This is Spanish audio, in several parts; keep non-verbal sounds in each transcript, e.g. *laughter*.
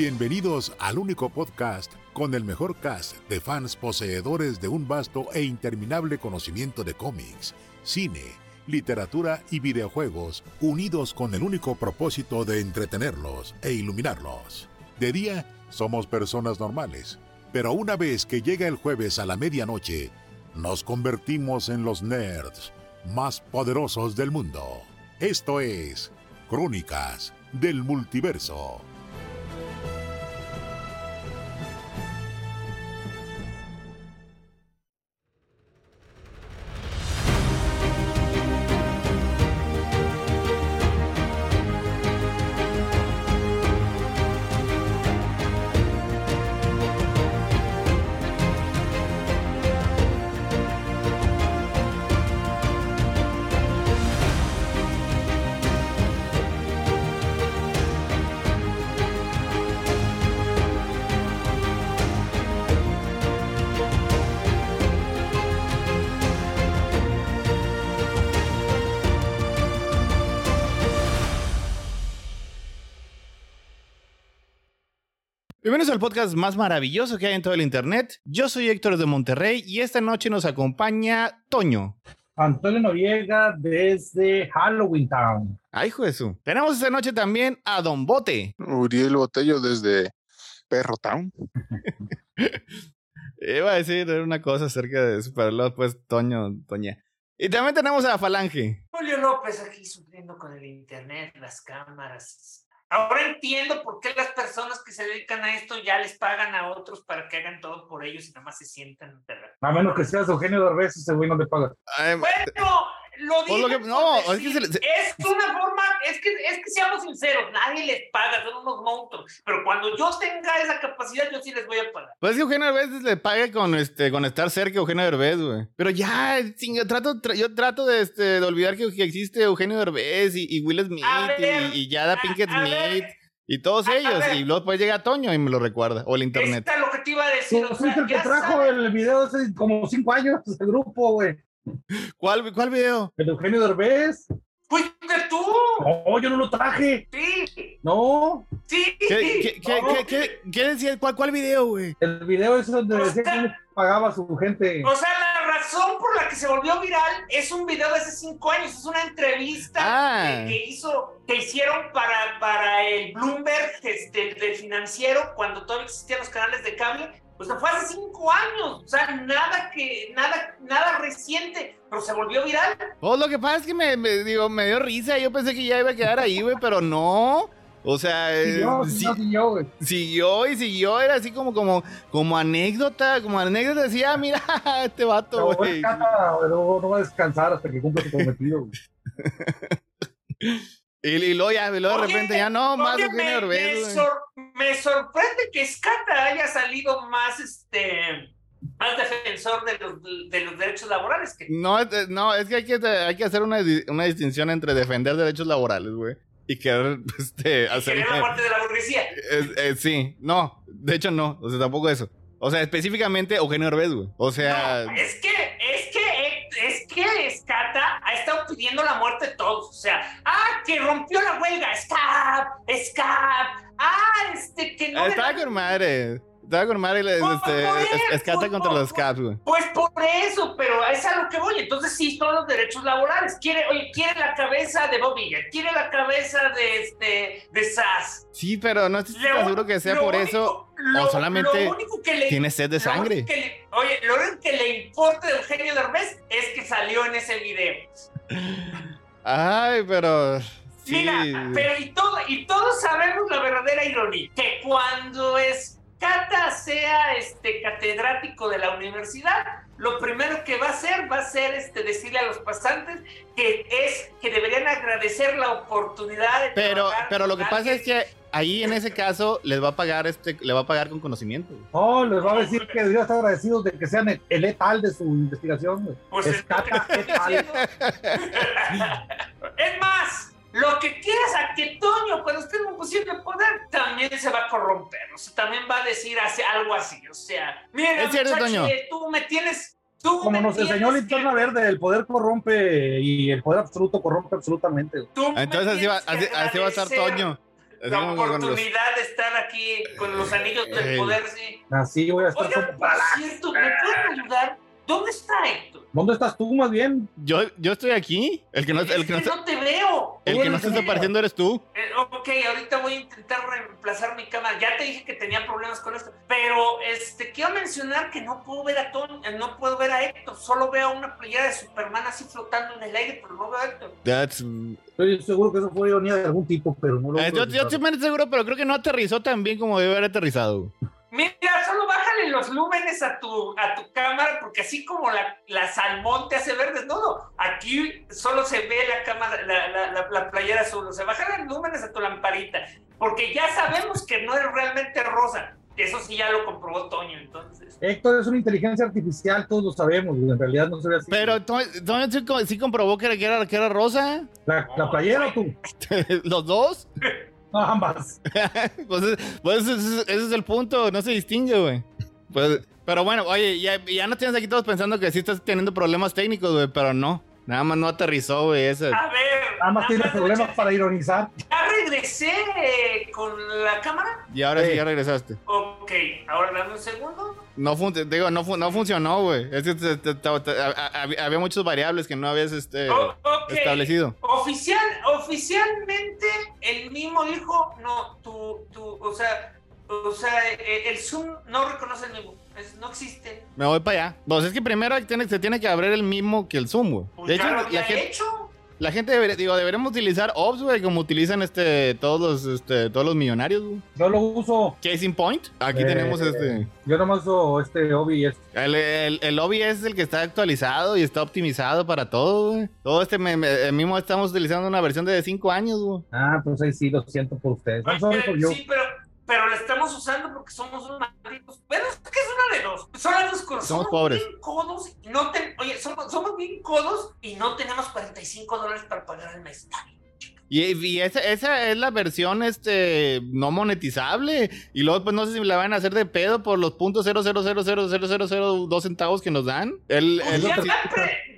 Bienvenidos al único podcast con el mejor cast de fans poseedores de un vasto e interminable conocimiento de cómics, cine, literatura y videojuegos, unidos con el único propósito de entretenerlos e iluminarlos. De día, somos personas normales, pero una vez que llega el jueves a la medianoche, nos convertimos en los nerds más poderosos del mundo. Esto es Crónicas del Multiverso. Al podcast más maravilloso que hay en todo el internet. Yo soy Héctor de Monterrey y esta noche nos acompaña Toño. Antonio Noriega desde Halloween Town. Ay, hijo de su. Tenemos esta noche también a Don Bote. Uriel Botello desde Perro Town. *laughs* Iba a decir una cosa acerca de eso, pero luego pues Toño, Toña. Y también tenemos a Falange. Julio López aquí sufriendo con el internet, las cámaras. Ahora entiendo por qué las personas que se dedican a esto ya les pagan a otros para que hagan todo por ellos y nada más se sientan. A menos que seas Eugenio Derbez, ese güey no le paga. Ay, Bueno, lo digo. lo que- no, es que se le- se- es una forma, es que, es que seamos sinceros, nadie les paga, son unos monstruos. Pero cuando yo tenga esa capacidad, yo sí les voy a pagar. Pues es que Eugenio Derbez le paga con, este, con estar cerca de Eugenio Derbez, güey. Pero ya, chinga, trato, tra- yo trato de, este, de olvidar que, que existe Eugenio Derbez y, y Will Smith ver, y, y Yada a- Pinkett a ver. Smith y todos A- ellos. Y luego pues llega Toño y me lo recuerda. O el internet. Esta es lo que te iba a decir. O sea, el que trajo sabes- el video hace como cinco años, el grupo, güey. ¿Cuál, ¿Cuál video? El Eugenio Derbez. Fuiste tú. No, yo no lo traje. Sí, No, sí. ¿Qué, qué, qué, No. qué, qué- qué decía? ¿Cuál, ¿Cuál video, güey? el video es donde O decía sea- que le pagaba a su gente. O sea, la razón por la que se volvió viral es un video de hace cinco años, es una entrevista Ah. que, que hizo, que hicieron para, para el Bloomberg, este, del financiero, cuando todavía existían los canales de cable. O sea, fue hace cinco años, o sea, nada que, nada, nada reciente, pero se volvió viral. Pues lo que pasa es que me, me- digo, me dio risa. Yo pensé que ya iba a quedar ahí, güey, pero no. O sea, eh, Siguió, sí- siguió, siguió, güey. siguió y siguió. Era así como, como, como anécdota. Como anécdota decía, ah, mira, *laughs* este vato, güey. no, no va a descansar hasta que cumpla su cometido. güey. *laughs* Y, y luego ya, y luego de repente ya no, más Eugenio Derbez, me sor- me sorprende que Scata haya salido más, este, más defensor de los, de los derechos laborales que No, es- no, es que hay que, hay que hacer una, una distinción entre defender derechos laborales, güey. Y querer, *laughs* este, hacer... querer la parte de la burguesía. Es- es- sí, no, de hecho no, o sea, tampoco eso. O sea, específicamente Eugenio Derbez, güey. O sea, No, es que, es que, es que Scata ha estado pidiendo la muerte de todos. O sea, ah, que rompió la huelga, Scap, Scap, ah, este, que no. dan- con madre. Estaba con madre, le- Por- este, escata contra los Caps, güey. Pues por eso, pero es a lo que voy. Entonces sí, son los derechos laborales. Quiere, oye, quiere la cabeza de Bob Iger, quiere la cabeza de este, de SAS. Sí, pero no estoy Lo- tan seguro que sea por único- eso lo- o solamente lo único que le, tiene sed de sangre. le- oye, lo único que le importa de Eugenio Derbez es que salió en ese video. Ay, pero... Sí. Mira, pero y, todo, y todos sabemos la verdadera ironía, que cuando Escata sea este catedrático de la universidad, lo primero que va a hacer va a ser este, decirle a los pasantes que es que deberían agradecer la oportunidad de Pero, pero lo que pasa es que ahí en ese caso les va a pagar este, le va a pagar con conocimiento. güey. No, les va a decir que debería estar agradecidos de que sean el, el etal de su investigación. güey. Pues es que etal. diciendo. es más, lo que quieras a que Toño, cuando esté en un posición de poder, también se va a corromper. O sea, también va a decir hace algo así. O sea, mira, Es cierto, muchacho, Toño. eh, tú me tienes. Tú Como me nos enseñó que- Linterna Verde, el poder corrompe y el poder absoluto corrompe absolutamente. tú Entonces así va, que así, así va a estar Toño. La oportunidad de estar aquí con los anillos del Ey. poder, sí. Así voy a estar Oigan, por para- cierto, ¿me pueden ayudar? ¿Dónde está Héctor? ¿Dónde estás tú, más bien? Yo, yo estoy aquí. El que no, Es el que no, que está- no te veo. el que no está desapareciendo eres tú. Eh, ok, ahorita voy a intentar reemplazar mi cámara. Ya te dije que tenía problemas con esto. Pero este quiero mencionar que no puedo ver a Tony, eh, no puedo ver a Héctor. Solo veo una playera de Superman así flotando en el aire, pero no veo a Héctor. That's, Estoy seguro que eso fue ironía de algún tipo, pero no lo eh, yo, yo estoy seguro, pero creo que no aterrizó tan bien como debe haber aterrizado. Mira, solo bájale los lúmenes a tu, a tu cámara, porque así como la, la salmón te hace ver desnudo, aquí solo se ve la cámara, la, la, la, la playera azul. O sea, bájale los lúmenes a tu lamparita, porque ya sabemos que no es realmente rosa. Eso sí ya lo comprobó Toño, entonces. Héctor es una inteligencia artificial, todos lo sabemos, en realidad no se ve así. Pero Tony Tony sí, co- sí comprobó que era, que era, que era rosa. ¿La, la playera o tú? *laughs* ¿Los dos? *laughs* Ambas. *laughs* pues, es- pues ese, es- ese es el punto, no se distingue, güey. Pues, pero bueno, oye, ya, ya no tienes aquí todos pensando que sí estás teniendo problemas técnicos, güey, pero no. Nada más no aterrizó, güey. A ver. Nada más tiene problemas para ironizar. Ya regresé eh, con la cámara. Y ahora sí, Sí. ya regresaste. Ok, ahora dame un segundo. No, fun- digo, no, fu- no funcionó, güey. Es que te- te- te- te- a- a- había muchas variables que no habías este, Oh, establecido. Oficial, oficialmente el mismo dijo, no, tú, tú, o sea, o sea, eh, el Zoom no reconoce el mismo, es- no existe. Me voy para allá. Pues es que primero tiene, se tiene que abrir el mismo que el Zoom, güey. Pues De hecho, ya lo la gente, hecho. la gente debería, digo, deberíamos utilizar Ops, güey, como utilizan este, todos los, este, todos los millonarios, güey. Yo lo uso. Case in point. Aquí Eh, tenemos este. Yo nomás uso este OBS. El, el, el OBS es el que está actualizado y está optimizado para todo, güey. Todo este me- me- el mismo estamos utilizando una versión de 5 años, güey. Ah, pues ahí sí, lo siento por ustedes. Sí, pero, pero la estamos usando porque somos unos malditos. Bueno, es que es una de dos. Son las dos cosas. Somos pobres. bien codos y no ten- Oye, somos, somos bien codos y no tenemos 45 dólares para pagar el mes. Y, y esa, esa es la versión este no monetizable. Y luego, pues no sé si la van a hacer de pedo por los puntos 0.0000002 centavos que nos dan. El, Pues el- ya,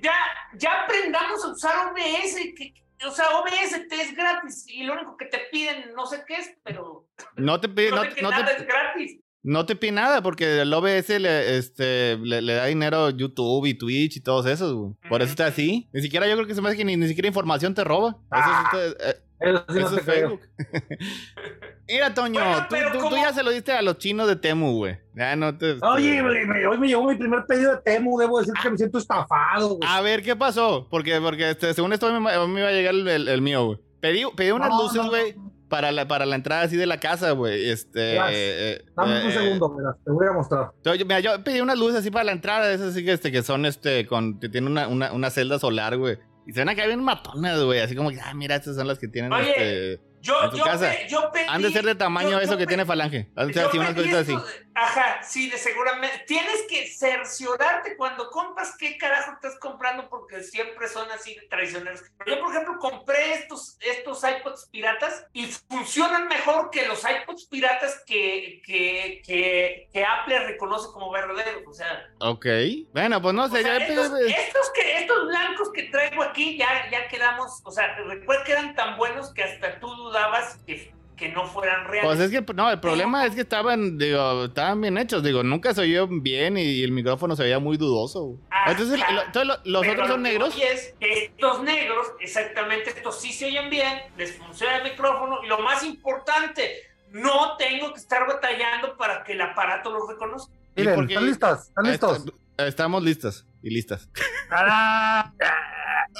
ya- ya aprendamos a usar OBS. Que, o sea, OBS te es gratis y lo único que te piden, no sé qué es, pero no te pide, *laughs* no, no, sé que no nada te, es gratis. no te pide nada porque el OBS le, este, le, le da dinero a YouTube y Twitch y todos esos, güey. Por eso está así. Ni siquiera yo creo que se me hace que ni, ni siquiera información te roba. Eso es, Ah. eh, Eso sí no eso es. Facebook. *laughs* Mira, Toño, Bueno, tú, ya se lo diste a los chinos de Temu, güey. Ya no te. Oye, me- hoy me llegó mi primer pedido de Temu. Debo decir que me siento estafado, güey. A ver, ¿qué pasó? Porque, porque este, según esto, me, me iba a llegar el, el- el mío, güey. Pedí, pedí unas No, luces, güey, no. para la, para la entrada así de la casa, güey. Este. Verás, eh, Dame un eh, segundo, mira, te voy a mostrar. yo- mira, yo pedí unas luces así para la entrada, esas así que, este, que son, este, con, que tienen una, una, una celda solar, güey. Y se ven acá bien matonas, güey. Así como que, ah, mira, estas son las que tienen, Oye, este. Yo, yo, pe- yo pedí. Han de ser de tamaño yo- eso yo que tiene falange. De ser yo así, unas cositas así. estos- Ajá, sí, de seguramente. Tienes que cerciorarte cuando compras qué carajo estás comprando porque siempre son así tradicionales. Yo, por ejemplo, compré estos, estos iPods piratas y funcionan mejor que los iPods piratas que, que, que, que Apple reconoce como verdaderos. O sea, Ok. Bueno, pues no sé, sea, estos, estos que, estos blancos que traigo aquí ya, ya quedamos, o sea, recuerda que eran tan buenos que hasta tú dudabas que, que no fueran reales. Pues es que, no, el problema es que estaban, digo, estaban bien hechos. Digo, nunca se oyó bien y el micrófono se veía muy dudoso. Ajá. Entonces, lo- entonces lo- los Pero otros son negros. voy es que estos negros, exactamente, estos sí se oyen bien, les funciona el micrófono y lo más importante, no tengo que estar batallando para que el aparato los reconozca. ¿Y Miren? ¿están listas? ¿Están listos? Est- Estamos listas y listas.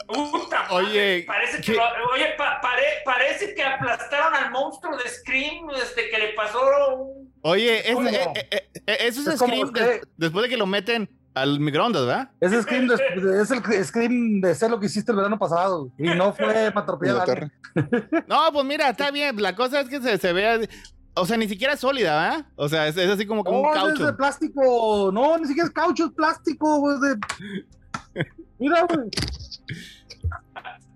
Puta Oye, parece que, oye pa- pare- parece que aplastaron al monstruo de Scream desde que le pasó un... Oye, es, eh, eh, eh, eh, eso es, Scream después de que lo meten al microondas, ¿verdad? Es scream de, es el scream de ser lo que hiciste el verano pasado. Y no fue *laughs* para. *laughs* No, pues mira, está bien. La cosa es que se, se vea. O sea, ni siquiera sólida, ¿verdad? O sea, es, es así como, como un No, es de caucho. plástico. No, ni siquiera es caucho, es plástico. güey, de- *laughs* Mira, güey.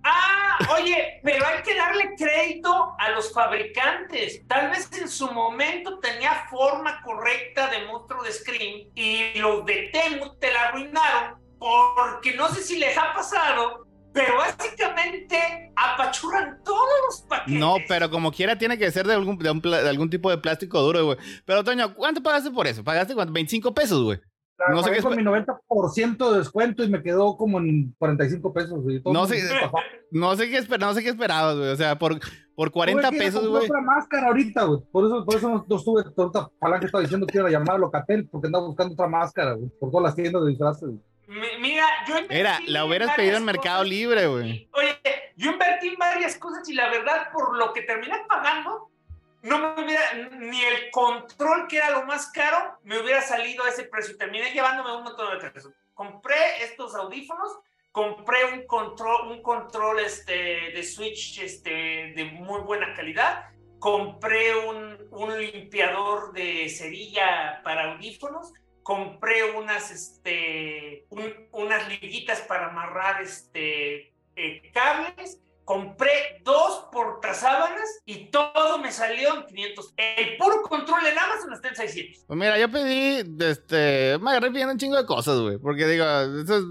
Ah, oye, pero hay que darle crédito a los fabricantes. Tal vez en su momento tenía forma correcta de monstruo de Scream y los de Temu te la arruinaron porque no sé si les ha pasado pero básicamente apachurran todos los paquetes. No, pero como quiera tiene que ser de algún, de, un pla- de algún tipo de plástico duro, güey. Pero, Toño, ¿cuánto pagaste por eso? ¿Pagaste cuánto? 25 pesos, güey. La No sé qué con mi 90% de descuento y me quedó como en 45 pesos. güey. Todo No sé-. No qué, esper- no sé qué esperabas, güey. O sea, por, por 40 Tuve pesos, güey. otra máscara ahorita, güey. Por eso, por eso no, no estuve. Ahorita Falange estaba diciendo que iba a llamar a Locatel porque andaba buscando otra máscara, güey. Por todas las tiendas de disfraces. güey. Mi- Mira, yo invertí Era, la en hubieras varias pedido en Mercado cosas. Libre, güey. Oye, yo invertí en varias cosas y la verdad, por lo que terminé pagando, no me hubiera, ni el control, que era lo más caro, me hubiera salido a ese precio. Y terminé llevándome un montón de pesos. Compré estos audífonos, compré un control, un control este, de Switch este, de muy buena calidad, compré un, un limpiador de cerilla para audífonos, compré unas, este, un- unas liguitas para amarrar este, eh, cables, compré dos portasábanas y todo me salió en 500. El puro control en Amazon está en 600. Pues mira, yo pedí, este, me agarré pidiendo un chingo de cosas, güey. Porque digo, eso es,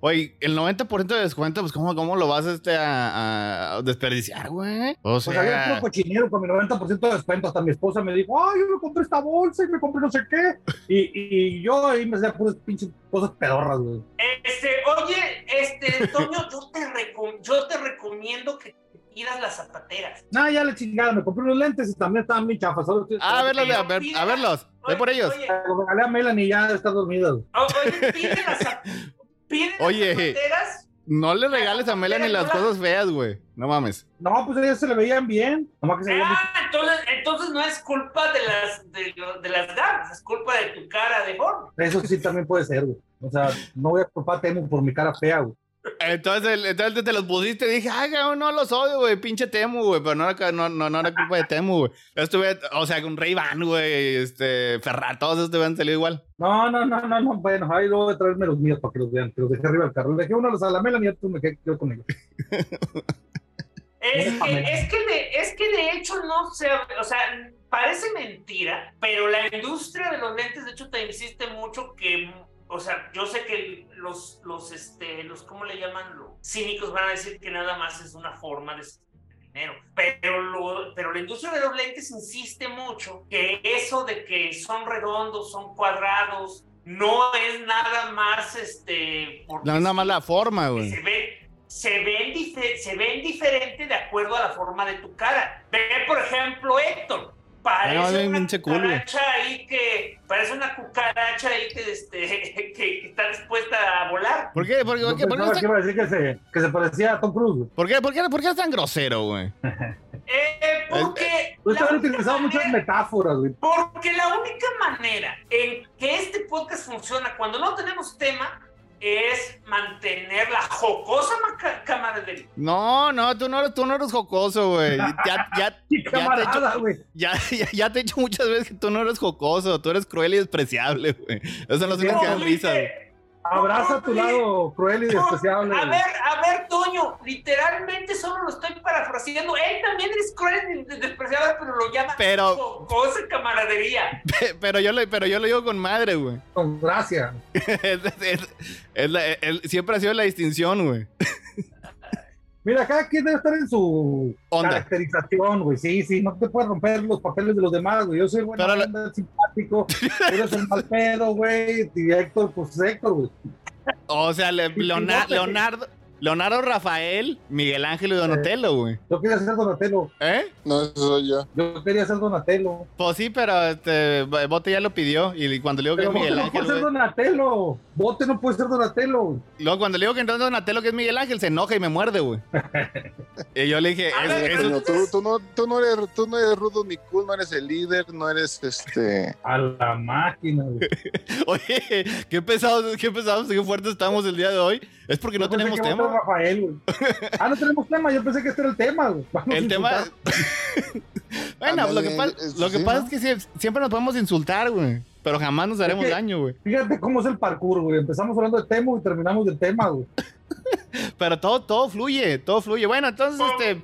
oye, el 90% de descuento, pues, ¿cómo, cómo lo vas este, a, a desperdiciar, güey? O Pues había sea, puro cochinero con mi 90% de descuento. Hasta mi esposa me dijo, ay, yo me compré esta bolsa y me compré no sé qué. Y, y yo ahí me hacía puras pinches cosas pedorras, güey. Este, oye, este, Toño, yo te, recom- yo te recomiendo que te pidas las zapateras. Nada, ya le chingada, me compré unos lentes y también estaban bien chafas. Ah, a verlos, a, ver, a verlos, ve por ellos. Oye, que- Lo regalé a Melanie y ya está dormida. oye, pide las, Oye. zapateras. No le regales a Melanie las cosas feas, güey. No mames. No, pues ellas se le veían bien. Nomás que se veían Ah, entonces, entonces no es culpa de las, de, las damas, es culpa de tu cara de gordo. Eso sí también puede ser, güey. O sea, no voy a culpar a Temu por mi cara fea, güey. Entonces, te los pusiste y dije, ay, no los odio, güey, pinche Temu, güey. Pero no era, no, no, no era culpa de Temu, güey. Estuve, o sea, con Ray Ban, güey, este, Ferrar, todos estos te habían salido igual. No, no, no, no, no. Bueno, ahí luego voy a traerme los míos para que los vean. Que los dejé arriba del carro. Le dejé uno a los a la Melanie y otro me quedé yo con ellos. Es que, es, que de, es que de hecho no se, o sea, parece mentira, pero la industria de los lentes de hecho te insiste mucho que, o sea, yo sé que los, los, este, los, ¿cómo le llaman? Los cínicos van a decir que nada más es una forma de dinero, pero, lo- pero la industria de los lentes insiste mucho que eso de que son redondos, son cuadrados, no es nada más, este, nada más la forma, güey. se ve se ven, se ven diferente de acuerdo a la forma de tu cara. Ve, por ejemplo, Héctor. Parece No, una cucaracha ahí que... Parece una cucaracha ahí que, este, *laughs* que, que está dispuesta a volar. ¿Por qué? ¿Por qué? Yo ¿Por qué? ¿Por qué, pensaba eres que tan- iba a decir que se, que se parecía a Tom Cruise. ¿Por qué? ¿Por qué? ¿Por qué eres tan grosero, güey? *laughs* Eh, porque... Pues la han única utilizado muchas metáforas, güey. Porque la única manera en que este podcast funciona cuando no tenemos tema es mantener la jocosa maca- camaradería. No, no, tú no eres, tú no eres jocoso, güey. *laughs* Ya, ya, ya, ya, ya, ya te he dicho muchas veces que tú no eres jocoso, tú eres cruel y despreciable, güey. Esas son las únicas que dan No, risa, güey. Abraza tu lado cruel y No, despreciable. A ver, a ver, Toño, literalmente solo lo estoy parafraseando. Él también es cruel y despreciable, pero lo llama Pero- jocosa camaradería. Pero yo, le, pero yo lo digo con madre, güey. Con gracia. *laughs* Es- es- es la- es- siempre ha sido la distinción, güey. Mira, cada quien debe estar en su Onda. caracterización, güey. Sí, sí, no te puedes romper los papeles de los demás, güey. Yo soy Pero la- simpático. Eres el mal *laughs* pedo, güey. Y Héctor, pues Héctor, güey. O sea, le- Leona- Fíjate. Leonardo, Leonardo Rafael, Miguel Ángel y Donatello, güey. Yo quería ser Donatello. ¿Eh? No, eso soy yo. Yo quería ser Donatello. Pues sí, pero este, Bote ya lo pidió. Y cuando le digo que es Miguel no Ángel, puede ser. Donatello. Bote no puede ser Donatello. Luego cuando le digo que no es Donatello, que es Miguel Ángel, se enoja y me muerde, güey. *laughs* y yo le dije, A es- ver, eso- Toño, tú, tú no, tú, no eres, tú no eres rudo ni cool, no eres el líder, no eres este. A la máquina, güey. *laughs* oye, qué pesados, qué pesados, qué fuertes estamos el día de hoy. Es porque no tenemos tema. Rafael, güey. *laughs* Ah, no tenemos tema. Yo pensé que este era el tema, güey. El tema. *laughs* bueno, lo que, Ándale, pa- es- lo que sí, pasa ¿no? es que sie- siempre nos podemos insultar, güey. Pero jamás nos haremos que- daño, güey. Fíjate cómo es el parkour, güey. Empezamos hablando de tema y terminamos del tema, güey. *laughs* Pero todo, todo fluye, todo fluye. Bueno, entonces, este.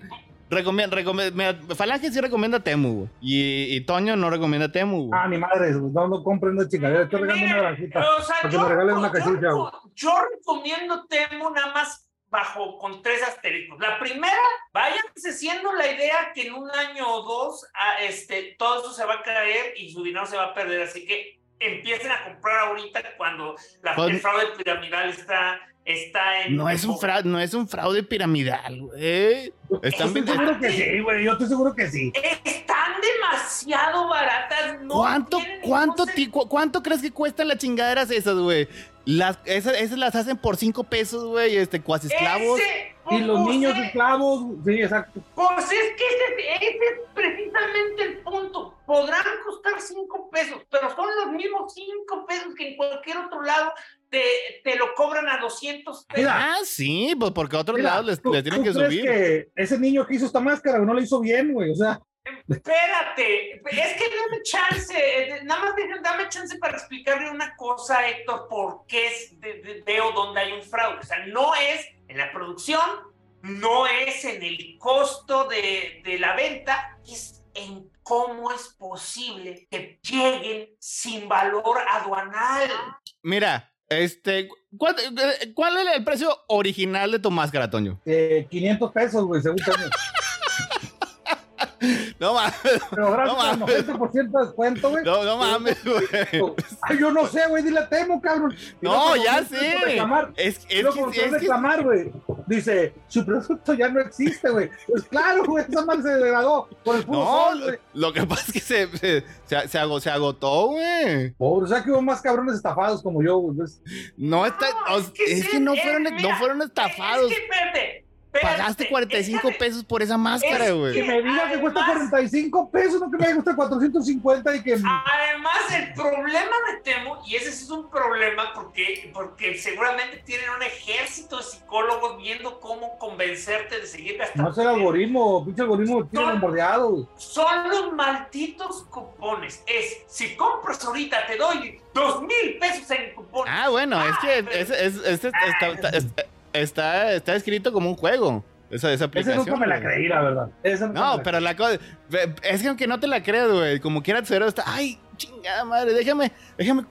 Recomienda, recomienda, Falange sí recomienda Temu, güey. Y, y Toño no recomienda Temu, güey. Ah, ni madres, güey. No, no compren una chingadera. Estoy regalando una granjita. o sea, para que yo, me regalen una yo- güey. yo recomiendo Temo nada más bajo con tres asteriscos. La primera, váyanse siendo la idea que en un año o dos ah, este, todo eso se va a caer y su dinero se va a perder. Así que empiecen a comprar ahorita cuando la, Pues- el fraude piramidal está, está en... No es un fraude, no es un fraude piramidal, güey. Están Estoy vendiendo. seguro que sí, güey. Yo estoy seguro que sí. Están demasiado baratas. No ¿Cuánto, cuánto, ningún ti- cu- cuánto crees que cuestan las chingaderas esas, güey? Las, esas, esas las hacen por cinco pesos, güey, este, cuasi esclavos. Ese, Y los pues, niños eh, esclavos, sí, exacto. Pues es que ese, ese es precisamente el punto. Podrán costar cinco pesos, pero son los mismos cinco pesos que en cualquier otro lado te, te lo cobran a 200 pesos. Mira, Ah, sí, pues porque a otros Mira, lados les, ¿tú- les tienen tú que crees subir. que ese niño que hizo esta máscara no la hizo bien, güey? O sea, Espérate, es que dame chance, nada más deja- dame chance para explicarle una cosa, Héctor, por qué es, de- de- veo donde hay un fraude. O sea, no es en la producción, no es en el costo de, de la venta, es en cómo es posible que lleguen sin valor aduanal. Mira, este, ¿cuál, eh, cuál es el precio original de tu máscara, Toño? eh, 500 pesos, güey, según Toño. *laughs* No mames, Pero gracias No al mames. 90% de descuento, güey. no, no mames, güey. *laughs* Ay, yo no sé, güey, dile a Temo, cabrón. Y No, ya sé. reclamar, Es, es, luego que, es que- reclamar, güey. Dice, su producto ya no existe, güey. Pues claro, güey, esa madre se degradó por el puro no, sol, lo, güey. lo que pasa es que se, se, se, se agotó, se agotó, güey. Pobre, o sea que hubo más cabrones estafados como yo, güey. pues. No está, No, es que es sí, que no fueron, mira, no fueron estafados. Es que, espérate, Pagaste 45 déjame- pesos por esa máscara, Es güey. Que me diga que cuesta Además- 45 pesos, no que me cuesta 450 y que. Además, el problema de Temo, y ese sí es un problema porque, porque seguramente tienen un ejército de psicólogos viendo cómo convencerte de seguir gastando. No es el algoritmo, pinche algoritmo tiene güey. Son los malditos cupones. Es, si compras ahorita, te doy dos mil pesos en cupones. Ah, bueno, es que es, es, es- está, está, está- está- está escrito como un juego. Esa, esa aplicación. nunca me la creí, la verdad. Esa No, la pero la cosa. Es que aunque no te la creas, güey. Como quiera tu cerebro está. Ay, chingada madre, déjame, déjame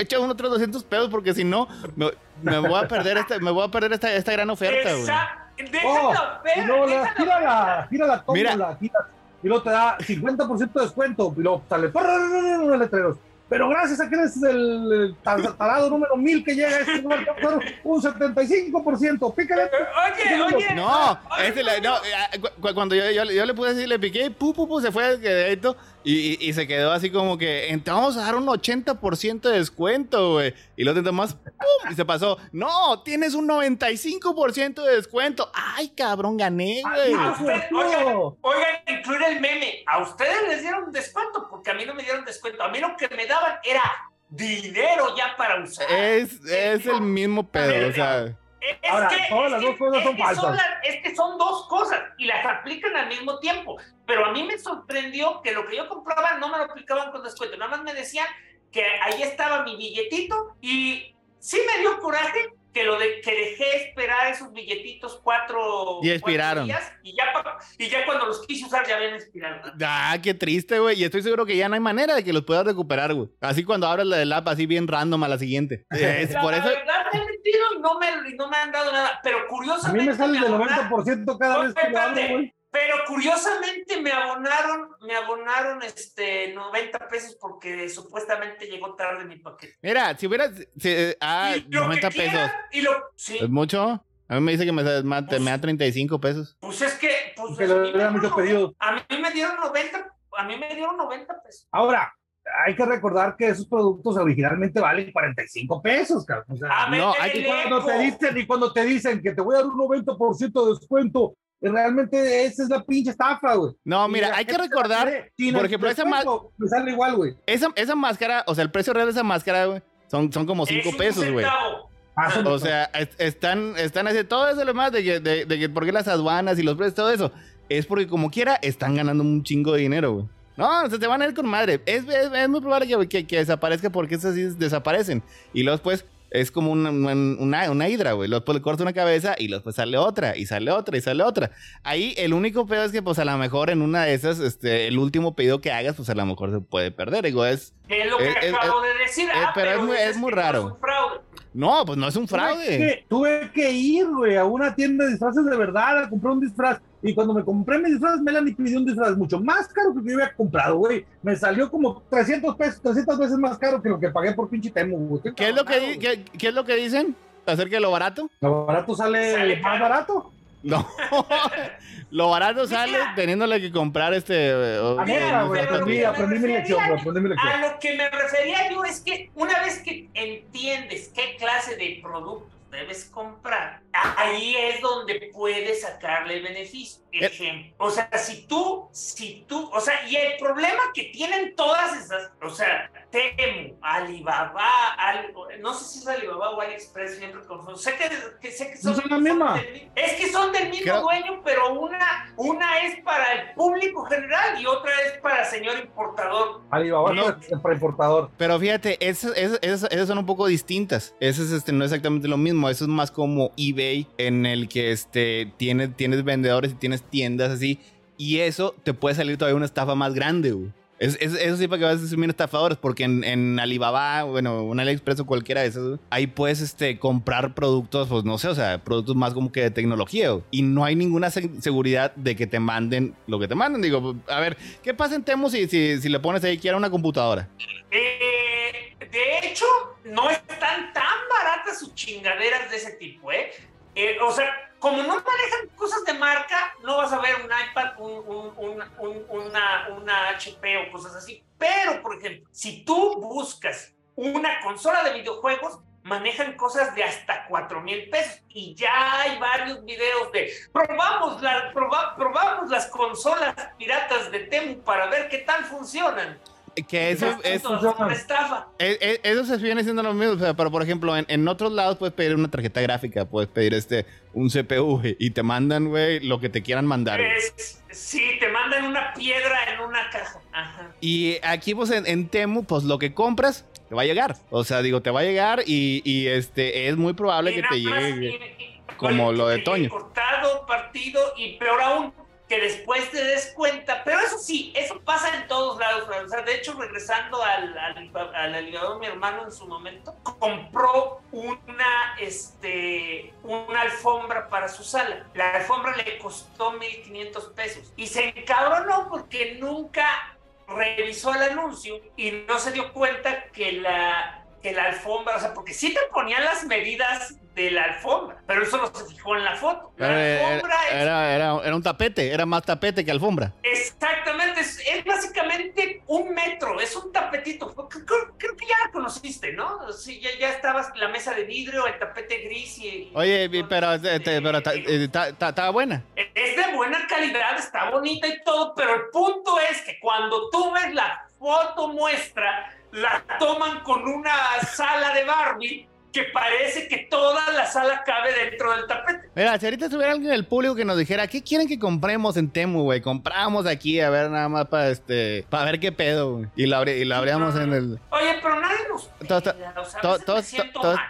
echar unos otros 200 pesos porque si no, me, me voy a perder esta, me voy a perder esta, esta gran oferta, güey. Esa- Oh, déjalo ver, y luego la, déjalo gira ver. la, gira la Mira. gira, y luego te da 50% de descuento, y luego sale los letreros. Pero gracias a que eres el, el tar- *laughs* tarado número 1000 que llega, este a alcanzar un 75%. Pícale. Oye, oye. No, oye, este, la- no, eh, cu- cu- cuando yo, yo, yo le puse así, le piqué, pu, pu, pu, se fue quedadito y, y, y se quedó así como que, "Ent- vamos a dar un 80% de descuento, güey. Y lo intentó más, pum, y se pasó. No, tienes un 95% de descuento. Ay, cabrón, gané, güey. A usted- Hijo, oigan, oigan, incluir el meme. A ustedes les dieron descuento porque a mí no me dieron descuento. A mí lo que me daban era dinero ya para usar. Es, es el mismo pedo, o sea. Es Ahora, que, todas es las que- dos cosas es son que falsas. las- es que son dos cosas y las aplican al mismo tiempo. Pero a mí me sorprendió que lo que yo compraba no me lo aplicaban con descuento. Nada más me decían que ahí estaba mi billetito y sí me dio coraje que lo de que dejé esperar esos billetitos cuatro, Y expiraron. cuatro días y ya, pa- y ya cuando los quise usar ya habían expirado. Ah, qué triste, güey. Y estoy seguro que ya no hay manera de que los puedas recuperar, güey. Así cuando abres la del app, así bien random a la siguiente. *laughs* Es La por eso. verdad me he metido y no me, no me han dado nada. Pero A mí curiosamente. me sale del abonaron- 90% cada vez que lo abro, güey. Pero curiosamente me abonaron, me abonaron este 90 pesos porque supuestamente llegó tarde mi paquete. Mira, si hubieras. si- ah, Y lo 90 que pesos. quieran, Y lo, sí, ¿Es mucho? A mí me dice que me, me, me da 35 pesos. pues es que. Pues, Que a mí me dieron muchos 90, pedidos. A mí me dieron 90, a mí me dieron 90 pesos. Ahora, hay que recordar que esos productos originalmente valen 45 pesos, cabrón. O sea, no, hay que- cuando te dicen, y cuando te dicen que te voy a dar un 90% de descuento, eh, realmente esa es la pinche estafa, güey. No, mira, hay que recordar. por ejemplo, esa Me sale igual, güey. Esa, esa máscara, o sea, el precio real de esa máscara, güey, son, son como 5 Es un pesos, güey. Ah, O sea, es- están, están haciendo todo eso lo demás de que, de, de que por qué las aduanas y los precios, todo eso. Es porque como quiera están ganando un chingo de dinero, güey. No, o sea, te van a ir con madre. Es, es, es muy probable que, que, que desaparezca porque esas sí desaparecen. Y luego pues es como una, una, una hidra, güey. Pues, le corta una cabeza y luego pues sale otra y sale otra y sale otra. Ahí el único pedo es que pues a lo mejor en una de esas, este, el último pedido que hagas, pues a lo mejor se puede perder. Digo, es... Lo que Es- es- acabo de decir. es- Ah, pero es muy- es muy raro. un fraude. No, pues no es un Tuve fraude. que, tuve que ir, güey, a una tienda de disfraces de verdad a comprar un disfraz. Y cuando me compré mi disfraz, Melanie pidió un disfraz mucho más caro que lo que yo había comprado, güey. Me salió como 300 pesos, 300 veces más caro que lo que pagué por pinche Temu, güey. ¿Qué es lo que, qué, qué es lo que dicen acerca de lo barato? Lo barato sale, Sale más barato. No, *laughs* lo barato sale Mira. teniéndole que comprar este... eh, A neta, güey, pero aprendí, me aprendí mi refería lección, güey, aprendí mi lección. A lo que me refería yo es que una vez que entiendes qué clase de productos debes comprar, ahí es donde puedes sacarle beneficio. Eh. Ejemplo. O sea, si tú, si tú, o sea, y el problema que tienen todas esas, o sea, Temu, Alibaba, Al- no sé si es Alibaba o AliExpress, siempre confundo. Sé que, que- sé que son, No son la misma. del es que son del mismo dueño, pero una, una es para el público general y otra es para señor importador. Alibaba No. es para importador. Pero fíjate, esas, esas, esas- esas son un poco distintas. Eso es este, no es exactamente lo mismo. Eso es más como eBay, en el que este, tienes, tienes vendedores y tienes tiendas así. Y eso te puede salir todavía una estafa más grande, güey. Es, es- eso sí para que vas a bien estafadores, porque en, en Alibaba, bueno, un AliExpress o cualquiera de esos, ahí puedes este, comprar productos, pues no sé, o sea, productos más como que de tecnología, y no hay ninguna se- seguridad de que te manden lo que te manden. Digo, a ver, ¿qué pasa en Temu si, si, si le pones ahí que era una computadora? Eh, de hecho, no están tan baratas sus chingaderas de ese tipo, ¿eh? Eh, o sea, como no manejan cosas de marca, no vas a ver un iPad, un, un- un- un- una, una HP o cosas así. Pero, por ejemplo, si tú buscas una consola de videojuegos, manejan cosas de hasta 4 mil pesos. Y ya hay varios videos de probamos, probamos las consolas piratas de Temu para ver qué tal funcionan. Que eso es, Esto es estafa. E- Eso se viene siendo lo mismo, o sea, pero por ejemplo, en, en otros lados puedes pedir una tarjeta gráfica, puedes pedir este un CPU y te mandan, güey, lo que te quieran mandar. Es, sí, te mandan una piedra en una caja. Ajá. Y aquí, pues en, en Temu, pues lo que compras te va a llegar. O sea, digo, te va a llegar y, y, este es muy probable Y que te llegue. y- como lo de Toño. Cortado, partido y peor aún, que después te des cuenta. Pero eso sí, eso pasa en todos lados. O sea, de hecho, regresando al, al, al Alibaba, mi hermano en su momento compró una, este, una alfombra para su sala. La alfombra le costó 1.500 pesos. Y se encabronó porque nunca revisó el anuncio y no se dio cuenta que la que la alfombra, o sea, porque sí te ponían las medidas de la alfombra, pero eso no se fijó en la foto. La Era, alfombra era- era- era un tapete, era más tapete que alfombra. exactamente, es, es básicamente un metro, es un tapetito. Creo, que ya la conociste, ¿no? Sí, ya, ya estabas la mesa de vidrio, el tapete gris y... Oye, vi- pero, este, este, eh, estaba buena. es de buena calidad, está bonita y todo, pero el punto es que cuando tú ves la foto muestra, la toman con una sala de Barbie que parece que toda la sala cabe dentro del tapete. Mira, si ahorita estuviera alguien del público que nos dijera, ¿qué quieren que compremos en Temu, güey? Compramos aquí, a ver, nada más para este, para ver qué pedo, güey. Y lo, abri- y lo abríamos en el... Oye, pero nadie nos o sea, to- Todos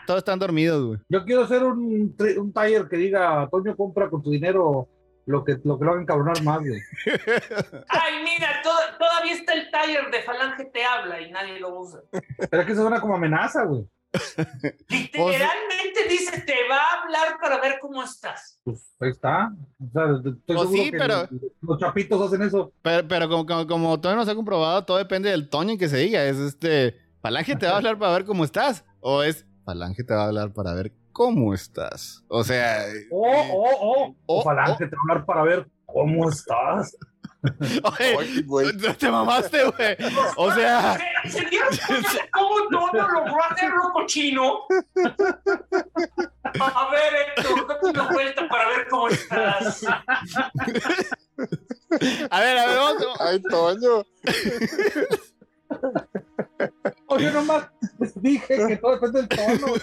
todos- están dormidos, güey. Yo quiero hacer un, tri- un taller que diga, Toño compra con tu dinero lo que lo, que lo hagan cabronar más, güey. *laughs* Ay, mira, to- todavía está el taller de Falange te habla y nadie lo usa. Pero es que suena como amenaza, güey. Literalmente dice, te va a hablar para ver cómo estás. Pues ahí está. O sea, estoy Pues sí, que pero- los chapitos hacen eso. Pero, pero como, como, como todavía no se ha comprobado, todo depende del tono en que se diga. Es este, Falange te va a hablar para ver cómo estás. O es, Falange te va a hablar para ver cómo estás. O sea... Oh, oh, oh. Oh, O Falange te va a hablar para ver cómo estás. Oye, güey. te mamaste, güey. O sea... *laughs* ¿Se, dieron cuenta de cómo Tono logró hacerlo cochino? A ver, Héctor, date una vuelta para ver cómo estás. A ver, a ver, vamos. Ay, Toño. Oye, nomás dije que todo depende del tono.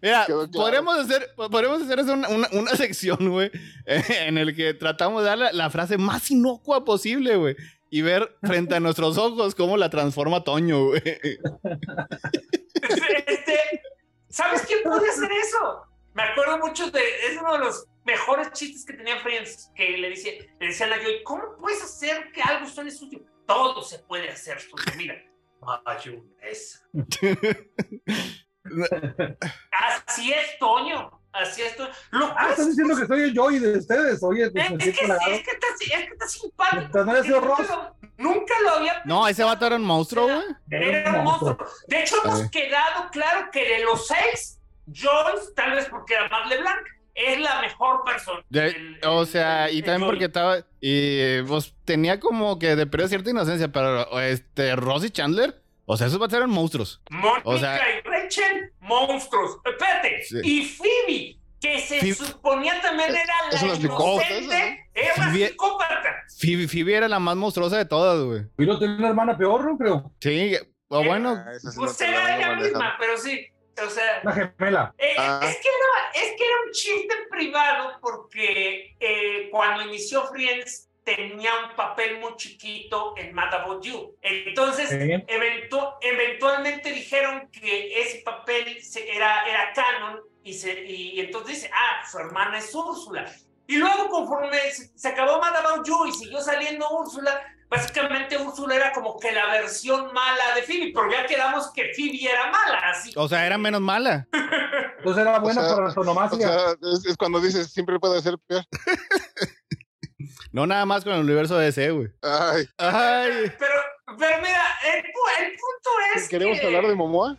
Mira, claro. podremos hacer, podremos hacer una, una, una sección, güey, *laughs* en el que tratamos de dar la, la frase más inocua posible, güey. Y ver frente a nuestros ojos cómo la transforma Toño, güey. Este, ¿Sabes quién puede hacer eso? Me acuerdo mucho de. Es uno de los mejores chistes que tenía Friends. Que le, dice, le decían a Joey: ¿Cómo puedes hacer que algo suene sucio? Todo se puede hacer sucio. Mira, mayonesa. *laughs* Así es, Toño. Así es, Toño. Lo Ah, estás es- diciendo que soy el Joey de ustedes. Oye, pues Es, es que, es, que está, es que está simpático. Pero no es Nunca Nunca lo había No, ese vato era un monstruo, güey. Era un monstruo. De hecho, hemos Ay. quedado claro que de los seis, Joyce, tal vez porque era más LeBlanc, es la mejor persona. De- El- o el- sea, y el también porque estaba. Y eh, pues tenía como que de periodo cierta inocencia, pero este, Ross y Chandler, o sea, esos vatos eran monstruos. Mónica o sea- y Rachel, monstruos. Espérate. Sí. Y Phoebe, que se Phoebe- suponía también era es la inocente, era una Phoebe- psicópata. Phoebe, Phoebe era la más monstruosa de todas, güey. Y no tenía una hermana peor, ¿no? Creo. Sí, o bueno, Ah, sí Pues era ella misma, pero sí. O sea, Una gemela. Eh, Ah. es, que era, es que era un chiste privado porque eh, cuando inició Friends tenía un papel muy chiquito en Mad About You. Entonces, Sí. eventu- eventualmente dijeron que ese papel se- era, era canon y, se, y entonces dice, ah, su hermana es Úrsula. Y luego conforme se, se acabó Mad About You y siguió saliendo Úrsula, básicamente Úrsula era como que la versión mala de Phoebe, pero ya quedamos que Phoebe era mala, así. o sea, era menos mala. Entonces era buena O sea, para la O sea, es, es cuando dices siempre puede ser peor. *laughs* No nada más con el universo de DC, güey. Ay, Ay. Pero, pero mira, el, pu- el punto es ¿queremos que... hablar de Momoa?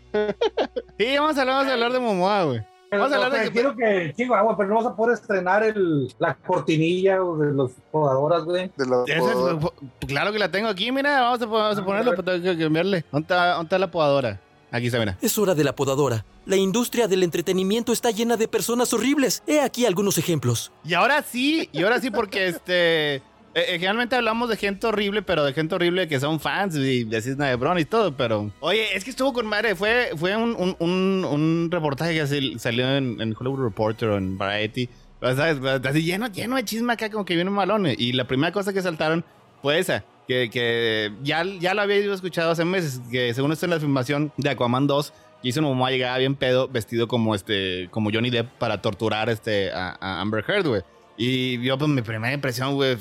Sí, vamos a hablar, vamos a hablar de Momoa, güey. Pero, Vamos a hablar de que- quiero que, chico, agua, pero no vas a poder estrenar el, la cortinilla de los jugadoras, güey. De es- claro que la tengo aquí, mira, vamos a, vamos a Ah, ponerlo, a ver. pero tengo que cambiarle. ¿Dónde está, dónde está la podadora? Aquí está, mira. Es hora de la podadora. La industria del entretenimiento está llena de personas horribles. He aquí algunos ejemplos. Y ahora sí, y ahora sí, porque este. Eh, eh, generalmente hablamos de gente horrible, pero de gente horrible que son fans y de Cisne de Bron y todo, pero. Oye, es que estuvo con madre. Fue, fue un, un, un, un reportaje que salió en, en Hollywood Reporter o en Variety. Sea, Así lleno, lleno de chisme acá, como que viene un malón. Y la primera cosa que saltaron fue esa. Que, que ya, ya lo había escuchado hace meses. Que según esto en la filmación de Aquaman 2, Jason Momoa llegaba bien pedo, vestido como este, como Johnny Depp para torturar este, a, a Amber Heard, güey. Y yo, pues, mi primera impresión, güey,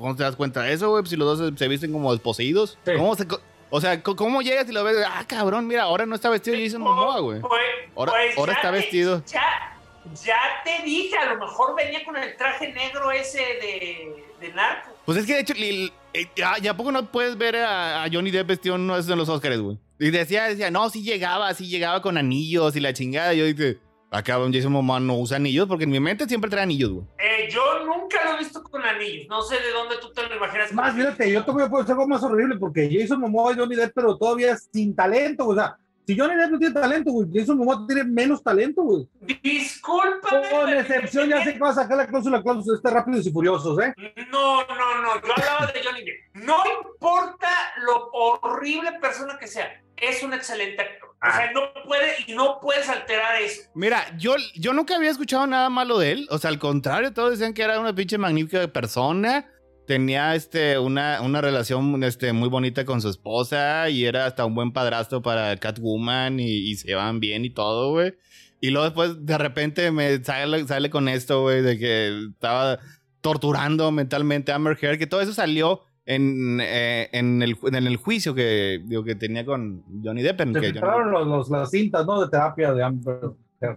¿cómo te das cuenta de eso, güey? Si los dos se, visten como desposeídos. Sí. ¿Cómo, se, o sea, ¿cómo llegas y lo ves? Ah, cabrón, mira, ahora no está vestido Jason Momoa, güey. Pues- Ahora- pues ahora está te- vestido. Ya, ya te dije, a lo mejor venía con el traje negro ese de, de narco. Pues es que de hecho, eh, ya, ya poco no puedes ver a, a Johnny Depp vestido en uno de esos en los Oscars, güey. Y decía, decía, no, sí llegaba, sí llegaba con anillos y la chingada. Y yo dije, acá Jason Momoa no usa anillos porque en mi mente siempre trae anillos, güey. Eh, yo nunca lo he visto con anillos. No sé de dónde tú te lo imaginas. Más, fíjate, yo te voy a poner algo más horrible porque Jason Momoa y Johnny Depp, pero todavía sin talento, güey. o sea, si Johnny Depp no tiene talento, güey, Jason Momoa tiene menos talento, güey. Discúlpame. Con excepción, ya sé que va a sacar la cláusula, cláusula, este Rápidos y Furiosos, ¿eh? No, no, no. Yo hablaba de Johnny Depp. No importa lo horrible persona que sea. Es un excelente actor. O Ah. sea, no puede y no puedes alterar eso. Mira, yo, yo nunca había escuchado nada malo de él. O sea, al contrario, todos decían que era una pinche magnífica persona. Tenía este, una, una relación este, muy bonita con su esposa y era hasta un buen padrastro para Catwoman y, y se llevaban bien y todo, güey. Y luego después de repente me sale, sale con esto, güey, de que estaba torturando mentalmente a Amber Heard, que todo eso salió en, eh, en, el, en el juicio que, digo, que tenía con Johnny Depp. en Se que Johnny filtraron los, los- las cintas, ¿no? De terapia de Amber.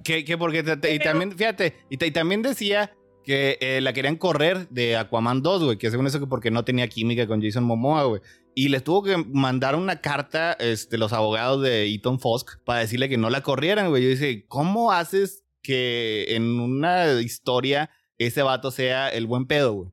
que, que porque te- te- y también, fíjate, y, te- y también decía que eh, la querían correr de Aquaman 2, güey, que según eso que porque no tenía química con Jason Momoa, güey. Y les tuvo que mandar una carta, este, los abogados de Eaton Fosk, para decirle que no la corrieran, güey. Yo dije, ¿cómo haces que en una historia ese vato sea el buen pedo, güey?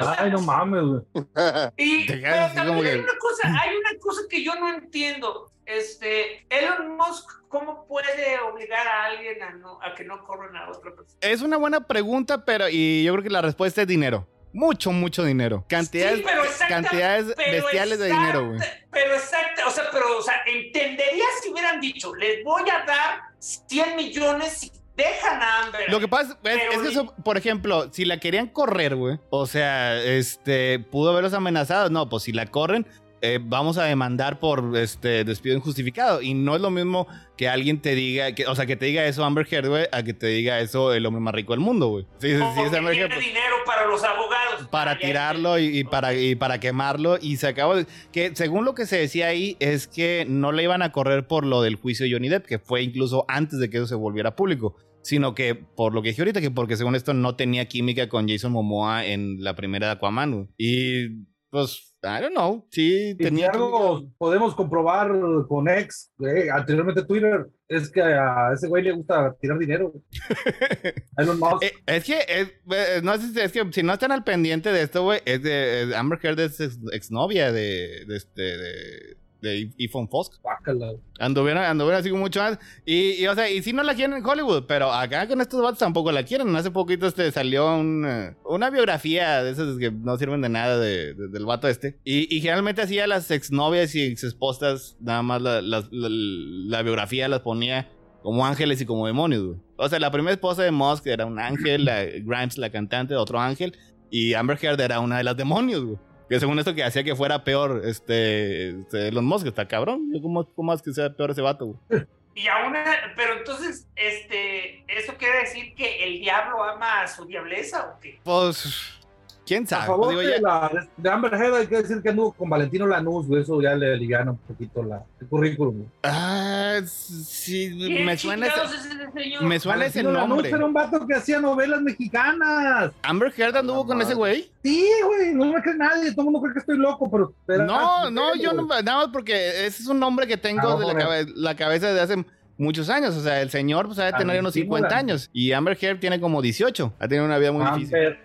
Ay, no mames, güey. *laughs* Y pero también hay que- una cosa, *laughs* hay una cosa que yo no entiendo. Este, Elon Musk, ¿cómo puede obligar a alguien a, no, a que no corran a otra persona? Es una buena pregunta, pero y yo creo que la respuesta es dinero. Mucho, mucho dinero. Cantidades, Sí, pero exacta- cantidades pero bestiales de exacta- dinero, güey. Pero exacto, o sea, pero, o sea, entendería si hubieran dicho, les voy a dar 100 millones si dejan a Amber. Lo que pasa es, que eso, por ejemplo, si la querían correr, güey, o sea, este, pudo haberlos amenazado. No, pues si la corren, eh, vamos a demandar por este despido injustificado. Y no es lo mismo que alguien te diga, que, o sea, que te diga eso Amber Heard, güey, a que te diga eso el hombre más rico del mundo, güey. Sí, sí, sí, es Amber tiene Heard, pues, dinero para los abogados. para tirarlo y, y para, y para quemarlo. Y se acabó. de- Que según lo que se decía ahí, es que no le iban a correr por lo del juicio de Johnny Depp, que fue incluso antes de que eso se volviera público. Sino que, por lo que dije ahorita, que porque según esto no tenía química con Jason Momoa en la primera de Aquaman. güey. Y pues, I don't know. Sí, tenía algo podemos comprobar con ex, eh, anteriormente Twitter, es que a ese güey le gusta tirar dinero. *laughs* Elon Musk. Eh, es que, es, eh, no sé si- es que si no están al pendiente de esto, güey, es de Amber Heard es ex- exnovia de, de este, de, de Ethan Fosk. Guácala. Anduvieron, anduvieron así mucho más. Y, y, o sea, y sí no la quieren en Hollywood, pero acá con estos vatos tampoco la quieren. Hace poquito este, salió un, eh, una biografía de esas que no sirven de nada de- de- del vato este. Y, y generalmente hacía las exnovias y exesposas, nada más la, las- la- la biografía las ponía como ángeles y como demonios, güey. O sea, la primera esposa de Musk era un ángel, la, Grimes, la cantante, otro ángel, y Amber Heard era una de las demonios, güey. Que según esto que hacía que fuera peor, este, este Elon Musk, está cabrón. ¿Cómo, cómo es que sea peor ese vato, güey? Y aún, pero entonces, este, ¿eso quiere decir que el diablo ama a su diableza o qué? Pues, quién A sabe. favor Pues, digo, de, ya- la, de Amber Heard hay que decir que anduvo con Valentino Lanús, güey, eso ya le aliviana un poquito la, el currículum. güey. Ah, sí, ¿Quién me suena ese, es me suena ese Valentino Lanús nombre. era un vato que hacía novelas mexicanas. Amber Heard anduvo con ese güey. Sí, güey, no me cree nadie, todo el mundo cree que estoy loco, pero... pero- No, no, yo no, nada más porque ese es un nombre que tengo Ah, de la, cabe- la cabeza de hace muchos años. O sea, el señor pues ha de tener unos Valentino 50 Lanús. años. Y Amber Heard tiene como 18. Ha tenido una vida muy difícil.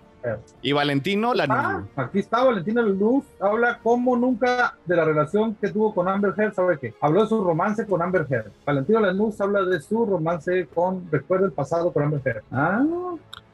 Y Valentino la Ah, aquí está Valentina Luz, habla como nunca de la relación que tuvo con Amber Heard, ¿sabe qué? Habló de su romance con Amber Heard. Valentina Lanús habla de su romance con, recuerda el pasado con Amber Heard. Ah,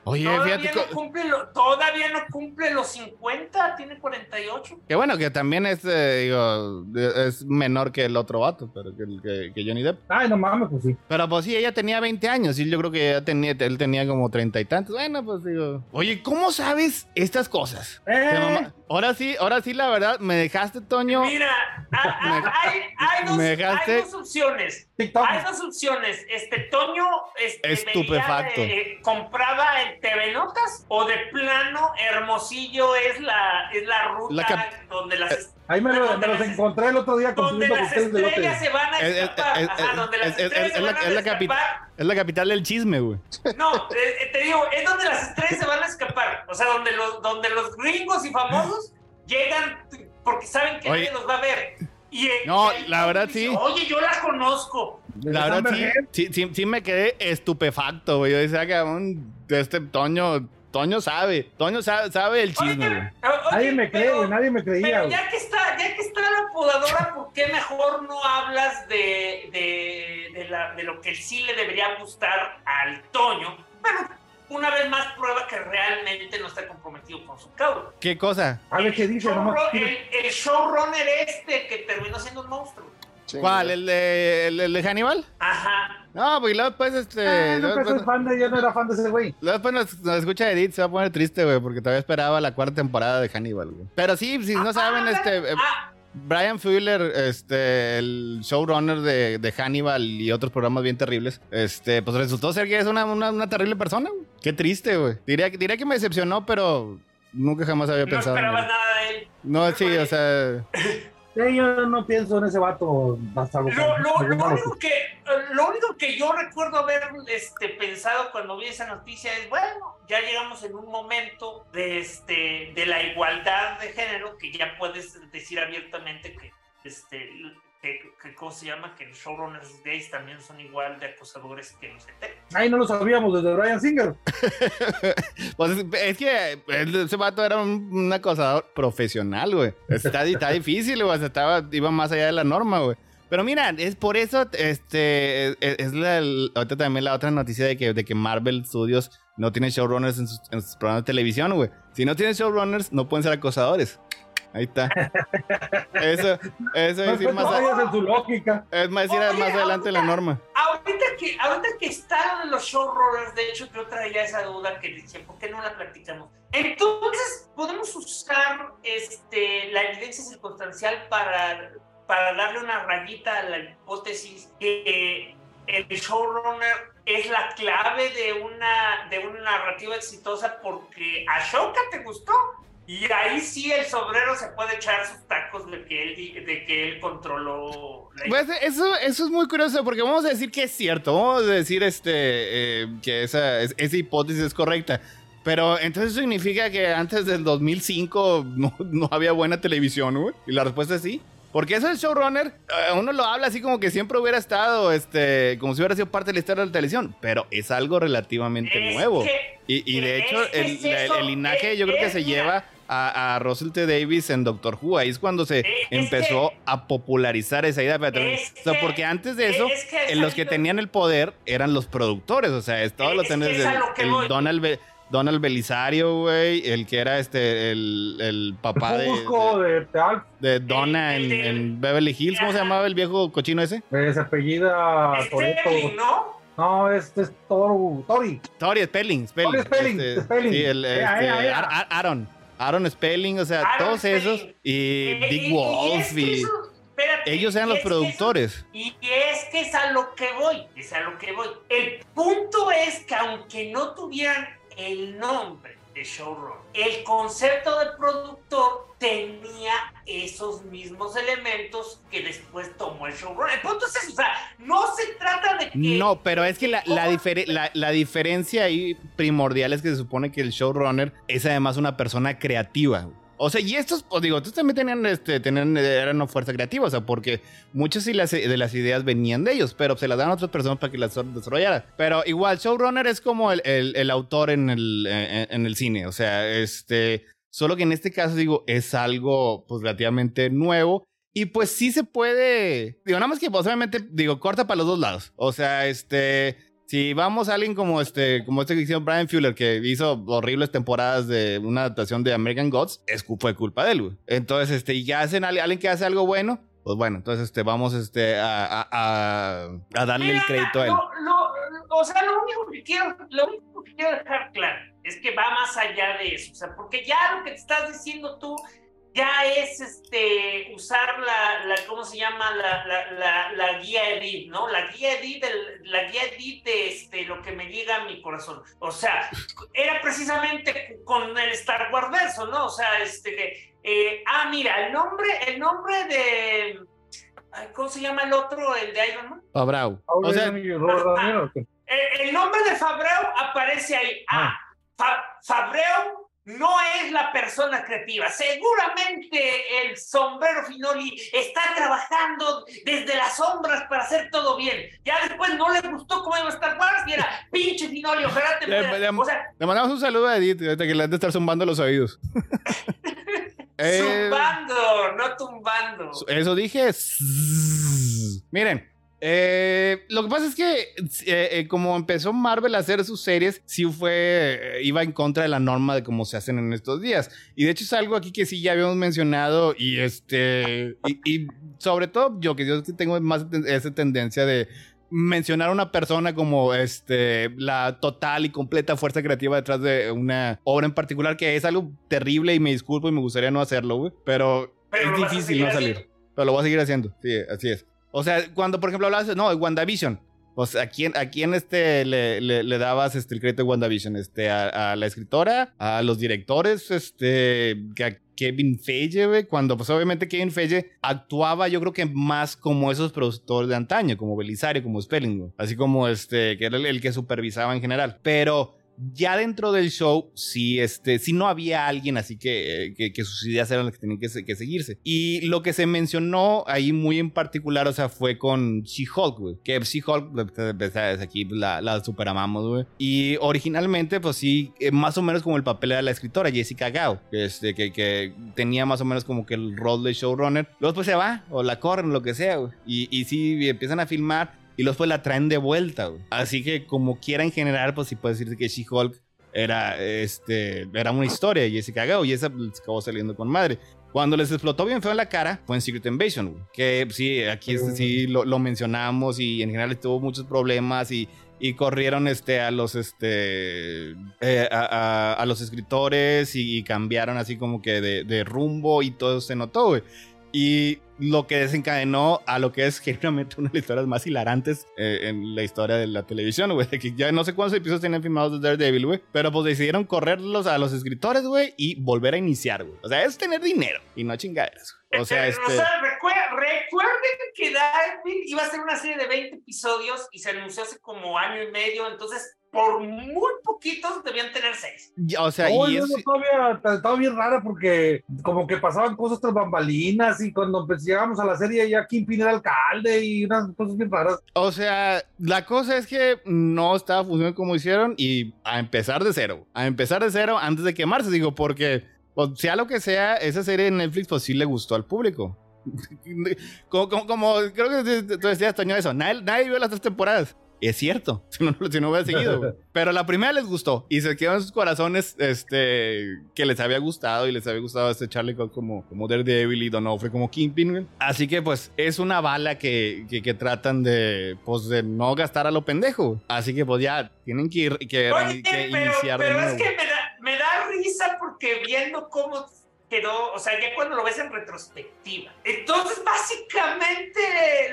Oye, Todavía fíjate no, cumple lo- todavía no cumple los 50, tiene 48. que bueno, que también es, eh, digo, es menor que el otro vato, pero que, que- que Johnny Depp. ay, no mames, pues sí. Pero pues sí, ella tenía 20 años y yo creo que ella tenía, él tenía como treinta y tantos. Bueno, pues digo. Oye, ¿cómo sabes estas cosas? Eh, mamá- Ahora sí, ahora sí, la verdad, me dejaste, Toño. Mira, a- a- Me- hay, hay dos, me dejaste- hay dos opciones. TikTok. Hay dos opciones. Este Toño este, Estupefacto. veía, eh, compraba en TV Notas o de plano Hermosillo es la, es la ruta La cap- donde las, Ahí me, lo- me los encontré el otro día donde las estrellas lote. se van a Es- es- escapar. es- Ajá, donde las es- es- estrellas es se la- van es a escapar. Es la capital del chisme, güey. No, eh, eh, te digo, es donde las estrellas se van a escapar. O sea, donde los, donde los gringos y famosos llegan porque saben que Oye. nadie los va a ver. Y, eh, No, y la verdad dice, sí. Oye, yo la conozco. La verdad sí, sí, sí, sí me quedé estupefacto, güey. Yo decía, cabrón, este Toño, Toño sabe, Toño sabe, sabe el chisme, Oye, güey. oye, Nadie me cree, pero- nadie me creía. Pero ya que está, ya que está la podadora, ¿por qué mejor no hablas de, de, de, la- de lo que sí le debería gustar al Toño? Bueno, una vez más prueba que realmente no está comprometido con su causa. ¿Qué cosa? A ver qué dice, nomás. Showrun- el, el showrunner este que terminó siendo un monstruo. ¿Cuál? ¿El de, el, el de Hannibal? Ajá. No, pues luego después, este. Ah, nunca soy fan de, yo no era fan de ese güey. luego después nos, nos escucha Edith, se va a poner triste, güey, porque todavía esperaba la cuarta temporada de Hannibal, güey. Pero sí, si no saben, este. eh, Ah, Brian Fuller, este, el showrunner de, de Hannibal y otros programas bien terribles, este, pues resultó ser que es una, una, una terrible persona, güey. Qué triste, güey. Diría, diría que me decepcionó, pero nunca jamás había no pensado en esperabas nada de él. No, sí, o sea, *laughs* Yo no pienso en ese vato hasta lo, Lo, lo- lo lo- único que, lo único que yo recuerdo haber este, pensado cuando vi esa noticia es, bueno, ya llegamos en un momento de, este, de la igualdad de género que ya puedes decir abiertamente que, este, que, que- ¿cómo se llama? Que los showrunners gays también son igual de acosadores que los heteros. Ay, no lo sabíamos desde Brian Singer. *laughs* pues es, es que ese vato era un, un acosador profesional, güey. Está, está difícil, güey, o sea, estaba, iba más allá de la norma, güey. Pero mira, es por eso, este, es, es la, el- ahorita también la otra noticia de que, de que Marvel Studios no tiene showrunners en sus, en sus programas de televisión, güey. Si no tienen showrunners, no pueden ser acosadores. Ahí está. Eso, eso es decir más, en su lógica. es más, decir Oye, más adelante la norma. Ahorita que, ahorita que están los showrunners, de hecho yo traía esa duda que decía, ¿por qué no la platicamos? Entonces, podemos usar este, la evidencia circunstancial para, para darle una rayita a la hipótesis que el showrunner es la clave de una, de una narrativa exitosa porque a Ashoka te gustó. Y ahí sí el sobrero se puede echar sus tacos de que él, de que él controló. La... Pues eso, eso es muy curioso porque vamos a decir que es cierto, vamos a decir este, eh, que esa, esa hipótesis es correcta. Pero entonces significa que antes del 2005 no, no había buena televisión, ¿no? Y la respuesta es sí. Porque eso del showrunner, eh, uno lo habla así como que siempre hubiera estado, este, como si hubiera sido parte de la historia de la televisión, pero es algo relativamente Es nuevo. que- Y, y de hecho, el, el linaje yo creo que se lleva a, a Russell T. Davis en Doctor Who. Ahí es cuando se Es empezó que- a popularizar esa idea. Espérate, Es o sea, que- porque antes de eso, es que en los que tenían el poder eran los productores. O sea, es todo lo Es que tenés es del a lo que el voy. Donald, Be- Donald Belisario, güey, el que era este, el, el papá de, Busco de, de Donna El- en, el del- en Beverly Hills. ¿Cómo se llamaba el viejo cochino ese? eh, se apellida Toretto. ¿no? No, este es Toru, Tori. Tori Spelling. Spelling. Tori Spelling, este, Spelling. Sí, el, este, Aaron. Aaron Spelling, o sea, Aaron todos esos. Y Eh, Dick y- y Wolf. es que Y, eso- espérate, ellos eran los eso- productores. Y es que es a lo que voy, es a lo que voy. El punto es que aunque no tuvieran el nombre de el concepto de productor tenía esos mismos elementos que después tomó el showrunner. El punto es eso, o sea, no se trata de que... No, pero es que la, la, ¿Cómo? difere- la- la diferencia ahí primordial es que se supone que el showrunner es además una persona creativa. O sea, y estos, pues digo, estos también tenían, este, tenían, eran fuerza creativa, o sea, porque muchas de las, de las ideas venían de ellos, pero se las daban a otras personas para que las desarrollaran. Pero igual, showrunner es como el, el- el autor en el, en, en el cine, o sea, este, solo que en este caso, digo, es algo, pues, relativamente nuevo. Y pues sí se puede, digo, nada más que pues, obviamente, digo, corta para los dos lados. O sea, este, si vamos a alguien como este, como este que hicieron Brian Fuller, que hizo horribles temporadas de una adaptación de American Gods, es fue culpa de él, güey. Entonces, este, y ya hacen a alguien que hace algo bueno, pues bueno, entonces, este, vamos, este, a, a, a- a darle el Mira, crédito a él. lo- lo- o sea, lo único que quiero, lo único que quiero dejar claro es que va más allá de eso. O sea, porque ya lo que te estás diciendo tú ya es este usar la, la ¿cómo se llama? La, la, la, la guía edit, ¿no? La guía edit, del- la guía edit de este, lo que me llega a mi corazón. O sea, era precisamente con el Star Wars verso, ¿no? O sea, este, eh, ah, mira, el nombre, el nombre de, ¿cómo se llama el otro? El de Iron Man. Fabrau. O sea, ¿o qué? El, el nombre de Fabreu aparece ahí. Ah, Fa- Fabreu no es la persona creativa. Seguramente el sombrero Finoli está trabajando desde las sombras para hacer todo bien. Ya después no le gustó cómo iba a Star Wars y era pinche Finoli, ojalá te Le- mueras". le- O sea, le mandamos un saludo a Edith, ahorita que le han de estar zumbando los oídos. *laughs* Eh, zumbando, no tumbando. Eso dije. Miren, eh, lo que pasa es que eh, eh, como empezó Marvel a hacer sus series, sí fue, iba en contra de la norma de cómo se hacen en estos días. Y de hecho es algo aquí que sí ya habíamos mencionado y este, y, y sobre todo yo que yo tengo más esa tendencia de mencionar a una persona como este la total y completa fuerza creativa detrás de una obra en particular que es algo terrible y me disculpo y me gustaría no hacerlo, güey, pero, Pero es difícil no salir. Pero lo voy a seguir haciendo. Sí, así es. O sea, cuando, por ejemplo, hablabas no, de WandaVision. Pues, ¿a quién, a quién este, le, le- le dabas este, el crédito de WandaVision? Este, a, a la escritora, a los directores, este, a Kevin Feige. Cuando, pues, obviamente, Kevin Feige actuaba, yo creo que más como esos productores de antaño, como Belisario, como Spelling. Así como este, que era el, el que supervisaba en general. Pero ya dentro del show, sí, este, sí no había alguien así que, que, que sus ideas eran las que tenían que, que seguirse. Y lo que se mencionó ahí muy en particular, o sea, fue con She-Hulk, güey. Que She-Hulk, pues, sabes, aquí la, la superamamos, güey. Y originalmente, pues sí, eh, más o menos como el papel de la escritora, Jessica Gao, que, este, que, que tenía más o menos como que el rol de showrunner. Luego pues se va, o la corren, lo que sea, güey. Y, y sí, empiezan a filmar y luego pues la traen de vuelta, güey. Así que como quiera en general, pues sí puede decirse que She-Hulk era, este, era una historia de Jessica Gao y esa pues, acabó saliendo con madre. Cuando les explotó bien feo en la cara fue en Secret Invasion, güey. Que sí, aquí este, sí lo, lo mencionamos y en general tuvo muchos problemas y, y corrieron este, a los este eh, a, a- a los escritores y, cambiaron así como que de, de rumbo y todo se notó, güey. Y lo que desencadenó a lo que es genuinamente una de las historias más hilarantes eh, en la historia de la televisión, güey. *laughs* Que ya no sé cuántos episodios tienen filmados de Daredevil, güey. Pero pues decidieron correrlos a los escritores, güey, y volver a iniciar, güey. O sea, es tener dinero y no chingaderas. güey. O sea, Este, o sea, recue- recuerden que Daredevil iba a ser una serie de 20 episodios y se anunció hace como año y medio, entonces por muy poquitos debían tener 6. ya, O sea, No, y no, es. no, todavía estaba bien rara porque como que pasaban cosas tras bambalinas y cuando pues, llegamos a la serie ya Kingpin era alcalde y unas cosas bien raras. O sea, la cosa es que no estaba funcionando como hicieron y a empezar de cero. A empezar de cero antes de quemarse, digo, porque pues, sea lo que sea, esa serie de Netflix pues sí le gustó al público. *laughs* como, como, como- creo que tú decías, Toño, eso. Nadie, nadie vio las tres temporadas. Es cierto, *laughs* si no, si no hubiera seguido. *laughs* Pero la primera les gustó y se quedó en sus corazones este, que les había gustado y les había gustado este Charlie Cox como, como Daredevil y Donofre como Kingpin. güey. Así que pues es una bala que, que, que tratan de, pues, de no gastar a lo pendejo. Así que pues ya tienen que, ir, que, Oye, que pero, iniciar de pero es que me da, me da risa porque viendo cómo quedó, o sea, ya cuando lo ves en retrospectiva. Entonces, básicamente,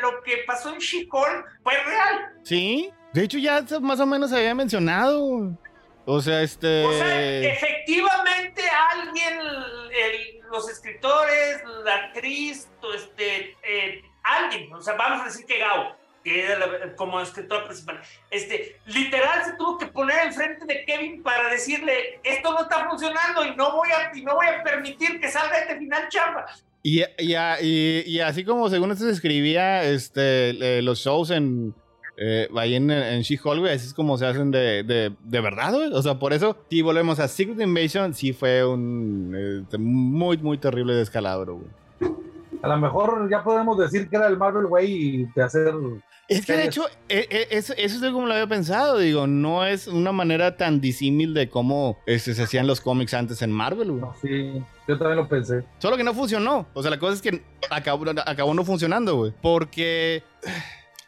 lo que pasó en She-Hulk fue real. Sí, de hecho ya más o menos se había mencionado. O sea, este... O sea, efectivamente alguien, el- los escritores, la actriz, este, eh, alguien, o sea, vamos a decir que Gao, que era la- como escritor principal, este, literal se tuvo que poner enfrente de Kevin para decirle, esto no está funcionando y no voy a, no voy a permitir que salga este final chamba. Y, y, así como según se escribía este, los shows en eh, en, en She-Hulk, así es como se hacen de, de, de verdad, güey. O sea, por eso, si volvemos a Secret Invasion, sí fue un este, muy, muy terrible descalabro, güey. A lo mejor ya podemos decir que era el Marvel Way de hacer Es que de hecho, eh, eh, eso, eso es como lo había pensado, digo, no es una manera tan disímil de cómo este, se hacían los cómics antes en Marvel, güey. Sí, yo también lo pensé. Solo que no funcionó. O sea, la cosa es que acabó, acabó no funcionando, güey. Porque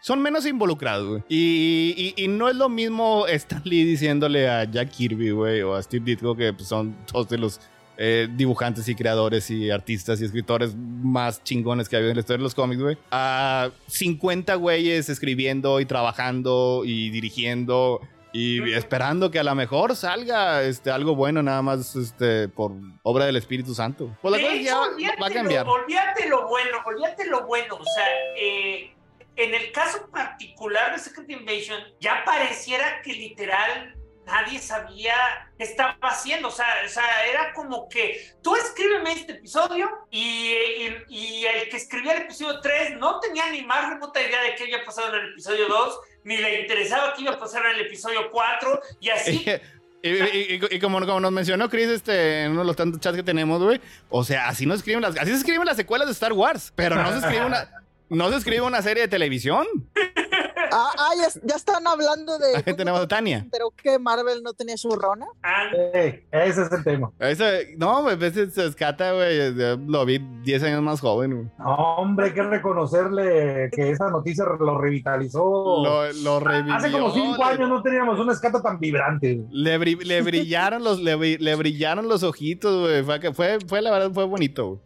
son menos involucrados, güey. Y, y- y no es lo mismo Stan Lee diciéndole a Jack Kirby, güey, o a Steve Ditko, que pues, son dos de los eh, dibujantes y creadores y artistas y escritores más chingones que ha habido en la historia de los cómics, güey. A 50 güeyes escribiendo y trabajando y dirigiendo y esperando que a lo mejor salga este, algo bueno nada más este, por obra del Espíritu Santo. Pues la cosa ya va- olvídate va a lo- cambiar. olvídate lo bueno, olvídate lo bueno. O sea, eh, en el caso particular de Secret Invasion, ya pareciera que literal nadie sabía qué estaba haciendo. O sea, o sea era como que tú escríbeme este episodio y, y- y el que escribía el episodio 3 no tenía ni más remota idea de qué había pasado en el episodio 2, ni le interesaba qué iba a pasar en el episodio 4, y así. *laughs* Y, y- y- y como, como nos mencionó Chris este, en uno de los tantos chats que tenemos, güey, o sea, así no escriben las, así se escriben las secuelas de Star Wars, pero no se escribe una, no se escribe una serie de televisión. *laughs* Ah, ah, ya, ya están hablando de. Ahí tenemos a Tania. Pero que Marvel no tenía su rona. ah, Eh, ese es el tema. Ese- no, güey, pues, se escata, güey, lo vi 10 años más joven, güey. No, hombre, hay que reconocerle que esa noticia lo revitalizó. Lo, lo revivió. Hace como cinco le- años no teníamos una escata tan vibrante. Le, bri- le brillaron los, le, bri- le brillaron los ojitos, güey. Fue, fue, fue, la verdad, fue bonito, güey.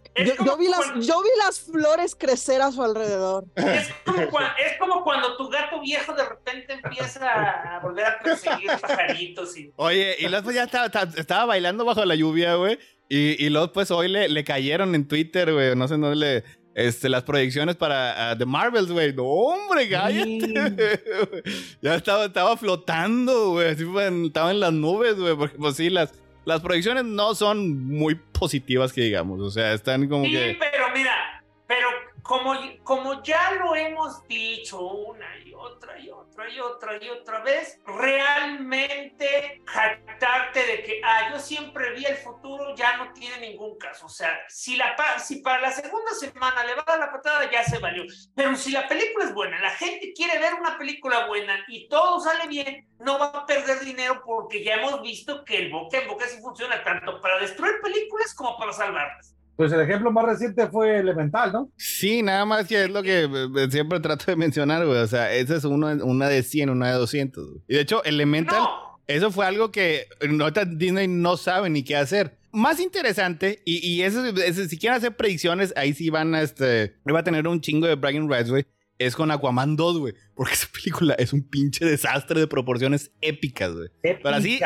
Yo, vi las, cuando- yo vi las flores crecer a su alrededor. Es como, cua- es como cuando tu gato viejo de repente empieza a volver a perseguir pajaritos y... Oye, y luego pues ya estaba, estaba- estaba bailando bajo la lluvia, güey. Y, y luego pues hoy le, le cayeron en Twitter, güey. No sé dónde le... Este, las proyecciones para ah, The Marvels, güey. No, hombre, cállate. *laughs* ya estaba, estaba flotando, güey. Así fue, en- estaba en las nubes, güey. Porque pues sí, las, las proyecciones no son muy positivas que digamos. O sea, están como Sí, que... pero mira, pero como, como ya lo hemos dicho una y otra y otra y otra y otra vez, realmente jactarte de que, ah, yo siempre vi el futuro, ya no tiene ningún caso. O sea, si, la, si para la segunda semana le va a dar la patada, ya se valió. Pero si la película es buena, la gente quiere ver una película buena y todo sale bien, no va a perder dinero porque ya hemos visto que el boca en boca sí funciona tanto para destruir películas como para salvarlas. Pues el ejemplo más reciente fue Elemental, ¿no? Sí, nada más que es lo que eh, siempre trato de mencionar, güey. O sea, esa es uno, una de 100, una de 200. güey. Y de hecho, Elemental, No, eso fue algo que ahorita Disney no sabe ni qué hacer. Más interesante, y, y eso, eso, si quieren hacer predicciones, ahí sí van a, este, va a tener un chingo de bragging rights, güey. Es con Aquaman 2, güey. Porque esa película es un pinche desastre de proporciones épicas, güey. Pero así-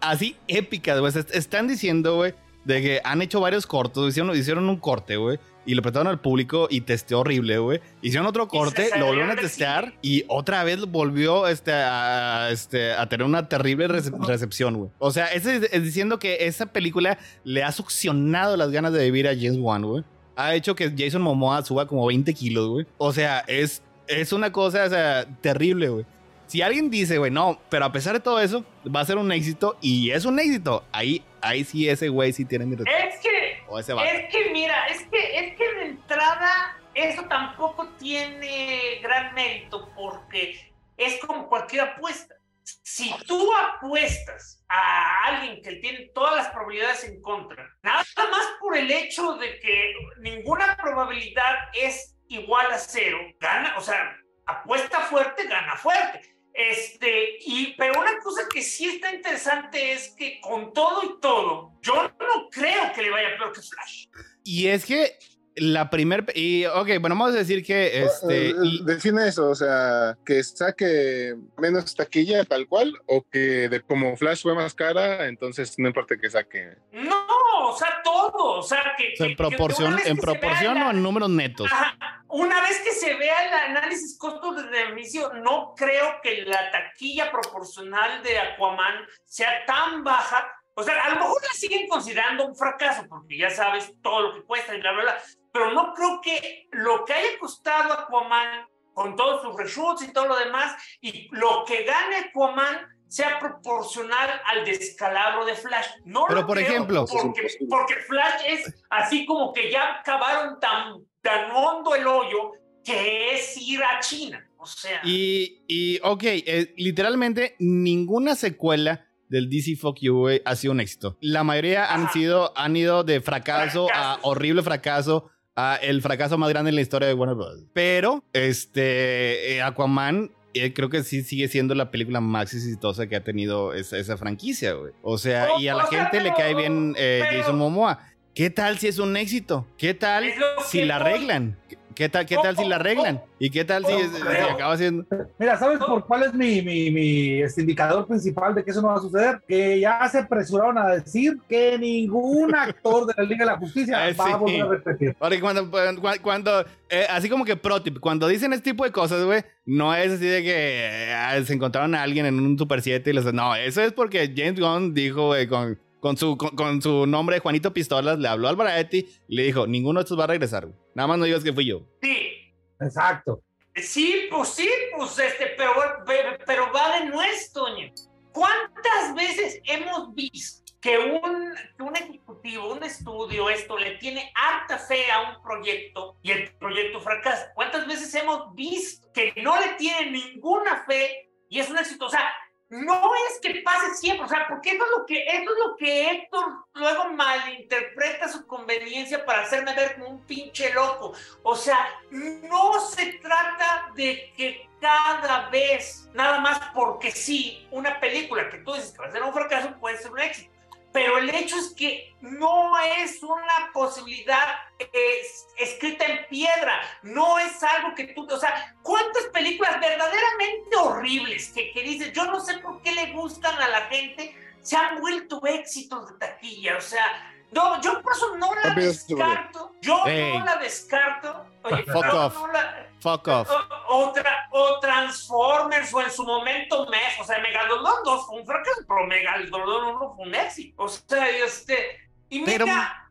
así épicas, güey. Est- Están diciendo, güey, de que han hecho varios cortos. Hicieron, hicieron un corte, güey. Y lo prestaron al público y testeó horrible, güey. Hicieron otro corte, lo volvieron a testear y otra vez volvió este, a, este, a tener una terrible rece- recepción, güey. O sea, es, es diciendo que esa película le ha succionado las ganas de vivir a James Wan, güey. Ha hecho que Jason Momoa suba como 20 kilos, güey. O sea, es, es una cosa o sea, terrible, güey. Si alguien dice, güey, no, pero a pesar de todo eso, va a ser un éxito y es un éxito, ahí, ahí sí ese güey sí tiene mi respeto. es que O ese. Es que mira, es que, es que de entrada eso tampoco tiene gran mérito porque es como cualquier apuesta. Si tú apuestas a alguien que tiene todas las probabilidades en contra, nada más por el hecho de que ninguna probabilidad es igual a cero, gana, o sea, apuesta fuerte, gana fuerte. Este, y, pero una cosa que sí está interesante es que con todo y todo, yo no creo que le vaya peor que Flash. Y es que la primer... Y, ok, bueno, vamos a decir que este... Y- Define eso, o sea, que saque menos taquilla tal cual, o que de como Flash fue más cara, entonces no importa que saque. No, o sea, todo, o sea, que... en proporción, en que vea proporción o en números netos. Ajá. Una vez que se vea el análisis costo-beneficio, no creo que la taquilla proporcional de Aquaman sea tan baja. O sea, a lo mejor la siguen considerando un fracaso, porque ya sabes todo lo que cuesta y bla, bla, bla. Pero no creo que lo que haya costado Aquaman, con todos sus reshoots y todo lo demás, y lo que gane Aquaman sea proporcional al descalabro de Flash. No Pero, lo por creo, ejemplo- porque, porque Flash es así como que ya cavaron tan, tan hondo el hoyo que es ir a China. O sea, Y, y ok, eh, literalmente ninguna secuela del DC Fuck You, güey, ha sido un éxito. La mayoría han sido, han ido de fracaso a horrible fracaso a el fracaso más grande en la historia de Warner Bros. Pero, este, eh, Aquaman, eh, creo que sí sigue siendo la película más exitosa que ha tenido esa, esa franquicia, güey. O sea, y a la sea, gente le cae bien eh, Jason Momoa. ¿Qué tal si es un éxito? ¿Qué tal si la arreglan? ¿Qué tal, qué tal si la arreglan? ¿Y qué tal si, No si acaba siendo... Mira, ¿sabes por cuál es mi, mi, mi este, indicador principal de que eso no va a suceder? Que ya se apresuraron a decir que ningún actor de la Liga de la Justicia Ah, *laughs* va sí. a volver a repetir. Porque cuando, cuando, cuando, eh, así como que pro tip, cuando dicen este tipo de cosas, güey, no es así de que eh, se encontraron a alguien en un Super 7 y les no, eso es porque James Gunn dijo, güey, con, con, su, con, con su nombre de Juanito Pistolas, le habló al Variety y le dijo, ninguno de estos va a regresar, güey. Nada más no digas que fui yo. sí, Exacto. Sí, pues sí, pues este, pero, pero, pero va de nuestro, Toño. ¿Cuántas veces hemos visto que un, que un ejecutivo, un estudio, esto, le tiene harta fe a un proyecto y el proyecto fracasa? ¿Cuántas veces hemos visto que no le tiene ninguna fe y es un éxito? O sea, no es que pase siempre, o sea, porque eso es lo que, eso es lo que Héctor luego malinterpreta su conveniencia para hacerme ver como un pinche loco. O sea, no se trata de que cada vez, nada más porque sí, una película que tú dices que va a ser un fracaso puede ser un éxito. Pero el hecho es que no es una posibilidad eh, escrita en piedra, no es algo que tú, o sea, ¿cuántas películas verdaderamente horribles que, que dices, yo no sé por qué le gustan a la gente, se han vuelto éxitos de taquilla, o sea, no, yo por eso no la descarto, yo no la descarto, oye, Fuck off. no la- Fuck off. o, otra, o Transformers, o en su momento Meg, o sea, Megalodon 2 fue un fracaso, pero Megalodon 1 fue un éxito. O sea, este. Y mira,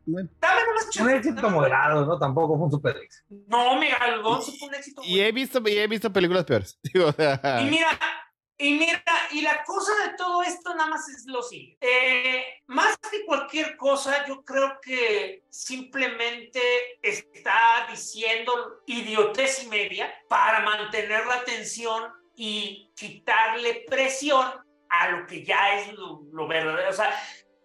dame nomás Un éxito moderado, ¿no? Tampoco fue un super éxito. No, Megalodon fue un éxito. Y he visto, y he visto películas peores. *laughs* Y mira, y mira, y la cosa de todo esto nada más es lo siguiente. Eh, más que cualquier cosa, yo creo que simplemente está diciendo idiotez y media para mantener la atención y quitarle presión a lo que ya es lo, lo verdadero. O sea,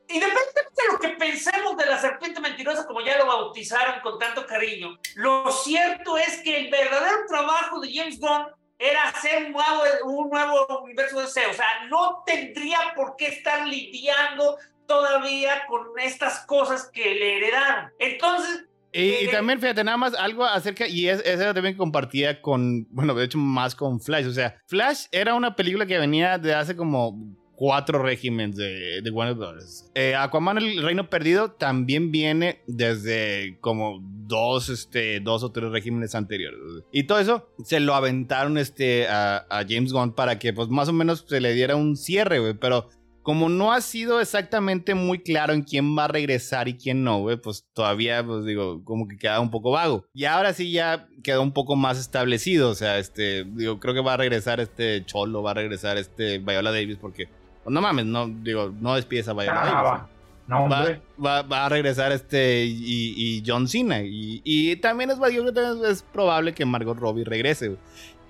independientemente de lo que pensemos de la serpiente mentirosa, como ya lo bautizaron con tanto cariño, lo cierto es que el verdadero trabajo de James Gunn era hacer un nuevo, un nuevo universo de DC. O sea, no tendría por qué estar lidiando todavía con estas cosas que le heredaron. Entonces, Y, y Eh, también, fíjate, nada más algo acerca, y es, esa también compartía con, bueno, de hecho más con Flash. O sea, Flash era una película que venía de hace como cuatro regímenes de, de Warner Bros. Eh, Aquaman, el Reino Perdido, también viene desde como dos, este, dos o tres regímenes anteriores. Y todo eso se lo aventaron este, a, a James Gunn para que, pues, más o menos se le diera un cierre, güey. Pero como no ha sido exactamente muy claro en quién va a regresar y quién no, güey, pues todavía, pues digo, como que queda un poco vago. Y ahora sí ya quedó un poco más establecido, o sea, este, digo, creo que va a regresar este Cholo, va a regresar este Viola Davis, porque, no mames, no, digo, no despides a Viola Ah, Davis. va. No, Va, va- va a regresar este y, y John Cena. Y, y también es, yo creo que también es probable que Margot Robbie regrese. güey.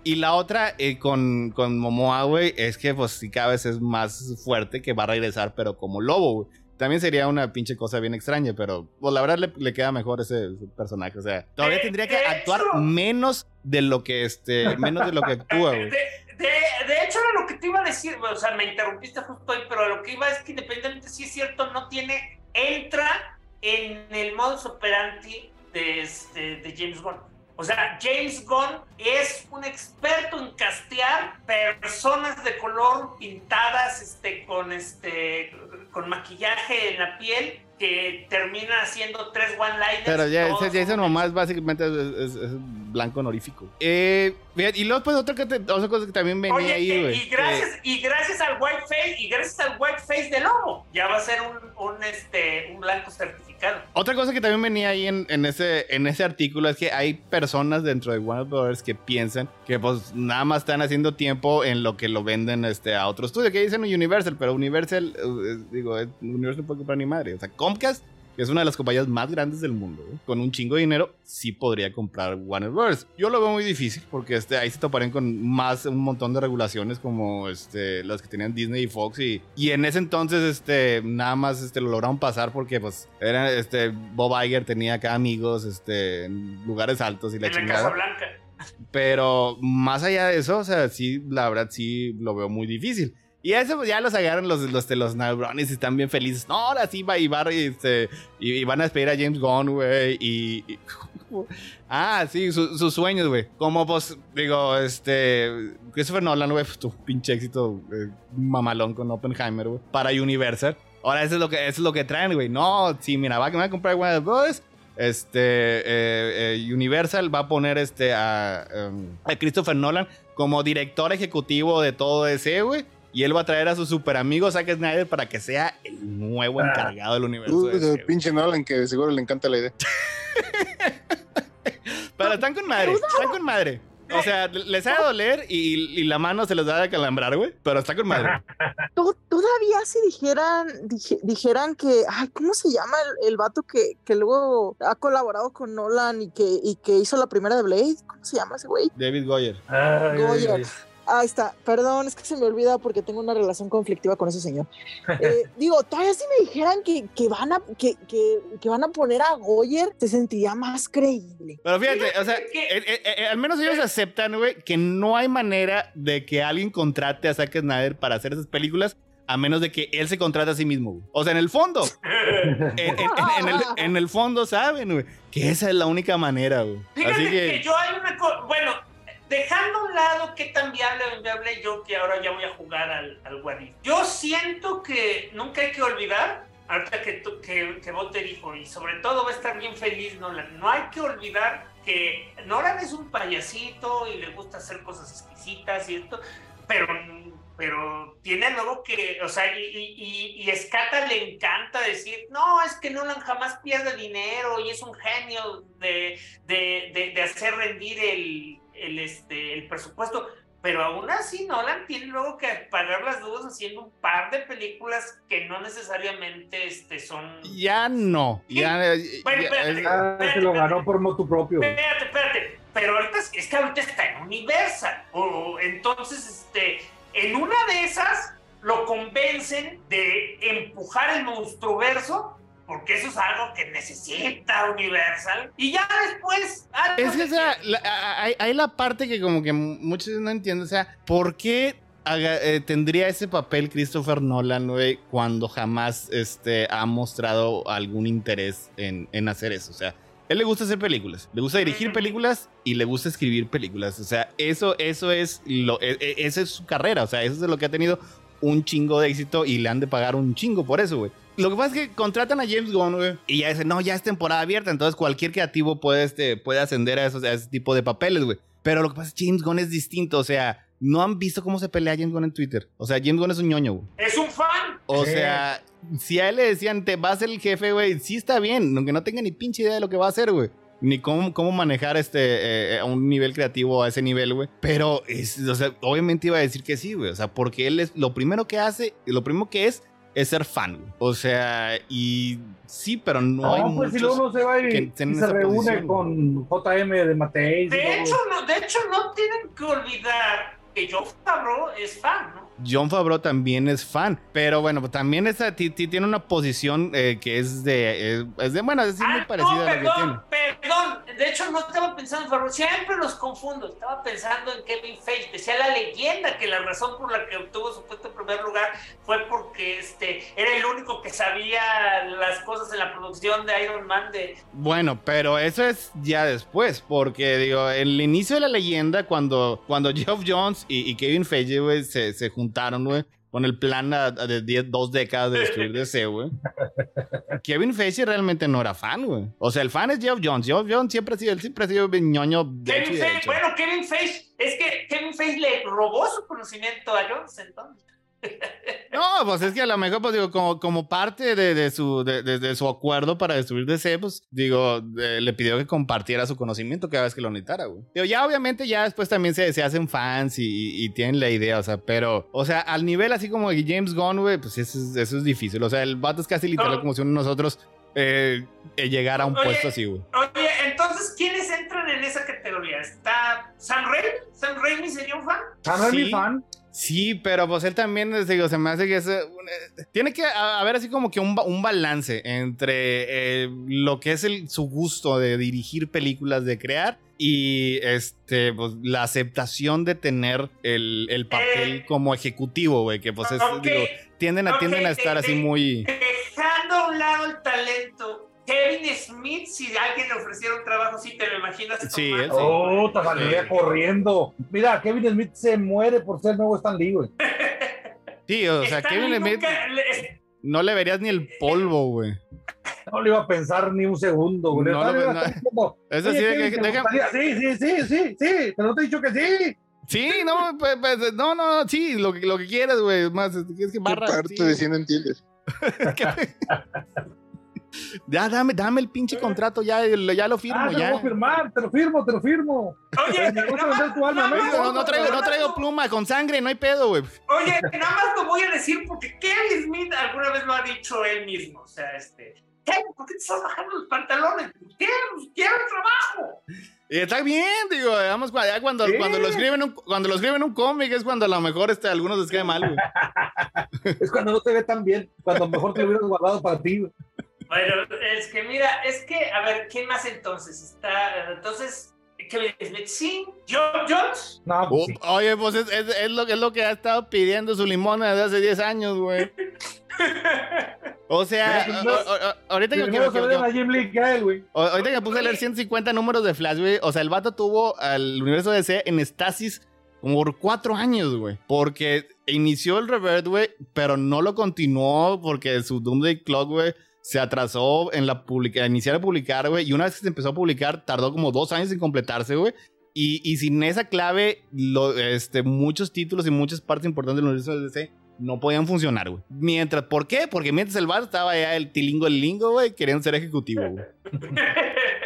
Y la otra eh, con, con Momoa, güey, es que pues sí cada vez es más fuerte que va a regresar, pero como lobo, güey. También sería una pinche cosa bien extraña, pero pues la verdad le, le queda mejor ese, ese personaje. O sea, todavía tendría que actuar hecho- menos de lo que este, menos de lo que actúa, güey. de- de hecho, era lo que te iba a decir, o sea, me interrumpiste justo ahí, pero lo que iba es que independientemente si es cierto, no tiene, entra en el modus operandi de, este, de James Gunn. O sea, James Gunn es un experto en castear personas de color pintadas este, con, este, con maquillaje en la piel que termina haciendo tres one-liners. Pero ya, ese Momoa es básicamente es, es- es blanco honorífico. Eh, y luego pues otra, que te- otra cosa que también venía Oye, ahí, güey. y gracias, y gracias al white face, y gracias al white face de lobo, ya va a ser un, un, este, un blanco certificado. Otra cosa que también venía ahí en, en ese, en ese artículo es que hay personas dentro de Warner Brothers que piensan que pues nada más están haciendo tiempo en lo que lo venden este, a otro estudio, que dicen Universal, pero Universal, eh, digo, eh, Universal no puede comprar ni madre. O sea, Comcast, que es una de las compañías más grandes del mundo, con un chingo de dinero, sí podría comprar Warner Brothers. Yo lo veo muy difícil porque este, ahí se toparían con más, un montón de regulaciones como este, las que tenían Disney y Fox y, y en ese entonces este, nada más este, lo lograron pasar porque pues era, este, Bob Iger tenía acá amigos este, en lugares altos y la en la Casa chingada. Blanca. Pero más allá de eso, o sea, sí, la verdad sí lo veo muy difícil. Y eso pues, ya los agarran los, los de los Brownies y están bien felices. No, ahora sí va y, va, este, y, van a despedir a James Gunn, güey. Y, *laughs* Ah, sí, su- sus sueños, güey. Como pues, digo, este. Christopher Nolan, güey, pues, tu pinche éxito eh, mamalón con Oppenheimer, güey. Para Universal. Ahora eso es lo que, es lo que traen, güey. No, sí, mira, va, me va a comprar Warner Bros. Este, eh, eh, Universal va a poner este a, em, a Christopher Nolan como director ejecutivo de todo ese, güey. Y él va a traer a su super amigo Zack Snyder para que sea el nuevo Ah. encargado del universo. Uh, de pinche Nolan, que seguro le encanta la idea. *laughs* Pero están con madre, están con madre. O sea, les ha de doler y, y la mano se les da de calambrar, güey. Pero está con madre. To- Todavía si dijeran, dije- dijeran que, ay, ¿cómo se llama el, el vato que, que luego ha colaborado con Nolan y que, y que hizo la primera de Blade? ¿Cómo se llama ese güey? David Goyer. Ay, ay. Ahí está, perdón, es que se me olvida porque tengo una relación conflictiva con ese señor. Eh, *laughs* digo, todavía si me dijeran que, que van a, que, que, que van a poner a Goyer, se sentiría más creíble. Pero fíjate, o sea, eh, eh, eh, al menos ellos aceptan, güey, que no hay manera de que alguien contrate a Zack Snyder para hacer esas películas a menos de que él se contrate a sí mismo, güey. O sea, en el fondo, en, *laughs* en- en- en el, en el fondo saben, güey, que esa es la única manera, güey. Fíjate Así que... que, yo hay una cosa, bueno, dejando a un lado qué tan viable o inviable yo que ahora ya voy a jugar al, al. Yo siento que nunca hay que olvidar, ahorita que, que, que vos te dijo, y sobre todo va a estar bien feliz Nolan, no hay que olvidar que Nolan es un payasito y le gusta hacer cosas exquisitas y esto, pero pero tiene luego que, o sea, y, y Escata le encanta decir, no, es que Nolan jamás pierde dinero y es un genio de, de, de, de hacer rendir el, el, este, el presupuesto. Pero aún así, Nolan tiene luego que pagar las dudas haciendo un par de películas que no necesariamente este, son... ya no. Ya, Bueno, ya- espérate. Ah, se lo ganó por motu propio. Espérate, espérate. Pero ahorita es, es que ahorita está en Universal. O, entonces, este, en una de esas, lo convencen de empujar el monstruoverso porque eso es algo que necesita Universal. Y ya después... Es que, o sea, la- hay, hay la parte que como que muchos no entienden, o sea, ¿por qué haga- eh, tendría ese papel Christopher Nolan, güey, cuando jamás este, ha mostrado algún interés en, en hacer eso? O sea, él le gusta hacer películas, le gusta dirigir películas y le gusta escribir películas. O sea, eso, eso es lo, e- e- esa es su carrera, o sea, eso es de lo que ha tenido un chingo de éxito y le han de pagar un chingo por eso, güey. Lo que pasa es que contratan a James Gunn, güey, y ya dicen, no, ya es temporada abierta, entonces cualquier creativo puede, este, puede ascender a, esos, a ese tipo de papeles, güey. Pero lo que pasa es que James Gunn es distinto, o sea, no han visto cómo se pelea James Gunn en Twitter. O sea, James Gunn es un ñoño, güey. Es un fan. O Sí. sea, si a él le decían, te va a ser el jefe, güey, sí está bien, aunque no tenga ni pinche idea de lo que va a hacer, güey. Ni cómo, cómo manejar este, eh, a un nivel creativo a ese nivel, güey. Pero, es, o sea, obviamente iba a decir que sí, güey. O sea, porque él es, lo primero que hace, lo primero que es, es ser fan. O sea, y sí, pero no, No, hay pues muchos... si luego se va y, que y se reúne posición, con JM de Mateis. y De hecho, no, de hecho, no tienen que olvidar que John Favreau es fan, ¿no? John Favreau también es fan, pero bueno, también esa, ti- ti- tiene una posición eh, que es de, eh, es de, bueno, es muy Ah, parecida no, a la que tiene. perdón, perdón. De hecho, no estaba pensando en Favreau. Siempre los confundo. Estaba pensando en Kevin Feige. Decía la leyenda que la razón por la que obtuvo su puesto en primer lugar fue porque este era el único que sabía las cosas en la producción de Iron Man de Bueno, pero eso es ya después, porque digo, en el inicio de la leyenda, cuando, cuando Geoff Jones y, y Kevin Feige, se, se juntaron, güey, con el plan a- a de diez- dos décadas de destruir DC, *laughs* güey. Kevin Feige realmente no era fan, güey. O sea, el fan es Geoff Jones. Geoff Jones siempre ha sido, él siempre ha sido bien ñoño de Kevin Feige. Bueno, Kevin Feige. Es que Kevin Feige le robó su conocimiento a Jones entonces. No, pues es que a lo mejor, pues digo, como, como parte de, de su, de, de- de su acuerdo para destruir DC, pues digo, le pidió que compartiera su conocimiento cada vez que lo necesitara, güey. Digo, ya obviamente ya después también se, se hacen fans y, y tienen la idea, o sea, pero, o sea, al nivel así como de James Gunn, güey, pues eso es, eso es difícil. O sea, el vato es casi literal No. como si uno de nosotros eh, eh, llegara a un Oye, puesto así, güey. Oye, entonces, ¿quiénes entran en esa categoría? ¿Está Sam Raimi? ¿Sam Raimi sería un fan? Ah, no es mi Sí. fan. Sí, pero pues él también, digo, se me hace que es... eh, eh, tiene que ha- haber así como que un, ba- un balance entre eh, lo que es el, su gusto de dirigir películas, de crear, y este, pues, la aceptación de tener el, el papel Eh, como ejecutivo, güey, que pues es, ok, digo, tienden a, tienden a estar así muy... Dejando a un lado el talento, Kevin Smith, si alguien le ofreciera un trabajo, sí te lo imaginas. Sí, él sí. Oh, te salía corriendo. Mira, Kevin Smith se muere por ser nuevo Stan Lee, güey. *laughs* Sí, o sea, Stan Kevin Smith nunca le- no le verías ni el polvo, güey. No le iba a pensar ni un segundo, güey. No, no, no. como, Eso "Oye, sí, Kevin, que- ¿te deja- gustaría?" Sí, sí, sí, sí, sí. Pero no te he dicho que sí. Sí, no, pues, pues, no, no, sí, lo, que- lo que quieras, güey. Más, es que ¿Qué barra. parte sí. de sí no entiendes? Ya, dame, dame el pinche contrato, ya, ya lo firmo, Ah, te lo ya. voy a firmar, te lo firmo, te lo firmo. Oye, Me gusta nada vender tu alma, nada ¿no? traigo, no traigo pluma, con sangre, no hay pedo, güey. Oye, nada más lo voy a decir porque Kevin Smith alguna vez lo ha dicho él mismo. O sea, este. Kevin, ¿por qué te estás bajando los pantalones? Quiero, quiero el trabajo. Y está bien, digo, digamos, cu- ya cuando, cuando lo escriben un, cuando lo escriben un cómic es cuando a lo mejor este, a algunos les cae mal, güey. *laughs* Es cuando no te ve tan bien, cuando mejor te lo hubieras guardado para ti. Bueno, es que mira, es que, a ver, ¿quién más entonces? Está, entonces, Kevin Smith, sí, John Jones. No, pues sí. oye, pues es, es- es lo, es lo que ha estado pidiendo su limona desde hace 10 años, güey. O sea, ahorita que, Ahorita puse a leer 150 números de Flash, güey. O sea, el vato tuvo al universo DC en estasis como por cuatro años, güey. Porque inició el Revert, güey, pero no lo continuó porque su Doomsday Clock, güey, se atrasó en la publica iniciar a publicar, güey. Y una vez que se empezó a publicar, tardó como dos años en completarse, güey. Y, y sin esa clave, lo- este, muchos títulos y muchas partes importantes del universo de DC no podían funcionar, güey. Mientras, ¿por qué? Porque mientras el vato estaba ya el tilingo, el lingo, güey, querían ser ejecutivo, güey. *laughs*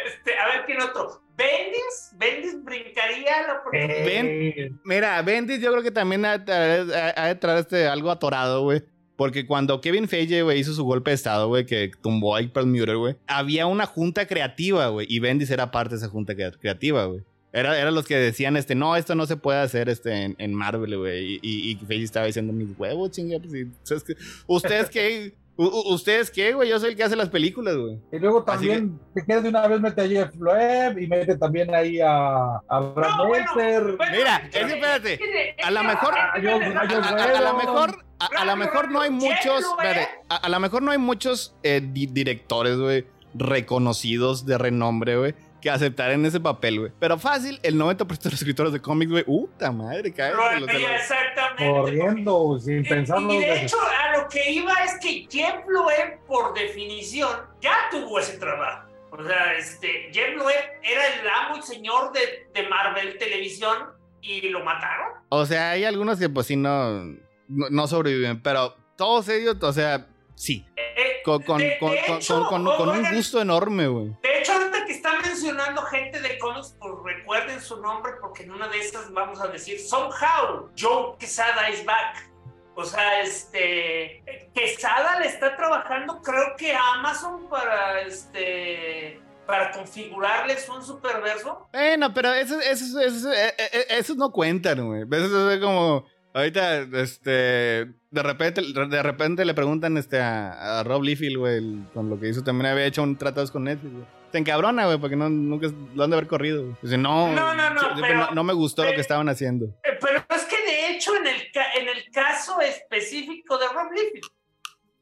Este, a ver, ¿quién otro? ¿Bendis? ¿Bendis brincaría la oportunidad? Eh, Mira, Bendis yo creo que también ha, ha- ha de traer este, algo atorado, güey. Porque cuando Kevin Feige, güey, hizo su golpe de estado, güey, que tumbó a Perlmutter, güey, había una junta creativa, güey, y Bendis era parte de esa junta crea- creativa, güey. Era, eran los que decían, este, no, esto no se puede hacer este, en, en Marvel, güey. Y, y, y Feige estaba diciendo, mis huevos, chinga. Pues, sí, ¿sabes qué? ¿Ustedes qué? ¿Ustedes qué, güey? Yo soy el que hace las películas, güey. Y luego también, te quieres de una vez, mete a Jeff Loeb y mete también ahí a, a Brad No, bueno, bueno, Mira, es es que espérate, a que- mejor- a lo mejor, a, a lo mejor no hay muchos, a, a lo mejor no hay muchos eh, di- directores, güey, reconocidos de renombre, güey, que aceptaran ese papel, güey. Pero fácil, el 90% de los escritores de cómics, güey, puta madre, cae. Exactamente. Corriendo, sin pensarlo. Y de desde- hecho, a lo que iba es que Jeff Loeb, por definición, ya tuvo ese trabajo. O sea, este, Jeff Loeb era el amo y señor de, de Marvel Televisión y lo mataron. O sea, hay algunos que pues sí no, no, sobreviven, pero todos ellos, o sea, sí. Eh, Con, con, de- con, de con- hecho, con- con- con un gusto enorme, güey. De hecho, ahorita que están mencionando gente de cómics, pues recuerden su nombre porque en una de esas vamos a decir somehow Joe Quesada is back. O sea, este Quesada le está trabajando, creo que a Amazon para este para configurarles un superverso. Bueno, pero esos, esos, esos, eh, eh, esos no cuentan, güey. Eso es como. Ahorita, este. De repente, de repente le preguntan este, a, a Rob Liefeld, güey, con lo que hizo. También había hecho un tratado con Netflix, güey. Se encabrona, güey, porque no, nunca lo han de haber corrido. Dice, no, No, no, no, pero- no, no me gustó lo que estaban haciendo. Eh, Pero es que de hecho, en el, en el caso específico de Rob Liefeld,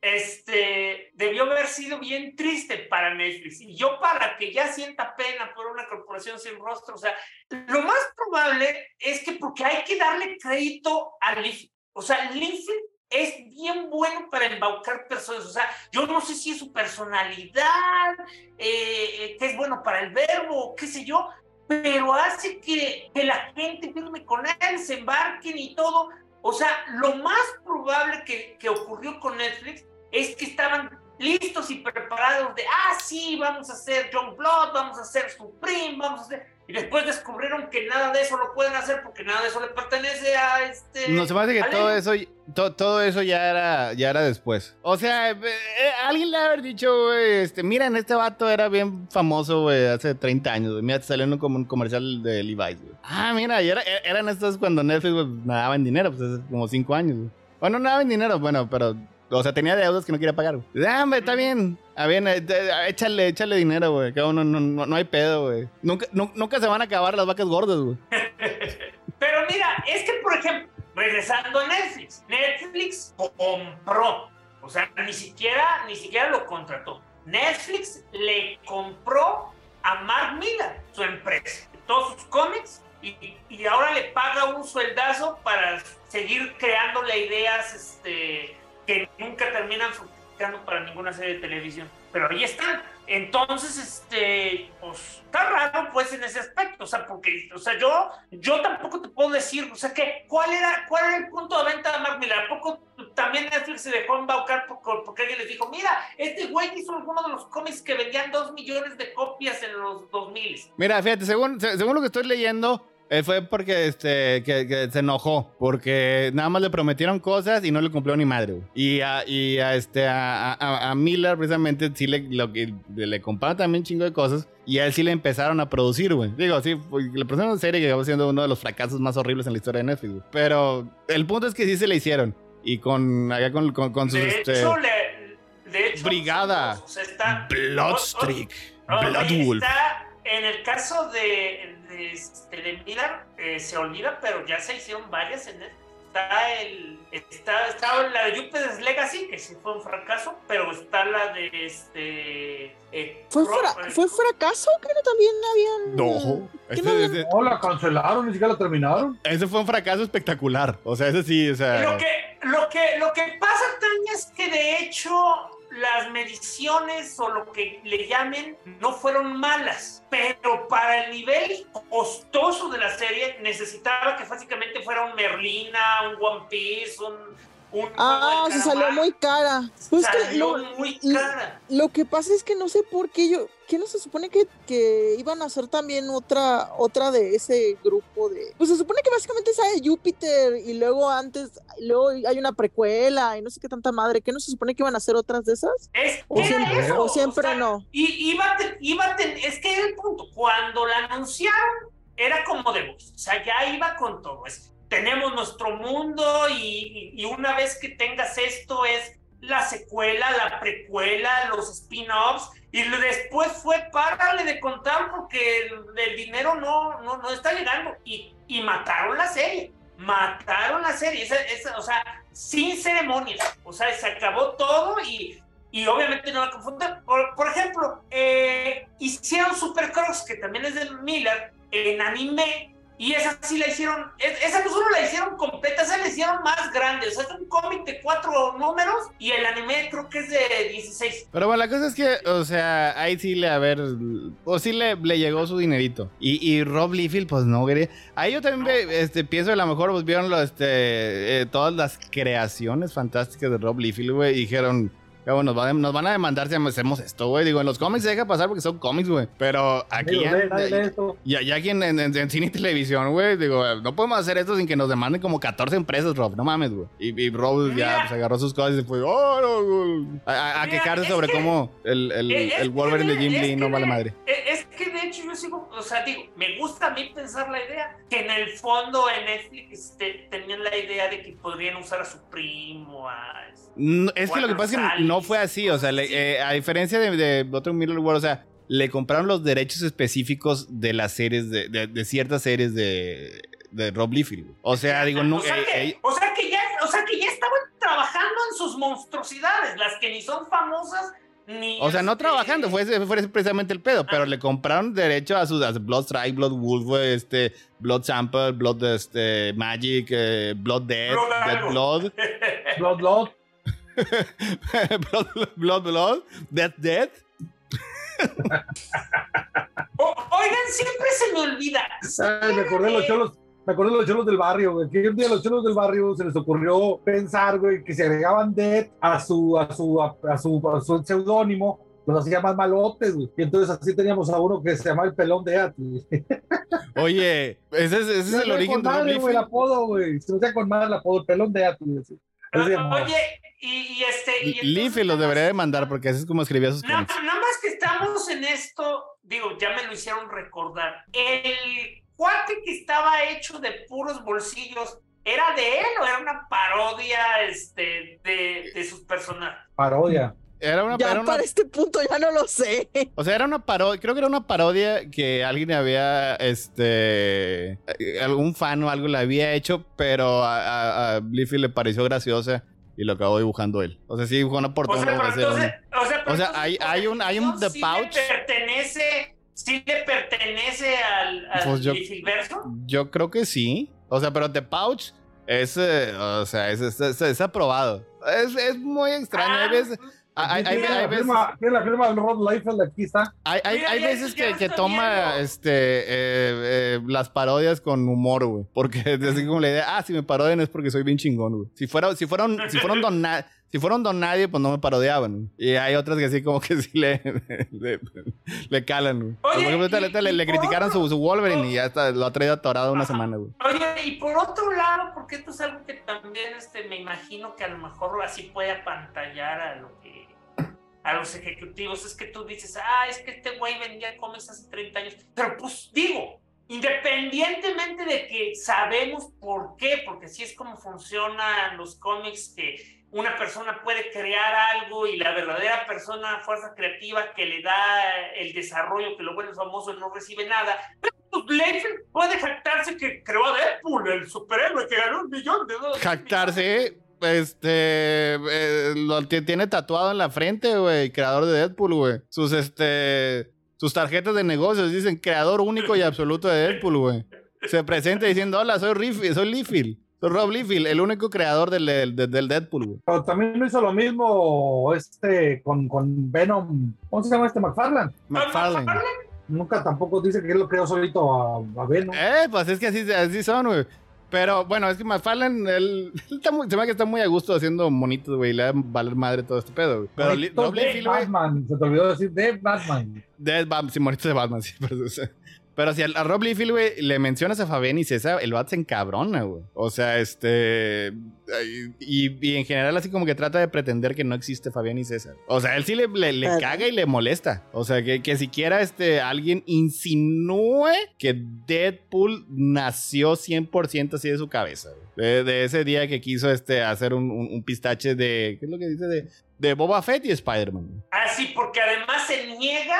este, debió haber sido bien triste para Netflix. Y yo para que ya sienta pena por una corporación sin rostro, o sea, lo más probable es que porque hay que darle crédito a Liefeld. O sea, Liefeld es bien bueno para embaucar personas. O sea, yo no sé si es su personalidad, eh, que es bueno para el verbo, qué sé yo, pero hace que, que la gente firme con él, se embarquen y todo. O sea, lo más probable que, que ocurrió con Netflix es que estaban listos y preparados de, ah, sí, vamos a hacer John Blood, vamos a hacer Supreme, vamos a hacer... Y después descubrieron que nada de eso lo pueden hacer porque nada de eso le pertenece a este... No se me hace que todo eso, to- todo eso ya era, ya era después. O sea, eh, eh, alguien le ha haber dicho, güey, este, miren, este vato era bien famoso, güey, hace 30 años, güey. Mira, te salió en como un comercial de Levi's, güey. Ah, mira, y era- e- eran estos cuando Netflix, güey, nadaba en dinero, pues hace como 5 años, güey. Bueno, nadaba en dinero, bueno, pero, o sea, tenía deudas que no quería pagar, güey. Ah, está bien. Ah, bien, eh, échale, échale dinero, güey. No, no, no, no hay pedo, güey. Nunca, nu- nunca se van a acabar las vacas gordas, güey. *laughs* Pero mira, es que, por ejemplo, regresando a Netflix, Netflix compró, o sea, ni siquiera, ni siquiera lo contrató. Netflix le compró a Mark Miller, su empresa, todos sus cómics, y, y ahora le paga un sueldazo para seguir creándole ideas este, que nunca terminan fructificando para ninguna serie de televisión. Pero ahí están. Entonces, este, pues, está raro, pues, en ese aspecto. O sea, porque, o sea, yo, yo tampoco te puedo decir, o sea, que, ¿cuál era, cuál era el punto de venta de Mark Miller? ¿A poco también Netflix se dejó embaucar por- porque alguien les dijo, mira, este güey hizo alguno de los cómics que vendían dos millones de copias en los 2000? Mira, fíjate, según, se- según lo que estoy leyendo, eh, fue porque este, que, que se enojó. Porque nada más le prometieron cosas y no le cumplió ni madre. güey. Y a, y a, este, a, a- a Miller, precisamente, sí le, lo le compraron también un chingo de cosas. Y a él sí le empezaron a producir, güey. Digo, sí, le presentaron una serie que acabó siendo uno de los fracasos más horribles en la historia de Netflix. güey. Pero el punto es que sí se le hicieron. Y con, acá con, con, con sus. De este, hecho, le, de hecho, Brigada. Bloodstreak. Bloodwolf. Está, en el caso de, este, de Miller, eh, se olvida, pero ya se hicieron varias en él. Está, el, está, está la de Jupiter's Legacy, que sí fue un fracaso, pero está la de este. eh, ¿Fue, fra- eh, ¿Fue fracaso? Que no también habían. No. ¿Qué Ese- no habían- ese- No, la cancelaron, ni siquiera la terminaron. ese fue un fracaso espectacular. O sea, ese sí, o sea. Lo que, lo, que, lo que pasa, Tania, es que de hecho las mediciones o lo que le llamen no fueron malas, pero para el nivel costoso de la serie necesitaba que básicamente fuera un Merlina, un One Piece, un... un Ah, se salió muy cara. Pues que Salió lo, muy cara. lo que pasa es que no sé por qué yo. ¿Qué no se supone que, que iban a hacer también otra otra de ese grupo de. Pues se supone que básicamente esa de Júpiter y luego antes. Luego hay una precuela y no sé qué tanta madre. ¿Qué no se supone que iban a hacer otras de esas? Es O siempre, eso, o siempre sea, no. Y iba iba es que era el punto. Cuando la anunciaron, era como de o sea, ya iba con todo. Es, tenemos nuestro mundo y, una vez que tengas esto es la secuela, la precuela, los spin-offs, y después fue párale de contar porque el, el dinero no, no, no, está llegando. Y, y, mataron la serie, mataron la serie, esa, esa, o sea, sin ceremonias, o sea, se acabó todo y, y obviamente no la confunden. Por, por ejemplo, eh, hicieron Supercross, que también es de Miller, en anime, y esa sí la hicieron, esa no solo la hicieron completa, esa la hicieron más grande. O sea, es un cómic de cuatro números y el anime creo que es de 16. Pero bueno, la cosa es que, o sea, ahí sí le, a ver, o sí le, le llegó su dinerito. Y, y Rob Liefeld, pues no, güey. Ahí yo también no. este, pienso, a lo mejor pues vieron lo, este, eh, todas las creaciones fantásticas de Rob Liefeld, güey, y dijeron bueno, nos, van, nos van a demandar si hacemos esto, güey. Digo, en los cómics se deja pasar porque son cómics, güey. Pero aquí ya, ya, ya, aquí en, en, en, cine y televisión, güey, digo, no podemos hacer esto sin que nos demanden como 14 empresas, Rob. No mames, güey. Y, y Rob ya pues, agarró sus cosas y se fue, oh, no, a, a, Mira, quejarse sobre que, cómo el, el, el Wolverine de Jim Lee no vale madre. Es que de hecho yo sigo, o sea, digo, me gusta a mí pensar la idea que en el fondo en Netflix te, tenían la idea de que podrían usar a su primo, a no, es que lo que pasa es que no fue así, o sea, le, eh, a diferencia de, de otro Mirror World, o sea, le compraron los derechos específicos de las series, de, de, de ciertas series de, de Rob Liefeld. O sea, digo, no. O sea, eh, que, eh, o sea, que ya, o sea, que ya estaban trabajando en sus monstruosidades, las que ni son famosas. Ni o sea, no este... trabajando, fue, fue precisamente el pedo, ah. pero le compraron derecho a sus a Blood Strike, Blood Wolf, este, Blood Sample, Blood este, Magic, eh, Blood Dead, Blood Dead Blood. Blood Blood. *laughs* blood, blood, blood, death, death. o, oigan, siempre se me olvida. Ay, me acordé de los cholos. Me acordé de los cholos del barrio, güey. Que un día a los cholos del barrio se les ocurrió pensar, güey, que se agregaban Dead a su, a su, a, a su, a su seudónimo los hacía más malotes, güey. Y entonces así teníamos a uno que se llamaba el pelón de Atli. *laughs* Oye, ese es, ese es el origen de madre, güey, el apodo, güey. Se me hacía con madre el apodo, el pelón de Atli. Ah, oye, y, y este. Y Liffy lo debería demandar porque así es como escribía sus no, Nada más que estamos en esto, digo, ya me lo hicieron recordar. El cuate que estaba hecho de puros bolsillos, ¿era de él o era una parodia este, de, de sus personajes? Parodia. Era una, ya era para una, este punto ya no lo sé. O sea, era una parodia, creo que era una parodia que alguien había, este, algún fan o algo le había hecho, pero a, a, a Liffy le pareció graciosa y lo acabó dibujando él. O sea, sí dibujó una portada. O sea, pero entonces, o sea, pero o sea hay, hay un, hay un The sí Pouch. Le pertenece, sí le pertenece al, al Pues yo- creo que sí. O sea, pero The Pouch es, eh, o sea, es, es, es- es aprobado. Es, es muy extraño. Hay Ah, veces, hay, hay, Tiene hay la veces, firma- tiene la firma del Rod Liefeld, aquí está. hay, hay, Mira, hay ya- veces ya que, toma este, eh, eh, las parodias con humor, güey. Porque *laughs* es así como la idea, ah, si me parodian es porque soy bien chingón, güey. Si fuera, si fuera un, si fuera un don si fuera un don nadie, pues no me parodiaban. Y hay otras que así como que *laughs* sí le, le, le calan, güey. Oye, Por ejemplo, y- le, y le por criticaron otro- su, su Wolverine y ya está, lo ha traído atorado una semana, güey. Oye, y por otro lado, porque esto es algo que también este, me imagino que a lo mejor así puede apantallar a lo que a los ejecutivos, es que tú dices, ah, es que este güey vendía cómics hace 30 años, pero pues digo, independientemente de que sabemos por qué, porque sí es como funcionan los cómics, que una persona puede crear algo y la verdadera persona, fuerza creativa que le da el desarrollo, que lo vuelve famoso, no recibe nada, pues Liefeld puede jactarse que creó a Deadpool, el superhéroe que ganó un millón de dólares. Jactarse, este, eh, lo tiene tatuado en la frente, güey, creador de Deadpool, güey. Sus, este, sus tarjetas de negocios dicen creador único y absoluto de Deadpool, güey. Se presenta diciendo, hola, soy Liefeld, soy Liefeld. Soy Rob Liefeld, el único creador del, del, del Deadpool, güey. Pero también lo hizo lo mismo este con, con Venom. ¿Cómo se llama este McFarlane? McFarlane. Nunca tampoco dice que él lo creó solito a, a Venom. Eh, pues es que así, así son, güey. Pero bueno, es que McFarlane, él, *laughs* él está muy, se me hace que está muy a gusto haciendo monitos, güey. Le da valer madre todo este pedo, güey. Pero Li- de. Batman, se te olvidó decir de Batman. De Batman, sí, monitos de Batman, sí, pero, o sea, Pero si a, a Rob Liefeld, güey, le mencionas a Fabián y César, el vato se encabrona, güey. O sea, este. Y, y en general, así como que trata de pretender que no existe Fabián y César. O sea, él sí le, le- caga y le molesta. O sea, que, que siquiera este, alguien insinúe que Deadpool nació 100% así de su cabeza. güey. De, de ese día que quiso este, hacer un, un- un pistache de. ¿Qué es lo que dice? De, de Boba Fett y Spider-Man. Ah, sí, porque además se niega.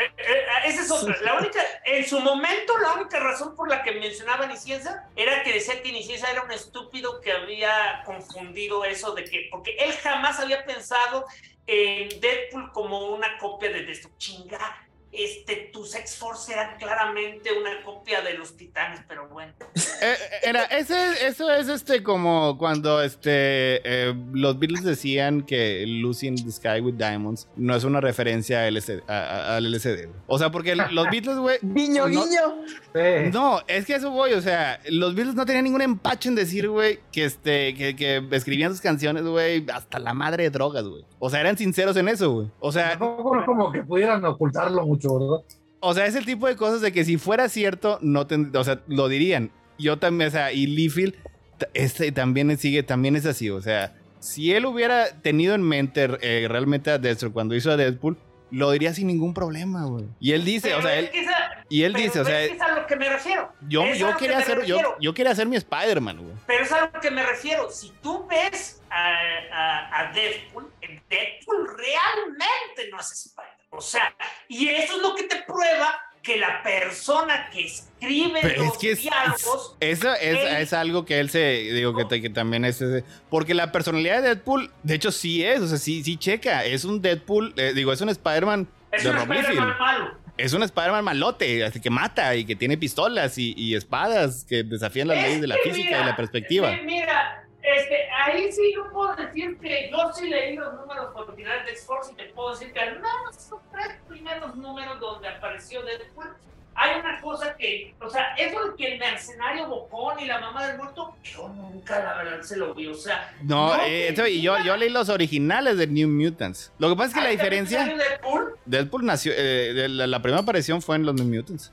Eh, eh, esa es otra. La única, en su momento, la única razón por la que mencionaba Nicienza era que decía que Nicienza era un estúpido que había confundido eso de que. Porque él jamás había pensado en Deadpool como una copia de esto. Chinga, este, tus X-Force eran claramente una copia de los titanes, pero bueno. *laughs* Eh, era, ese, eso es este como cuando este eh, los Beatles decían que Lucy in the Sky with Diamonds no es una referencia a- a- al LSD. güey. O sea, porque los Beatles, güey. *laughs* Guiño, no- guiño. No, es que a eso voy, o sea, los Beatles no tenían ningún empacho en decir, güey, que este, que, que escribían sus canciones, güey, hasta la madre de drogas, güey. O sea, eran sinceros en eso, güey. O sea, Tampoco no como que pudieran ocultarlo mucho, ¿verdad? O sea, es el tipo de cosas de que si fuera cierto, no ten- o sea, lo dirían. Yo también, o sea, y Liefeld t- este también sigue, también es así, o sea, si él hubiera tenido en mente eh, realmente a Deathstroke cuando hizo a Deadpool, lo diría sin ningún problema, güey. Y él dice, o sea, él, es que esa- y él dice, o sea, es que a lo que me refiero. yo, es yo que quería me hacer, yo, yo quería hacer mi Spider-Man, güey. Pero es a lo que me refiero. Si tú ves a, a, a Deadpool, Deadpool realmente no es Spider. O sea, y eso es lo que te prueba que la persona que escribe Pero los es que es, diálogos. eso es, él- es algo que él se, digo, que, que también es, ese- porque la personalidad de Deadpool, de hecho sí es, o sea, sí, sí checa, es un Deadpool, eh, digo, es un Spider-Man es de un. Spider-Man malo. Es un Spider-Man malote, así que mata y que tiene pistolas y, y espadas que desafían las Es leyes de la física y la perspectiva. mira, este, ahí sí yo puedo decir que yo sí leí los números originales de X-Force y te puedo decir que al menos los tres primeros números donde apareció Deadpool, hay una cosa que, o sea, eso de que el mercenario Bocón y la mamá del muerto, yo nunca la verdad se lo vi, o sea. No, no eh, eso- y yo, yo leí los originales de New Mutants. Lo que pasa es que la diferencia, Deadpool. Deadpool nació, eh, la, la primera aparición fue en los New Mutants.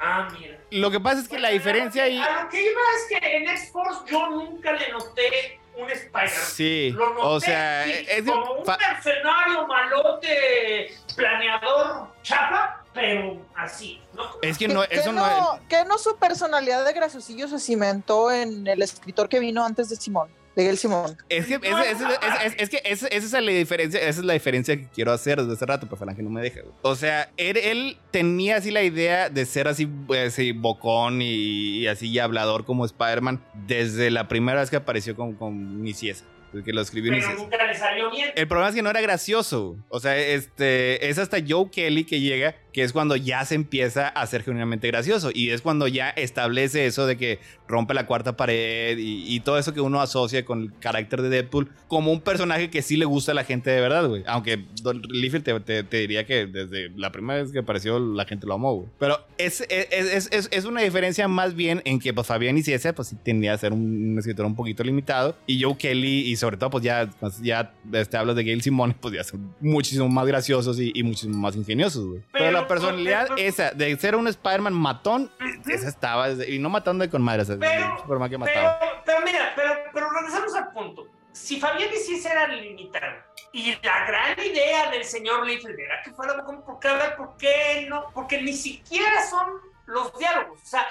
Ah, mira. Lo que pasa es que la diferencia ahí... A lo que iba es que en X-Force yo nunca le noté un Spider. Sí, Lo noté, o sea, es, como un fa- mercenario malote, planeador, chapa, pero así, ¿no? es que no, ¿Qué- eso qué no es... que no su personalidad de graciosillo se cimentó en el escritor que vino antes de Simón, Gail Simón. Es que, es, No, es- es- es- es que esa, esa es la diferencia, esa es la diferencia que quiero hacer desde hace rato, pero Falange no me deja. güey. O sea, él, él tenía así la idea de ser así, pues, así bocón y, y así hablador como Spider-Man desde la primera vez que apareció con, con Niciesa, que lo escribió Pero nunca le salió bien. El problema es que no era gracioso. O sea, este es hasta Joe Kelly que llega, que es cuando ya se empieza a ser genuinamente gracioso. Y es cuando ya establece eso de que rompe la cuarta pared y, todo eso que uno asocia con el carácter de Deadpool como un personaje que sí le gusta a la gente de verdad, güey. Aunque Don Liefeld te, te- te diría que desde la primera vez que apareció la gente lo amó, güey. Pero es, es, es, es- es una diferencia más bien en que pues, Fabián Nicieza pues sí tendía a ser un, escritor un poquito limitado. Y Joe Kelly y sobre todo pues ya, pues, ya este, hablas de Gail Simone pues ya son muchísimo más graciosos y, y muchísimo más ingeniosos, güey. Pero, Pero, la personalidad esa de ser un Spider-Man matón, esa estaba, y no matando de con madre, o sea, Pero- un Superman que Pero, mataba. pero mira, pero, pero regresamos al punto. Si Fabián hiciese era limitado y la gran idea del señor Liefeld era que fuera como, ¿por qué, a ver, ¿por qué no? Porque ni siquiera son los diálogos. O sea,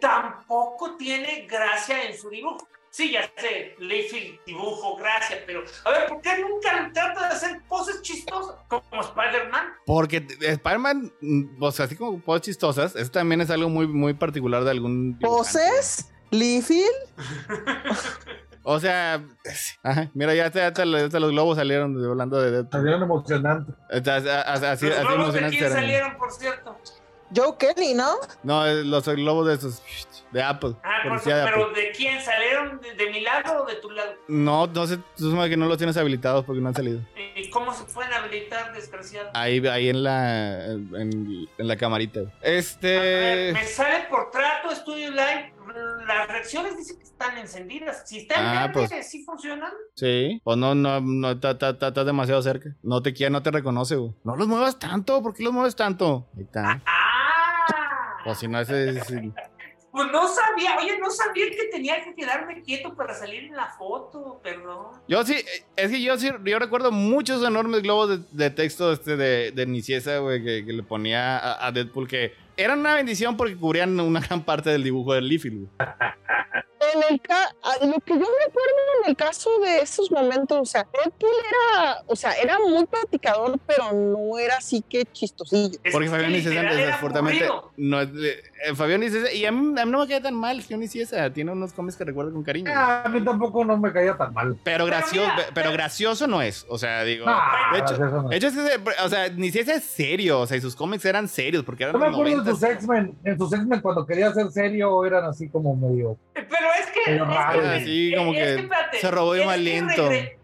tampoco tiene gracia en su dibujo. Sí, ya sé, Liefeld dibujo, gracia, pero a ver, ¿por qué nunca trata de hacer poses chistosas como Spider-Man? Porque Spider-Man, mm, o sea, así como poses chistosas, eso también es algo muy, muy particular de algún. dibujante. ¿Poses? *laughs* ¿Liefeld? O sea, ajá, mira, ya hasta, hasta los hasta los globos salieron de- hablando de. Salieron emocionante. Así, así, así, Los así globos de emocionantes quién eran. salieron, por cierto. Joe Kelly, ¿no? No, los globos de esos, de Apple. Ah, por de pero. ¿de quién salieron? ¿De, de mi lado o de tu lado? No, no sé, tú sabes que no los tienes habilitados porque no han salido. ¿Y cómo se pueden habilitar, desgraciado? Ahí, ahí en la, en, en la camarita. güey. A ver, Este. me sale por trato Studio Live. Las reacciones dicen que están encendidas. Si están Ah, verdes, pues. sí funcionan. Sí, pues no, no, no, está- está- está- estás demasiado cerca. No te quiere, no te reconoce, güey. No los muevas tanto, ¿por qué los mueves tanto? Ahí está. Ah, O si no, ese es... Pues no sabía, oye, no sabía que tenía que quedarme quieto para salir en la foto, perdón. Yo sí, es que yo sí, yo recuerdo muchos enormes globos de, de texto este de, de Niciesa, güey, que, que le ponía a, a Deadpool que eran una bendición porque cubrían una gran parte del dibujo del Liefeld, güey. En el ca- lo que yo recuerdo en el caso de esos momentos, o sea, Deadpool era, o sea, era muy platicador, pero no era así que chistosillo. Porque que Fabián era desafortunadamente no eh, Fabián Niciesa, y a mí, a mí no me queda tan mal Fabián Niciesa, tiene unos cómics que recuerdo con cariño. Ah, a mí tampoco no me caía tan mal. Pero, gracioso, mira, pero, pero- gracioso no es, o sea, digo... Nah, de hecho, eso no. de hecho, es que, o sea, Niciesa es serio, o sea, y sus cómics eran serios, porque eran Yo me acuerdo de 90. sus X-Men. En sus X-Men, cuando quería ser serio, eran así como medio. Pero es que. Medio es que- es como que espérate, se robó de es mal que aliento. regre-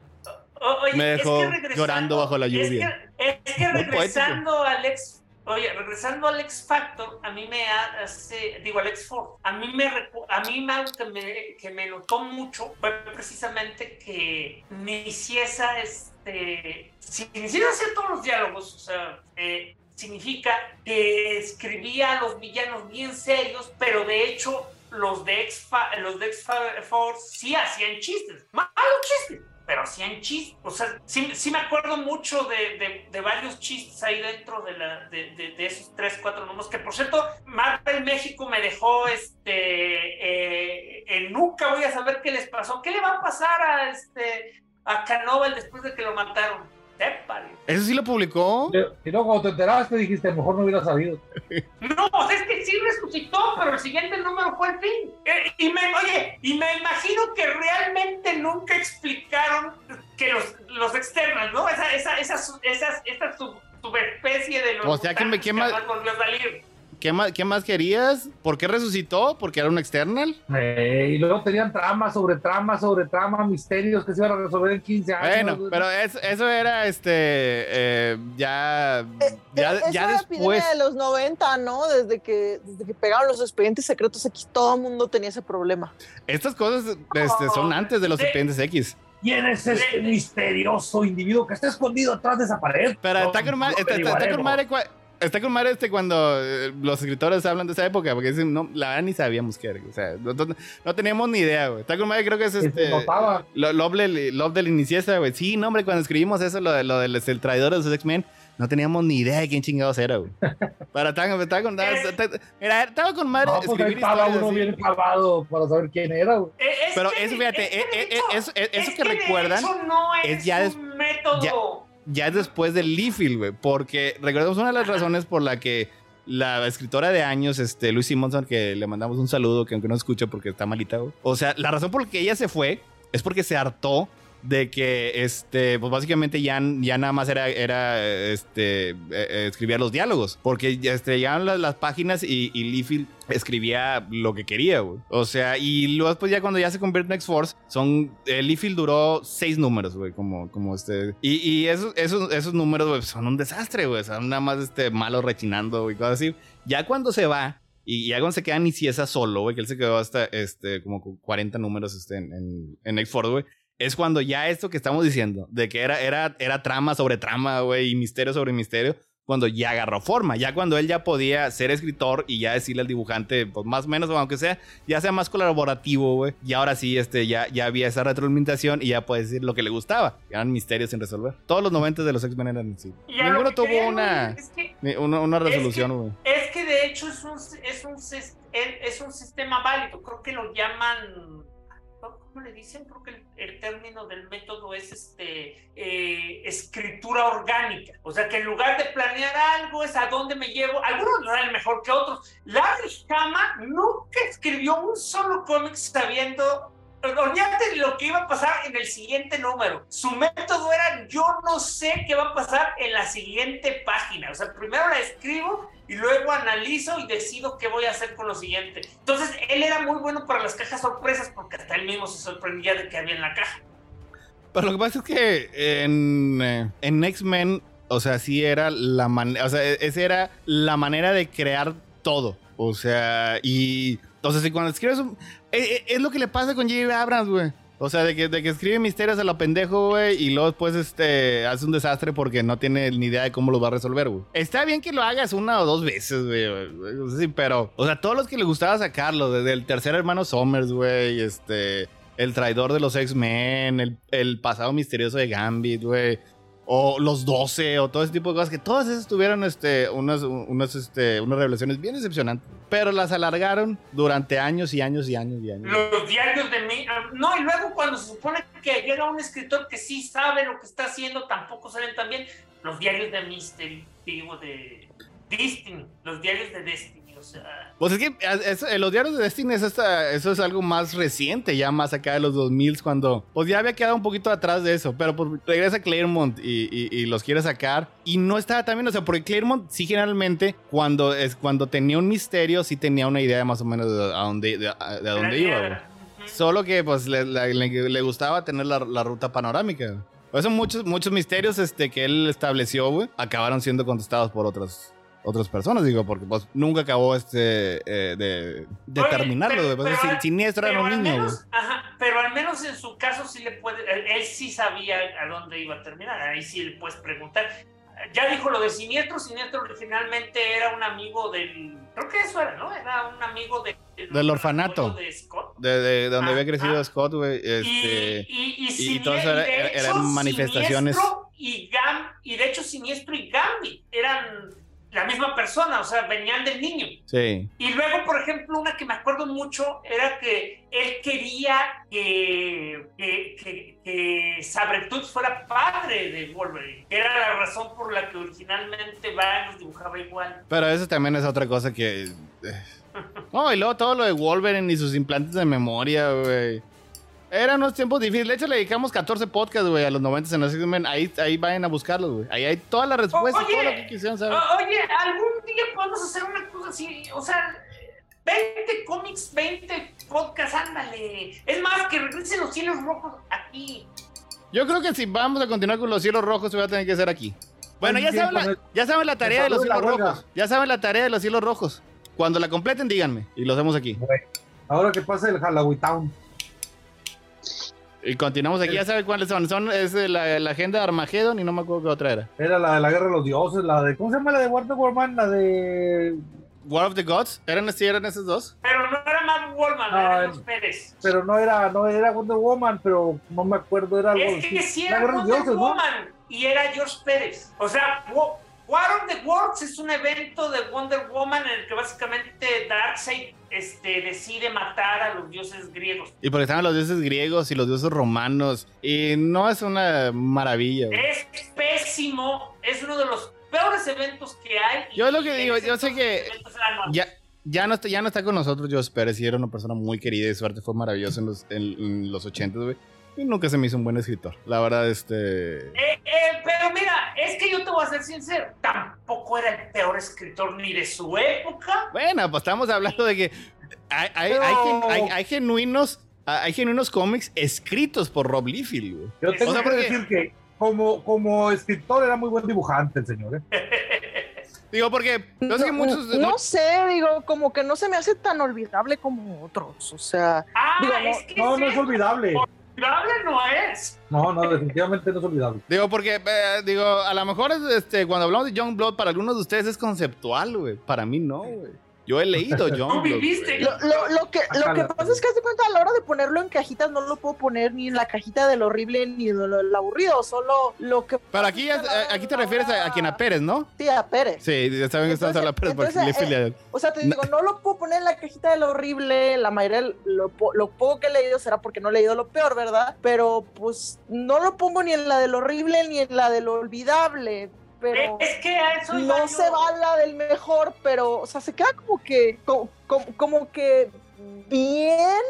o- oye, Me es que dejó llorando bajo la es lluvia. que- Es que, regresando al ex. Oye, regresando al X Factor, a mí me hace, digo, al X Force, a mí me, a mí algo que me, que me notó mucho fue precisamente que Niciesa, este, si Niciesa hacía todos los diálogos, o sea, eh, significa que escribía a los villanos bien serios, pero de hecho los de X, los de X Force sí hacían chistes, malos chistes, pero hacían chistes. O sea, sí, sí me acuerdo mucho de, de- varios chistes ahí dentro de, la, de, de- esos tres, cuatro números. Que por cierto, Marvel México me dejó este. eh, nunca voy a saber qué les pasó. ¿Qué le va a pasar a este. a Canoval después de que lo mataron? ¿Eso sí lo publicó? Y luego cuando te enteraste dijiste, mejor no hubiera sabido. No, o sea, es que sí resucitó, pero el siguiente número fue el fin. Eh, y me, oye, y me imagino que realmente nunca explicaron que los, los externos, ¿no? Esa, esa, esa, su- esas- esa sub- subespecie de los O sea, que me- mutantes ¿qué más- jamás volvió a salir. ¿Qué más, ¿Qué más querías? ¿Por qué resucitó? ¿Porque era un external? Eh, y luego tenían trama sobre trama sobre trama, misterios que se iban a resolver en 15 años. Bueno, pero eso, eso era este. eh, ya. Ya, Eh, Eso ya era después. epidemia de los 90, ¿no? Desde que, desde que pegaron los expedientes secretos X, todo el mundo tenía ese problema. Estas cosas este, son antes de los expedientes X. ¿Quién es este misterioso individuo que está escondido atrás de esa pared? Pero No, está con madre, no está, está- con madre este cuando eh, los escritores hablan de esa época, porque dicen, no, la verdad ni sabíamos qué era. O sea, no, no- no teníamos ni idea, güey. Está con madre, creo que es este. notaba. Lo- Love del, Love del Iniciesa, güey. Sí, no, hombre, cuando escribimos eso, lo, de- lo del el traidor de sus X-Men, no teníamos ni idea de quién chingados era, güey. *laughs* Pero estaba, estaba con, estaba- mira, estaba con madre No, pues escribir estaba historias uno así. bien clavado para saber quién era. güey. Eh, es Pero que- eso, fíjate, es que eh, de eh, hecho- eso- eh, eso es que de recuerdan hecho no es, es ya des- un método. ya es después del Leafield, güey. Porque recordemos una de las razones por la que la escritora de años, este, Luis Simonson, que le mandamos un saludo, que aunque no escucha porque está malita, güey. O sea, la razón por la que ella se fue es porque se hartó de que, este, pues básicamente ya, ya nada más era, era este, eh, eh, escribir los diálogos. Porque este, llegaban las, las páginas y, y Liefeld escribía lo que quería, güey. O sea, y luego después ya cuando ya se convierte en X-Force, son, eh, Liefeld duró seis números, güey, como, como este. Y, y esos, esos, esos números, güey, son un desastre, güey. Son nada más, este, malos rechinando, y cosas así. Ya cuando se va, y ya cuando se queda Niciesa solo, güey, que él se quedó hasta, este, como con 40 números, este, en, en, en X-Force, güey. Es cuando ya esto que estamos diciendo, de que era, era, era trama sobre trama, güey, y misterio sobre misterio, cuando ya agarró forma, ya cuando él ya podía ser escritor y ya decirle al dibujante, pues más o menos, aunque sea, ya sea más colaborativo, güey. Y ahora sí, este, ya, ya había esa retroalimentación y ya puede decir lo que le gustaba. Eran misterios sin resolver. Todos los 90 de los X-Men eran así. Ninguno que tuvo una, es que- una, una Es que- resolución, güey. Es que de hecho es un, es un, es un sistema válido. Creo que lo llaman. ¿Cómo le dicen? Creo que el, el término del método es este eh, escritura orgánica. O sea que en lugar de planear algo, es a dónde me llevo. Algunos lo dan mejor que otros. Larry Hama nunca escribió un solo cómic sabiendo olvídate lo que iba a pasar en el siguiente número. Su método era yo no sé qué va a pasar en la siguiente página. O sea, primero la escribo y luego analizo y decido qué voy a hacer con lo siguiente. Entonces, él era muy bueno para las cajas sorpresas porque hasta él mismo se sorprendía de que había en la caja. Pero lo que pasa es que en, eh, en X-Men, o sea, sí era la manera, o sea, e- esa era la manera de crear todo. O sea, y, o sea, si cuando escribes eh, eh, es lo que le pasa con J.J. Abrams, güey. O sea, de que, de que escribe misterios a lo pendejo, güey, y luego después este, hace un desastre porque no tiene ni idea de cómo lo va a resolver, güey. Está bien que lo hagas una o dos veces, güey. Sí, pero, o sea, todos los que le gustaba sacarlo, desde el tercer hermano Somers, güey, este, el traidor de los X-Men, el pasado misterioso de Gambit, güey. O los 12, o todo ese tipo de cosas, que todas esas tuvieron este, unas, unas, este, unas revelaciones bien decepcionantes. Pero las alargaron durante años y años y años y años. Los diarios de mí. No, y luego cuando se supone que llega un escritor que sí sabe lo que está haciendo, tampoco salen también los diarios de Mystery, digo, de Destiny, los diarios de Destiny. O sea, Pues es que es- es- los diarios de Destiny es esta- eso es algo más reciente, ya más acá de los 2000 cuando pues ya había quedado un poquito atrás de eso, pero pues regresa Claremont y, y- y los quiere sacar y no estaba también, o sea, porque Claremont sí generalmente cuando, es, cuando tenía un misterio sí tenía una idea más o menos de a dónde, de, a- de a dónde iba. Solo que pues le, le- le- le gustaba tener la, la ruta panorámica. Por eso muchos, muchos misterios este, que él estableció, güey, acabaron siendo contestados por otras, otras personas, digo, porque pues nunca acabó este eh, de, de Oye, terminarlo, pero-. Pues, pero siniestro era un niño, menos-. Ajá, pero al menos en su caso sí le puede, él, sí sabía a dónde iba a terminar, ahí sí le puedes preguntar. Ya dijo lo de Siniestro, Siniestro originalmente era un amigo del, creo que eso era, ¿no? Era un amigo de, Del orfanato. De Scott. De, de- de donde Ah, había crecido ah. Scott, güey. Este, y, y, y, y Sinie- todo eso era- y de hecho, eran manifestaciones. Siniestro y, Gam, y de hecho Siniestro y Gambit eran la misma persona, o sea, venían del niño. sí. Y luego, por ejemplo, una que me acuerdo mucho era que él quería que, que, que, que Sabretooth fuera padre de Wolverine, que era la razón por la que originalmente Van los dibujaba igual. Pero eso también es otra cosa que. eh. *laughs* No, y luego todo lo de Wolverine y sus implantes de memoria, güey. Eran unos tiempos difíciles. De hecho, le dedicamos 14 podcasts, güey, a los 90 en los X-Men. Ahí, ahí vayan a buscarlos, güey. Ahí hay todas las respuestas, todo lo que quisieran saber. Oye, algún día podemos hacer una cosa así, o sea, 20 cómics, 20 podcasts, ándale. Es más, que regresen los cielos rojos aquí. Yo creo que si vamos a continuar con los cielos rojos, se va a tener que hacer aquí. Bueno, ya saben, la, ya saben la tarea de los cielos rojos. Ya saben la tarea de los cielos rojos. Cuando la completen, díganme. Y lo hacemos aquí. Ahora que pasa el Halloween Town. Y continuamos aquí. Ya saben cuáles son. Son es eh, la, la agenda de Armageddon y no me acuerdo qué otra era. Era la de la guerra de los dioses, la de. ¿Cómo se llama la de Wonder Woman? La de. War of the Gods. ¿Eran, sí, eran esos dos? Pero no era Matt Wallman, No, era el- los Pérez. Pero no era, no era Wonder Woman, pero no me acuerdo, era algo Es que sí La era Wonder dioses, ¿no? Woman y era George Pérez. O sea, War of the Worlds es un evento de Wonder Woman en el que básicamente Darkseid este, decide matar a los dioses griegos. Y porque estaban los dioses griegos y los dioses romanos. Y no es una maravilla. güey. Es pésimo, es uno de los peores eventos que hay. Yo lo que digo, yo sé que. Ya, ya, no está, ya no está con nosotros Joss Pérez. Y era una persona muy querida y su arte fue maravilloso en los, en, en los 80, güey. Y nunca se me hizo un buen escritor. La verdad, este... Eh, eh, pero mira, es que yo te voy a ser sincero, tampoco era el peor escritor ni de su época. Bueno, pues estamos hablando de que hay, hay, Pero- hay gen- hay- hay genuinos... Hay genuinos cómics escritos por Rob Liefeld, güey. Yo tengo O sea, que porque- decir que como, como escritor era muy buen dibujante el señor, ¿eh? *laughs* Digo, porque yo sé que No, muchos... no sé, digo, como que no se me hace tan olvidable como otros. O sea, Ah, Digo, no- es que No, no es olvidable. Olvidable no es. No, no, definitivamente no es olvidable. Digo, porque, eh, digo, a lo mejor este, cuando hablamos de Young Blood, para algunos de ustedes es conceptual, güey. Para mí no, güey. Yo he leído *laughs* Tú Blood. viviste. lo, lo- lo que, lo que pasa es que haz de cuenta a la hora de ponerlo en cajitas no lo puedo poner ni en la cajita del horrible ni lo del aburrido, solo lo que... Pero aquí, es- eh, aquí te refieres a, a quien a Pérez, ¿no? Sí, a Pérez. Sí, ya saben que estamos hablando de Pérez porque entonces, Liefeld ya- O sea, te No. digo, no lo puedo poner en la cajita de lo horrible. La mayoría, lo, po- lo poco que he leído será porque no he leído lo peor, ¿verdad? Pero pues no lo pongo ni en la del horrible ni en la del olvidable. Pero Es que a eso iba no yo. se va la del mejor, pero, o sea, se queda como que, como, como- como que bien.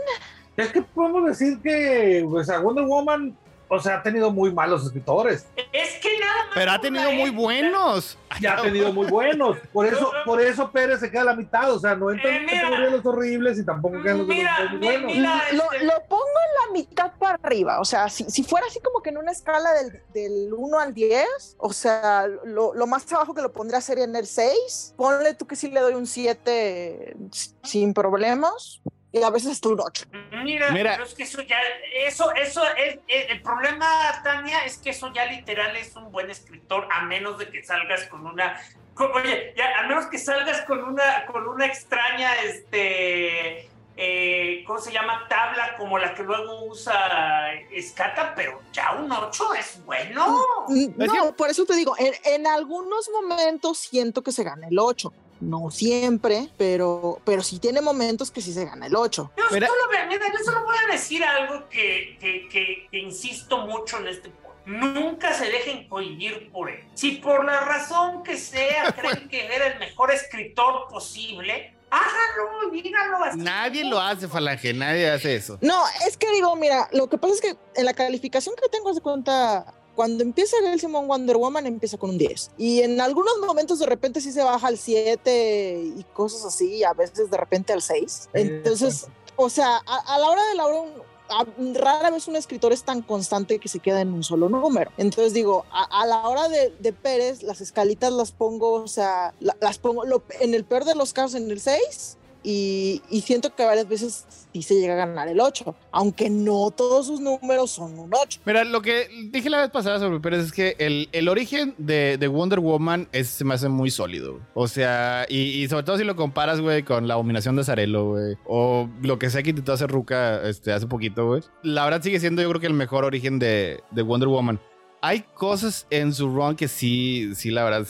Es que podemos decir que pues, a Wonder Woman, o sea, ha tenido muy malos escritores. Es que nada más. Pero ha tenido muy buenos. Y ha tenido muy buenos. Por eso, por eso Pérez se queda a la mitad. O sea, no entra Eh, en la mira. categoría de los horribles y tampoco quedan los Mira, los muy mi- buenos. mira. lo, este- lo pongo en la mitad para arriba. O sea, si, si fuera así como que en una escala del, del 1 al 10, o sea, lo, lo más abajo que lo pondría sería en el 6. Ponle tú que sí le doy un 7 sin problemas. Y a veces hasta un 8. Mira, Mira. pero es que eso ya, eso, eso es, es- el problema, Tania, es que eso ya literal es un buen escritor, a menos de que salgas con una, con- oye, ya, a menos que salgas con una, con una extraña, este, eh, ¿cómo se llama? Tabla como la que luego usa Escata, pero ya un 8 es bueno. Mm, Es No, por eso te digo, en, en algunos momentos siento que se gana el 8. No siempre, pero, pero sí tiene momentos que sí se gana el 8. Yo solo, mira, yo solo voy a decir algo que, que, que- que insisto mucho en este podcast. Nunca se dejen cohibir por él. Si por la razón que sea *laughs* creen que era el mejor escritor posible, háganlo, díganlo. hasta- Nadie lo hace, Falange, nadie hace eso. No, es que digo, mira, lo que pasa es que en la calificación que tengo de cuenta, cuando empieza el Simon Wonder Woman empieza con un 10. Y en algunos momentos de repente sí se baja al 7 y cosas así, y a veces de repente al 6. Entonces, o sea, a, a la hora de la hora, un- a- rara vez un escritor es tan constante que se queda en un solo número. Entonces digo, a, a la hora de, de Pérez, las escalitas las pongo, o sea, la- las pongo lo- en el peor de los casos en el 6 y, y siento que varias veces sí se llega a ganar el 8, aunque no todos sus números son un 8. Mira, lo que dije la vez pasada sobre Pérez es que el, el origen de, de Wonder Woman es, se me hace muy sólido. O sea, y, y sobre todo si lo comparas, güey, con la abominación de Zarelo, güey. O lo que sea que intentó hacer Ruka este, hace poquito, güey. La verdad sigue siendo yo creo que el mejor origen de, de Wonder Woman. Hay cosas en su run que sí, sí, la verdad,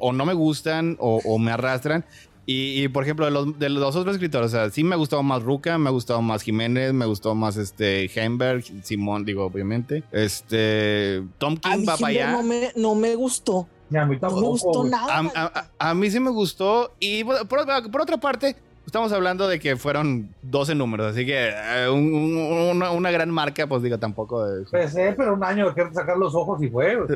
o no me gustan o, o me arrastran. Y, y, por ejemplo, de los, de los otros escritores, o sea, sí me ha gustado más Ruka, me ha gustado más Jiménez, me gustó más este Heimberg, Simón, digo, obviamente. Este, Tom A King mí va para allá. no me, no me gustó, Ya, a mí no tampoco, me gustó güey. nada. A, a- mí sí me gustó. Y bueno, por, por otra parte, estamos hablando de que fueron 12 números, así que eh, un- un- una, una gran marca, pues digo, tampoco. de- Pensé, pero un año de sacar los ojos y fue. güey.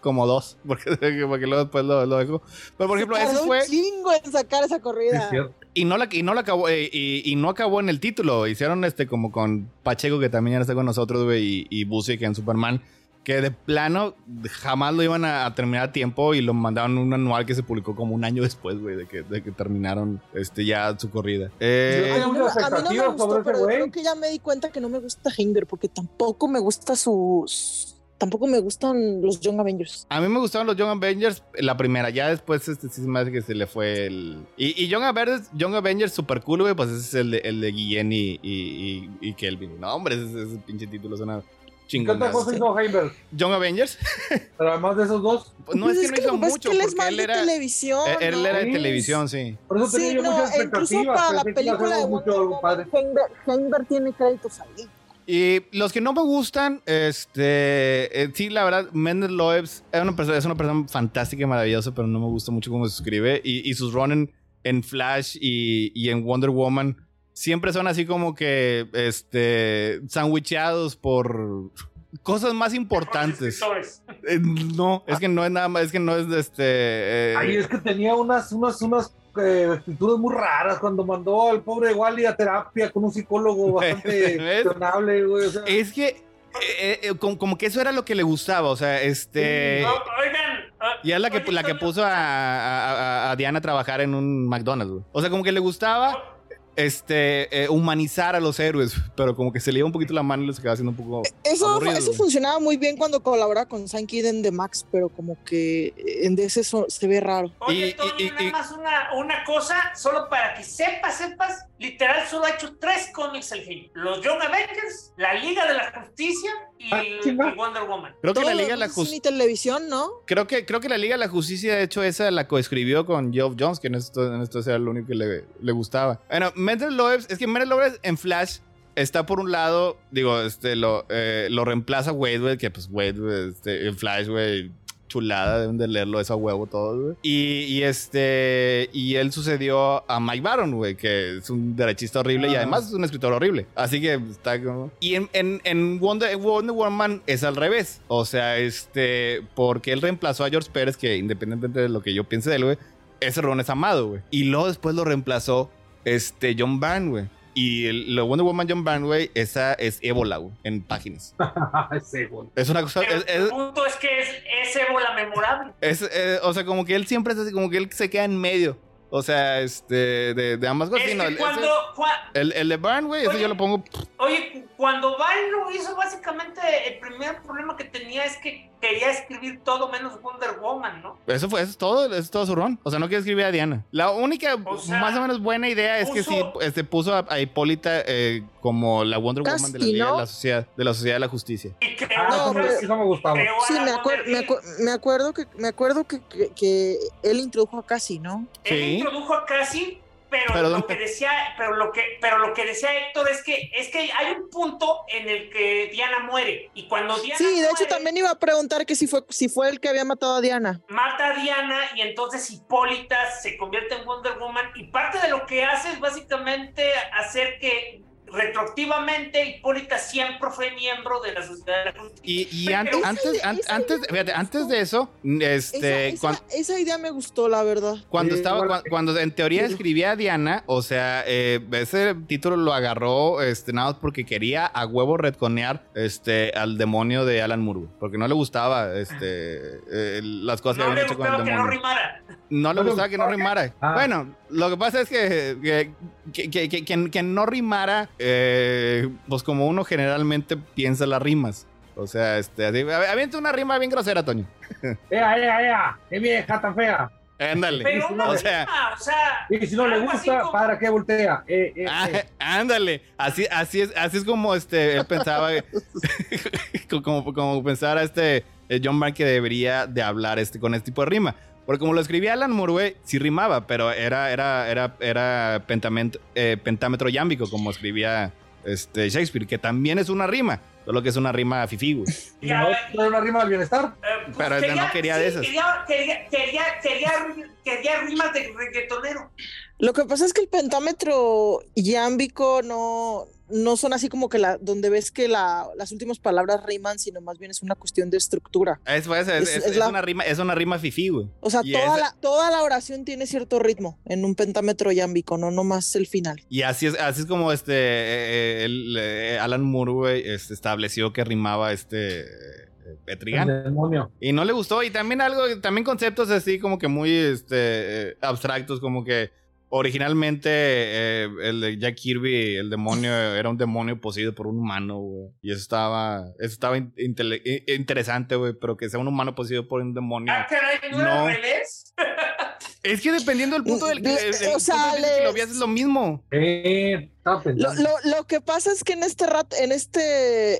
Como dos, *laughs* porque, porque luego después lo, lo dejo. Pero por ejemplo, tardó fue. un chingo en sacar esa corrida. Y no la, y no la acabó, eh, y, y no acabó en el título. Hicieron este como con Pacheco, que también ya está con nosotros, güey, y, y Busiek en Superman, que de plano jamás lo iban a, a terminar a tiempo y lo mandaron un anual que se publicó como un año después, güey, de que, de que terminaron este, ya su corrida. Eh, Yo A mí, no, a mí no me gustó, pero creo que ya me di cuenta que no me gusta Hinger porque tampoco me gusta sus... Tampoco me gustan los Young Avengers. a mí me gustaron los Young Avengers, la primera, ya después este, sí hace que se le fue el... Y, y Young Avengers, Young Avengers super cool, güey, pues ese es el de, el de Guillén y, y, y, y Kelvin. No, hombre, ese, ese pinche título suena ¿Qué otra chingón. cosa hizo Heimberg? Young Avengers. *laughs* Pero además de esos dos, Pues no Pues es que no hizo es mucho, que él es más de televisión. él, él ¿no? era de televisión, sí. por eso tenía Sí, yo no, muchas incluso expectativas. para la película de Wonder mucho Woman, padre. Heimberg, Heimberg tiene créditos ahí. Y los que no me gustan, este, eh, sí, la verdad, Mendel Loebs es una persona, es una persona fantástica y maravillosa, pero no me gusta mucho cómo se escribe. Y, y sus run en, en Flash y, y en Wonder Woman siempre son así como que, este, sandwicheados por cosas más importantes. Eh, no, es que no es nada más, es que no es de este... eh, Ahí es que tenía unas, unas, unas eh, escrituras muy raras cuando mandó al pobre Wally a terapia con un psicólogo *laughs* bastante cuestionable, güey. O sea, Es que eh, eh, como, como que eso era lo que le gustaba, o sea, este... No, oigan. ah, Y es la que, la que puso a, a- a- a Diana a trabajar en un McDonald's, güey. O sea, como que le gustaba este, eh, humanizar a los héroes, pero como que se le iba un poquito la mano y les quedaba haciendo un poco... Eso, Aburrido, eso funcionaba muy bien cuando colaboraba con Sankey en The Max, pero como que en DC eso se ve raro. Oye, Y- y- nada y- más una, una cosa, solo para que sepas, sepas, literal solo ha hecho tres cómics el genio. Los Young Avengers, la Liga de la Justicia y, Ah, y. Wonder Woman. Creo que la Liga de la Justicia... televisión, ¿no? Creo que, creo que la Liga de la Justicia, de hecho, esa la coescribió con Geoff Jones, que en esto, en esto era lo único que le, le gustaba. Bueno, Mendel Loebs, es que Mendel Loebs en Flash está por un lado, digo, este, lo, eh, lo reemplaza Wade, güey, que pues Wade, este, en Flash, güey, chulada, deben de leerlo eso a huevo todos, güey. Y, y este, y él sucedió a Mike Baron, güey, que es un derechista horrible y Ah. además es un escritor horrible. Así que está como... Y en, en, en Wonder, Wonder Woman es al revés. O sea, este, porque él reemplazó a George Pérez, que independientemente de lo que yo piense de él, güey, ese Ron es amado, güey. Y luego después lo reemplazó este John Byrne, güey. Y el, lo Wonder Woman John Byrne, güey, esa es ébola, güey, en páginas. *laughs* sí, güey. Es una cosa... Es- el es- punto es que es, es ébola memorable. Es, eh, o sea, como que él siempre es así, como que él se queda en medio O sea, este, de, de ambas cosas. Es no, el, cuando, ese- cua- el, el de Burn, güey, ese yo lo pongo. Oye, cuando Val lo hizo, básicamente el primer problema que tenía es que quería escribir todo menos Wonder Woman, ¿no? Eso fue, eso es todo, eso es todo su ron. O sea, no quiere escribir a Diana. La única, O sea, más o menos buena idea es que sí, puso- este, puso a, a Hipólita eh, como la Wonder Woman de la Casi, Liga ¿no? de la Sociedad, de la Sociedad de la Justicia. Y creó, Ah, No, eso, me, gustaba. Sí, me, acuer- me, acu- me acuerdo que me acuerdo que, que, que él introdujo a Cassie, ¿no? Él Sí. introdujo a Cassie, pero, Pero lo ¿dónde- que decía, pero lo que, pero lo que decía Héctor es que es que hay un punto en el que Diana muere y cuando Diana Sí, de hecho también iba a preguntar que si fue si fue el que había matado a Diana. mata a Diana y entonces Hipólita se convierte en Wonder Woman y parte de lo que hace es básicamente hacer que retroactivamente Hipólita siempre fue miembro de la Sociedad de la Justicia. Y, y Pero an- esa antes, idea- an- esa antes, fíjate, antes de eso, este, esa, cuan- esa- esa idea me gustó, la verdad. Cuando estaba, cuando en teoría Sí. escribía a Diana, o sea, eh, ese título lo agarró este, nada más porque quería a huevo retconear este, al demonio de Alan Moore, porque no le gustaba este, eh, las cosas no que le habían hecho con el gustaba que no demonio. rimara. No le No gustaba que no rimara. Ah. Bueno, lo que pasa es que, que, que, que- que- que- que no rimara, eh, pues como uno generalmente piensa las rimas. O sea, este, así, avienta una rima bien grosera, Toño. *laughs* Ea, ea, ea. Qué vieja tan fea. Ándale. Pero no o o sea, o sea, Y si no le gusta, como- ¿para qué voltea? *laughs* Eh, eh, Ah, eh. ándale, así, así es, así es como este él pensaba, *laughs* como, como pensara este John Mark que debería de hablar este con este tipo de rima. Porque como lo escribía Alan Moore, güey, sí rimaba, pero era, era, era, era pentament- eh, pentámetro yámbico, como escribía este Shakespeare, que también es una rima, solo que es una rima fifí, güey. Y no, era una rima del bienestar. Eh, pues Pero ese no quería de esas. Quería, quería, quería, quería, quería rimas de reggaetonero. Lo que pasa es que el pentámetro yámbico no, no son así como que la, donde ves que la, las últimas palabras riman, sino más bien es una cuestión de estructura. Es, pues, es, Es- es- es es la- una rima, es una rima fifí, güey. O sea, toda la, toda la oración tiene cierto ritmo en un pentámetro yámbico, no nomás el final. Y así es, así es como este eh, eh, el, eh, Alan Moore, güey, este, estableció que rimaba este eh, Etrigan. El demonio. Y no le gustó. Y también algo, también conceptos así como que muy este, eh, abstractos, como que originalmente eh, el de Jack Kirby, el demonio, era un demonio poseído por un humano, güey. Y eso estaba, eso estaba in- interesante, güey. Pero que sea un humano poseído por un demonio. Ah, caray, ¿no, No. revés? *laughs* Es que dependiendo del punto del que, o punto sea, del que lo veas es lo mismo. Eh, Lo, pensando. lo, lo que pasa es que en este rat, en este,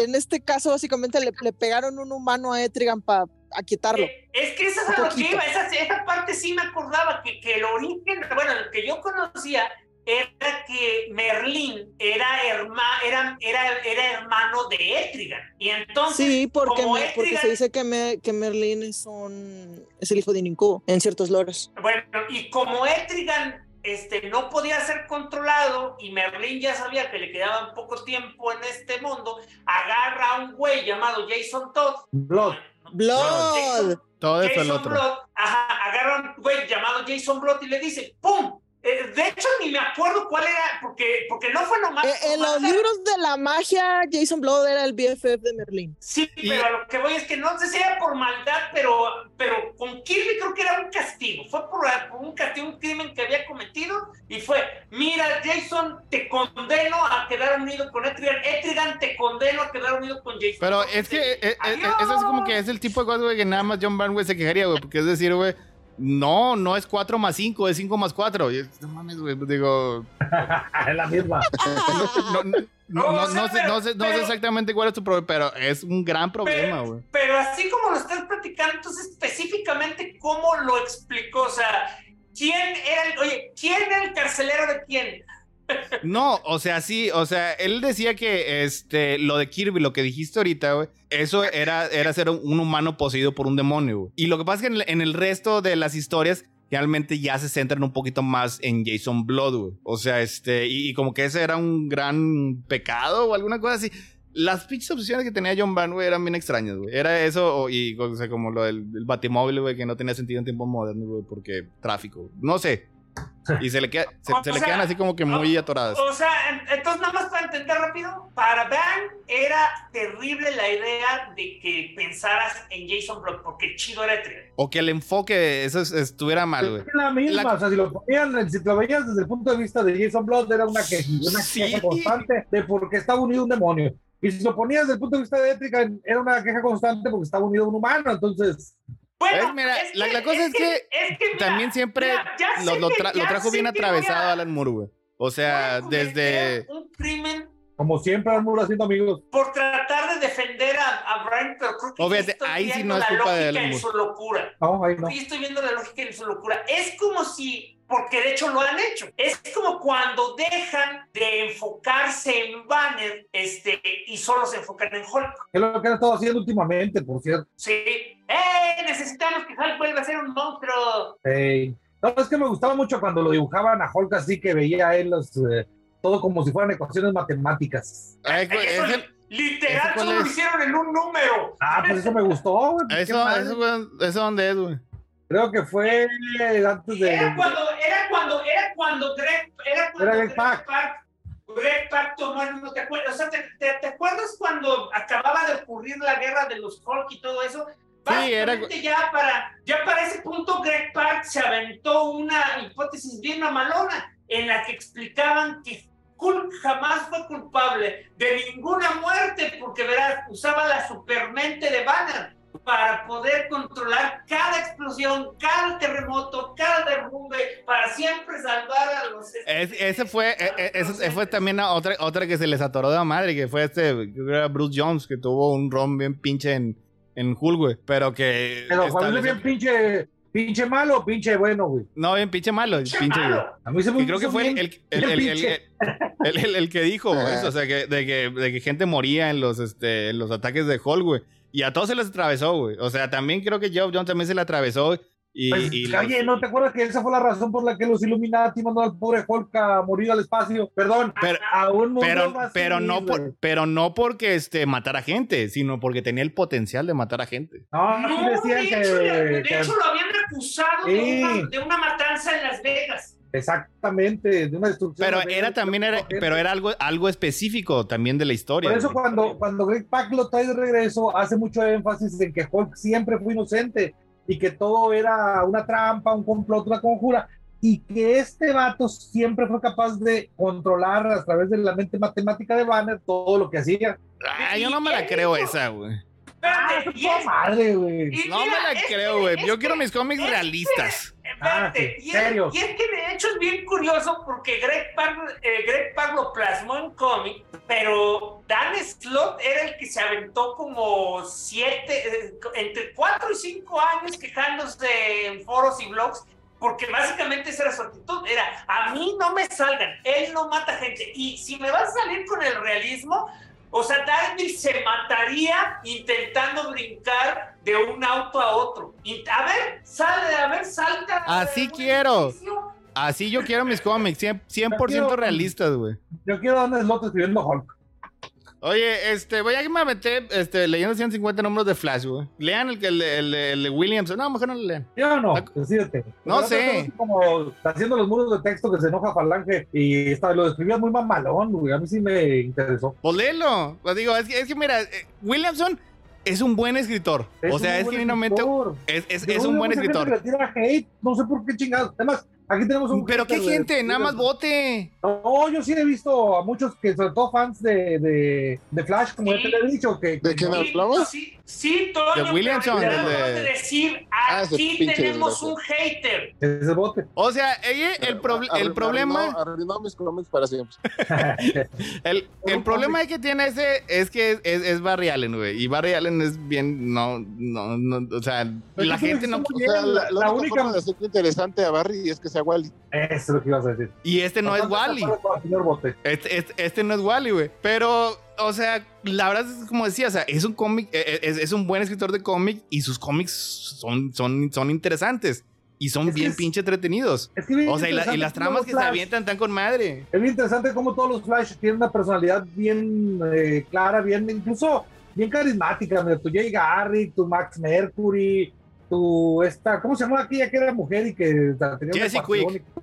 en este caso, básicamente le, le pegaron un humano a Etrigan para aquietarlo. Eh, Es que esa es a lo que iba, esa, esa parte sí me acordaba, que, que el origen, bueno, lo que yo conocía era que Merlín era, herma, era, era, era hermano de Etrigan. Y entonces, Sí, porque, como me- porque Etrigan- se dice que, me, que Merlín es un es el hijo de Ninkubo en ciertos loros. Bueno, y como Etrigan este, no podía ser controlado y Merlín ya sabía que le quedaba poco tiempo en este mundo, agarra a un güey llamado Jason Todd. Blood. Blood. Jason- Todo eso el Jason otro. Blood, ajá, agarra a un güey llamado Jason Blood y le dice, ¡pum! Eh, de hecho, ni me acuerdo cuál era, porque, porque no fue nomás. Eh, en nomás los era- libros de la magia, Jason Blood era el BFF de Merlín. Sí, Y- pero a lo que voy es que no sé si era por maldad, pero, pero con Kirby creo que era un castigo. Fue por, por un castigo, un crimen que había cometido. Y fue: Mira, Jason, te condeno a quedar unido con Etrigan. Etrigan, te condeno a quedar unido con Jason. Pero es que eh, eh, eso es como que es el tipo de cosas, güey, que nada más John güey, se quejaría, güey. Porque es decir, güey, no, no es 4 más 5, es 5 más 4. Y es- no mames, güey, pues digo, *laughs* es la misma. no, no, no, No, no, o sea, no sé, pero- no, sé, no sé pero- exactamente cuál es tu problema, pero es un gran problema, güey. Pero así como lo estás platicando, entonces específicamente cómo lo explicó, o sea, ¿quién era el, oye, quién era el carcelero de quién? No, o sea, sí, o sea, él decía que este, lo de Kirby, lo que dijiste ahorita, eso era, era ser un, humano poseído por un demonio. Y lo que pasa es que en el, resto de las historias, realmente ya se centran un poquito más en Jason Blood. O sea, este, y, como que ese era un gran pecado o alguna cosa así. Las pinches obsesiones que tenía John güey, eran bien extrañas. Era eso, y o sea, como lo del, batimóvil, güey, que no tenía sentido en tiempos modernos, güey, porque tráfico. No sé. Y se le, queda, se, se le sea, quedan así como que muy atoradas. O sea, en- entonces nada más para entender rápido, para Van era terrible la idea de que pensaras en Jason Blood, porque chido era Etrigan. O que el enfoque eso es- estuviera mal, güey. Es la misma, La- o sea, si lo ponían, si lo veías desde el punto de vista de Jason Blood, era una, que, una Sí. queja constante de por qué estaba unido un demonio. Y si lo ponías desde el punto de vista de ética, era una queja constante porque estaba unido un humano. Entonces, Bueno, Eh, mira, es la- la cosa es que es que, mira, También siempre mira, lo, sé lo que- tra- lo ya trajo bien que a- atravesado Alan Moore, güey. O sea, desde... Un crimen como siempre, Armuro haciendo amigos. por tratar de defender a, a Brian, pero creo que sí fíjate, estoy ahí sí viendo no es la culpa de lógica Alan en su locura. No, ahí no. Sí, estoy viendo la lógica en su locura. Es como si, porque de hecho lo han hecho, es como cuando dejan de enfocarse en Banner este, y solo se enfocan en Hulk. Es lo que han estado haciendo últimamente, por cierto. Sí. ¡Eh! Necesitamos que Hulk vuelva a ser un monstruo. Ey. No, es que me gustaba mucho cuando lo dibujaban a Hulk así que veía a él los, eh, todo como si fueran ecuaciones matemáticas. Ay, Eso, es el- literal, ¿ese cuál solo lo hicieron en un número. Ah, pues eso me gustó. güey, Eso, eso, eso dónde es, güey. Creo que fue antes de. Era cuando, era cuando, era cuando Greg, era cuando Era Greg. Pak, Greg Pak tomó el no te acuerdas, o sea, ¿te, te, te acuerdas cuando acababa de ocurrir la guerra de los Hulk y todo eso? Sí, era- ya para, ya para ese punto Greg Pak se aventó una hipótesis bien mamalona en la que explicaban que Hulk jamás fue culpable de ninguna muerte porque verás, usaba la supermente de Banner para poder controlar cada explosión, cada terremoto, cada derrumbe, para siempre salvar a los... Es- ese fue, e- e- ese fue también a otra, otra que se les atoró de la madre, que fue este, creo que era Bruce Jones, que tuvo un rom bien pinche en, en Hulk, güey. Pero que. Pero estableció- bien pinche, pinche malo o pinche bueno, güey. No, bien pinche malo, ¡Qué pinche, güey. malo! A mí se me Y creo que fue el, bien- el, el, el- el- pinche. el- el- el que dijo *laughs* eso, o sea, que, de, que, de que gente moría en los, este, en los ataques de Hulk, güey. Y a todos se les atravesó, güey. O sea, también creo que Geoff Jones también se le atravesó. Y, Pues, y los- oye, ¿no te acuerdas que esa fue la razón por la que los Illuminati mandaron al pobre Hulk a morir al espacio? Perdón, Pero- a un mundo pero, vacío, pero, no por, pero no porque este, matara gente, sino porque tenía el potencial de matar a gente. No, No, de, decían hecho, que, de que- hecho, lo habían acusado de, una, de una matanza en Las Vegas. exactamente, de una destrucción. Pero de- era también era, pero era algo, algo específico también de la historia. Por eso cuando, cuando Greg Pak lo trae de regreso, hace mucho énfasis en que Hulk siempre fue inocente y que todo era una trampa, un complot, una conjura, y que este vato siempre fue capaz de controlar a través de la mente matemática de Banner todo lo que hacía. Ah, yo no me la creo esa, güey. Ah, No me la creo, güey. Yo quiero mis cómics realistas. Espérate, Ah, y, es, y es que de hecho es bien curioso porque Greg Pak, eh, Greg Pak lo plasmó en cómic, pero Dan Slott era el que se aventó como siete, eh, entre cuatro y cinco años quejándose en foros y blogs. Porque básicamente esa era su actitud, era, a mí no me salgan, él no mata gente. Y si me vas a salir con el realismo, o sea, Daredevil se mataría intentando brincar de un auto a otro. Y, a ver, sale, a ver, salta. Así quiero. edificio. Así yo quiero mis cómics, 100%, 100% Quiero- realistas, güey. Yo quiero a Dan Slott escribiendo Hulk. Oye, este, voy a que me aventé este, leyendo 150 números de Flash, güey. Lean el, el, el, el de Williamson. No, mejor no lo lean. Yo no, decídete. No Pero sé. así Como haciendo los muros de texto que se enoja Falange y esta, lo escribías muy mamalón, güey. A mí sí me interesó. Pues léelo. Pues digo, es que, es que mira, eh, Williamson es un buen escritor. o sea, es genuinamente. Es, es, es un buen escritor. que le tira hate, no sé por qué chingados. Además, aquí tenemos un. Pero qué de- gente, nada más vote. No, yo sí he visto a muchos que, sobre todo fans de, de, de Flash, como Sí. ya te lo he dicho, que. ¿De quién que- hablamos? Sí, sí, Toño. De Williamson, pero el de- decir, Ah, aquí pinche tenemos desgraciado. un hater. Ese bote. O sea, ella, el, proble- el Arruinó- problema. Arruinó, arruinó mis cómics para siempre. *laughs* El, el problema que tiene ese es que es, es, es Barry Allen, güey. Y Barry Allen es bien. No, no, no. O sea, Pero la es gente no. somos O sea, bien, la, la la única forma de hacer interesante a Barry es que sea Wally. Eso es lo que ibas a decir. Y este no es Wally. el. Este, este, este no es Wally, güey. Pero, o sea, la verdad es como decía, o sea, es un cómic, eh, es, es un buen escritor de cómic y sus cómics son, son, son interesantes. Y son Es bien es- pinche entretenidos. Es que bien O sea, y, la- y las tramas que se Flash- avientan están con madre. Es bien interesante cómo todos los Flash tienen una personalidad bien eh, clara, bien, incluso bien carismática. Mira, tu Jay Garrick, tu Max Mercury, tu esta, ¿cómo se llama aquella que era mujer y que tenía? Jesse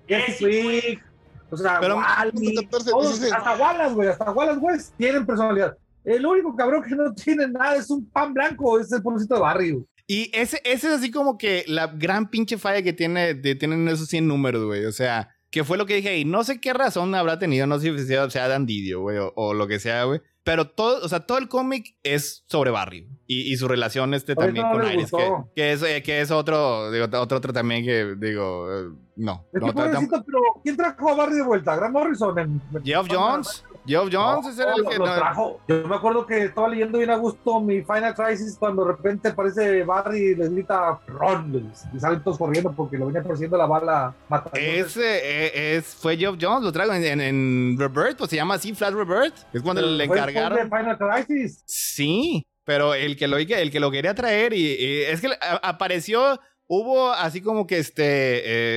Jesse Quick, o sea, Pero- Wally, 14, todos, 16. hasta Wallace, güey, hasta Wallace West tienen personalidad. El único cabrón que no tiene nada es un pan blanco, es el pobrecito de barrio. Y ese, ese es así como que la gran pinche falla que tiene, de, tienen esos 100 números, güey. O sea, que fue lo que dije y no sé qué razón habrá tenido, no sé si sea, sea Dan Didio, güey, o, o lo que sea, güey. Pero todo, o sea, todo el cómic es sobre Barry y, y su relación este también no con Iris, que, que es, eh, que es otro, digo, otro, otro también que, digo, eh, no. Es no, que pobrecito, pero ¿quién trajo a Barry de vuelta? ¿Grant Morrison? En, Geoff Jones, Geoff Jones, ese era el No, que... lo no, trajo. Yo me acuerdo que estaba leyendo bien a gusto mi Final Crisis cuando de repente aparece Barry y les grita Ron y salen todos corriendo porque lo venía persiguiendo la bala. Ese eh, es, fue Geoff Jones, lo traigo en, en, en Rebirth, pues se llama así, Flash Rebirth. Es cuando le Fue encargaron. de Final Crisis. Sí, pero el que lo, el que lo quería traer y, y es que apareció, hubo así como que este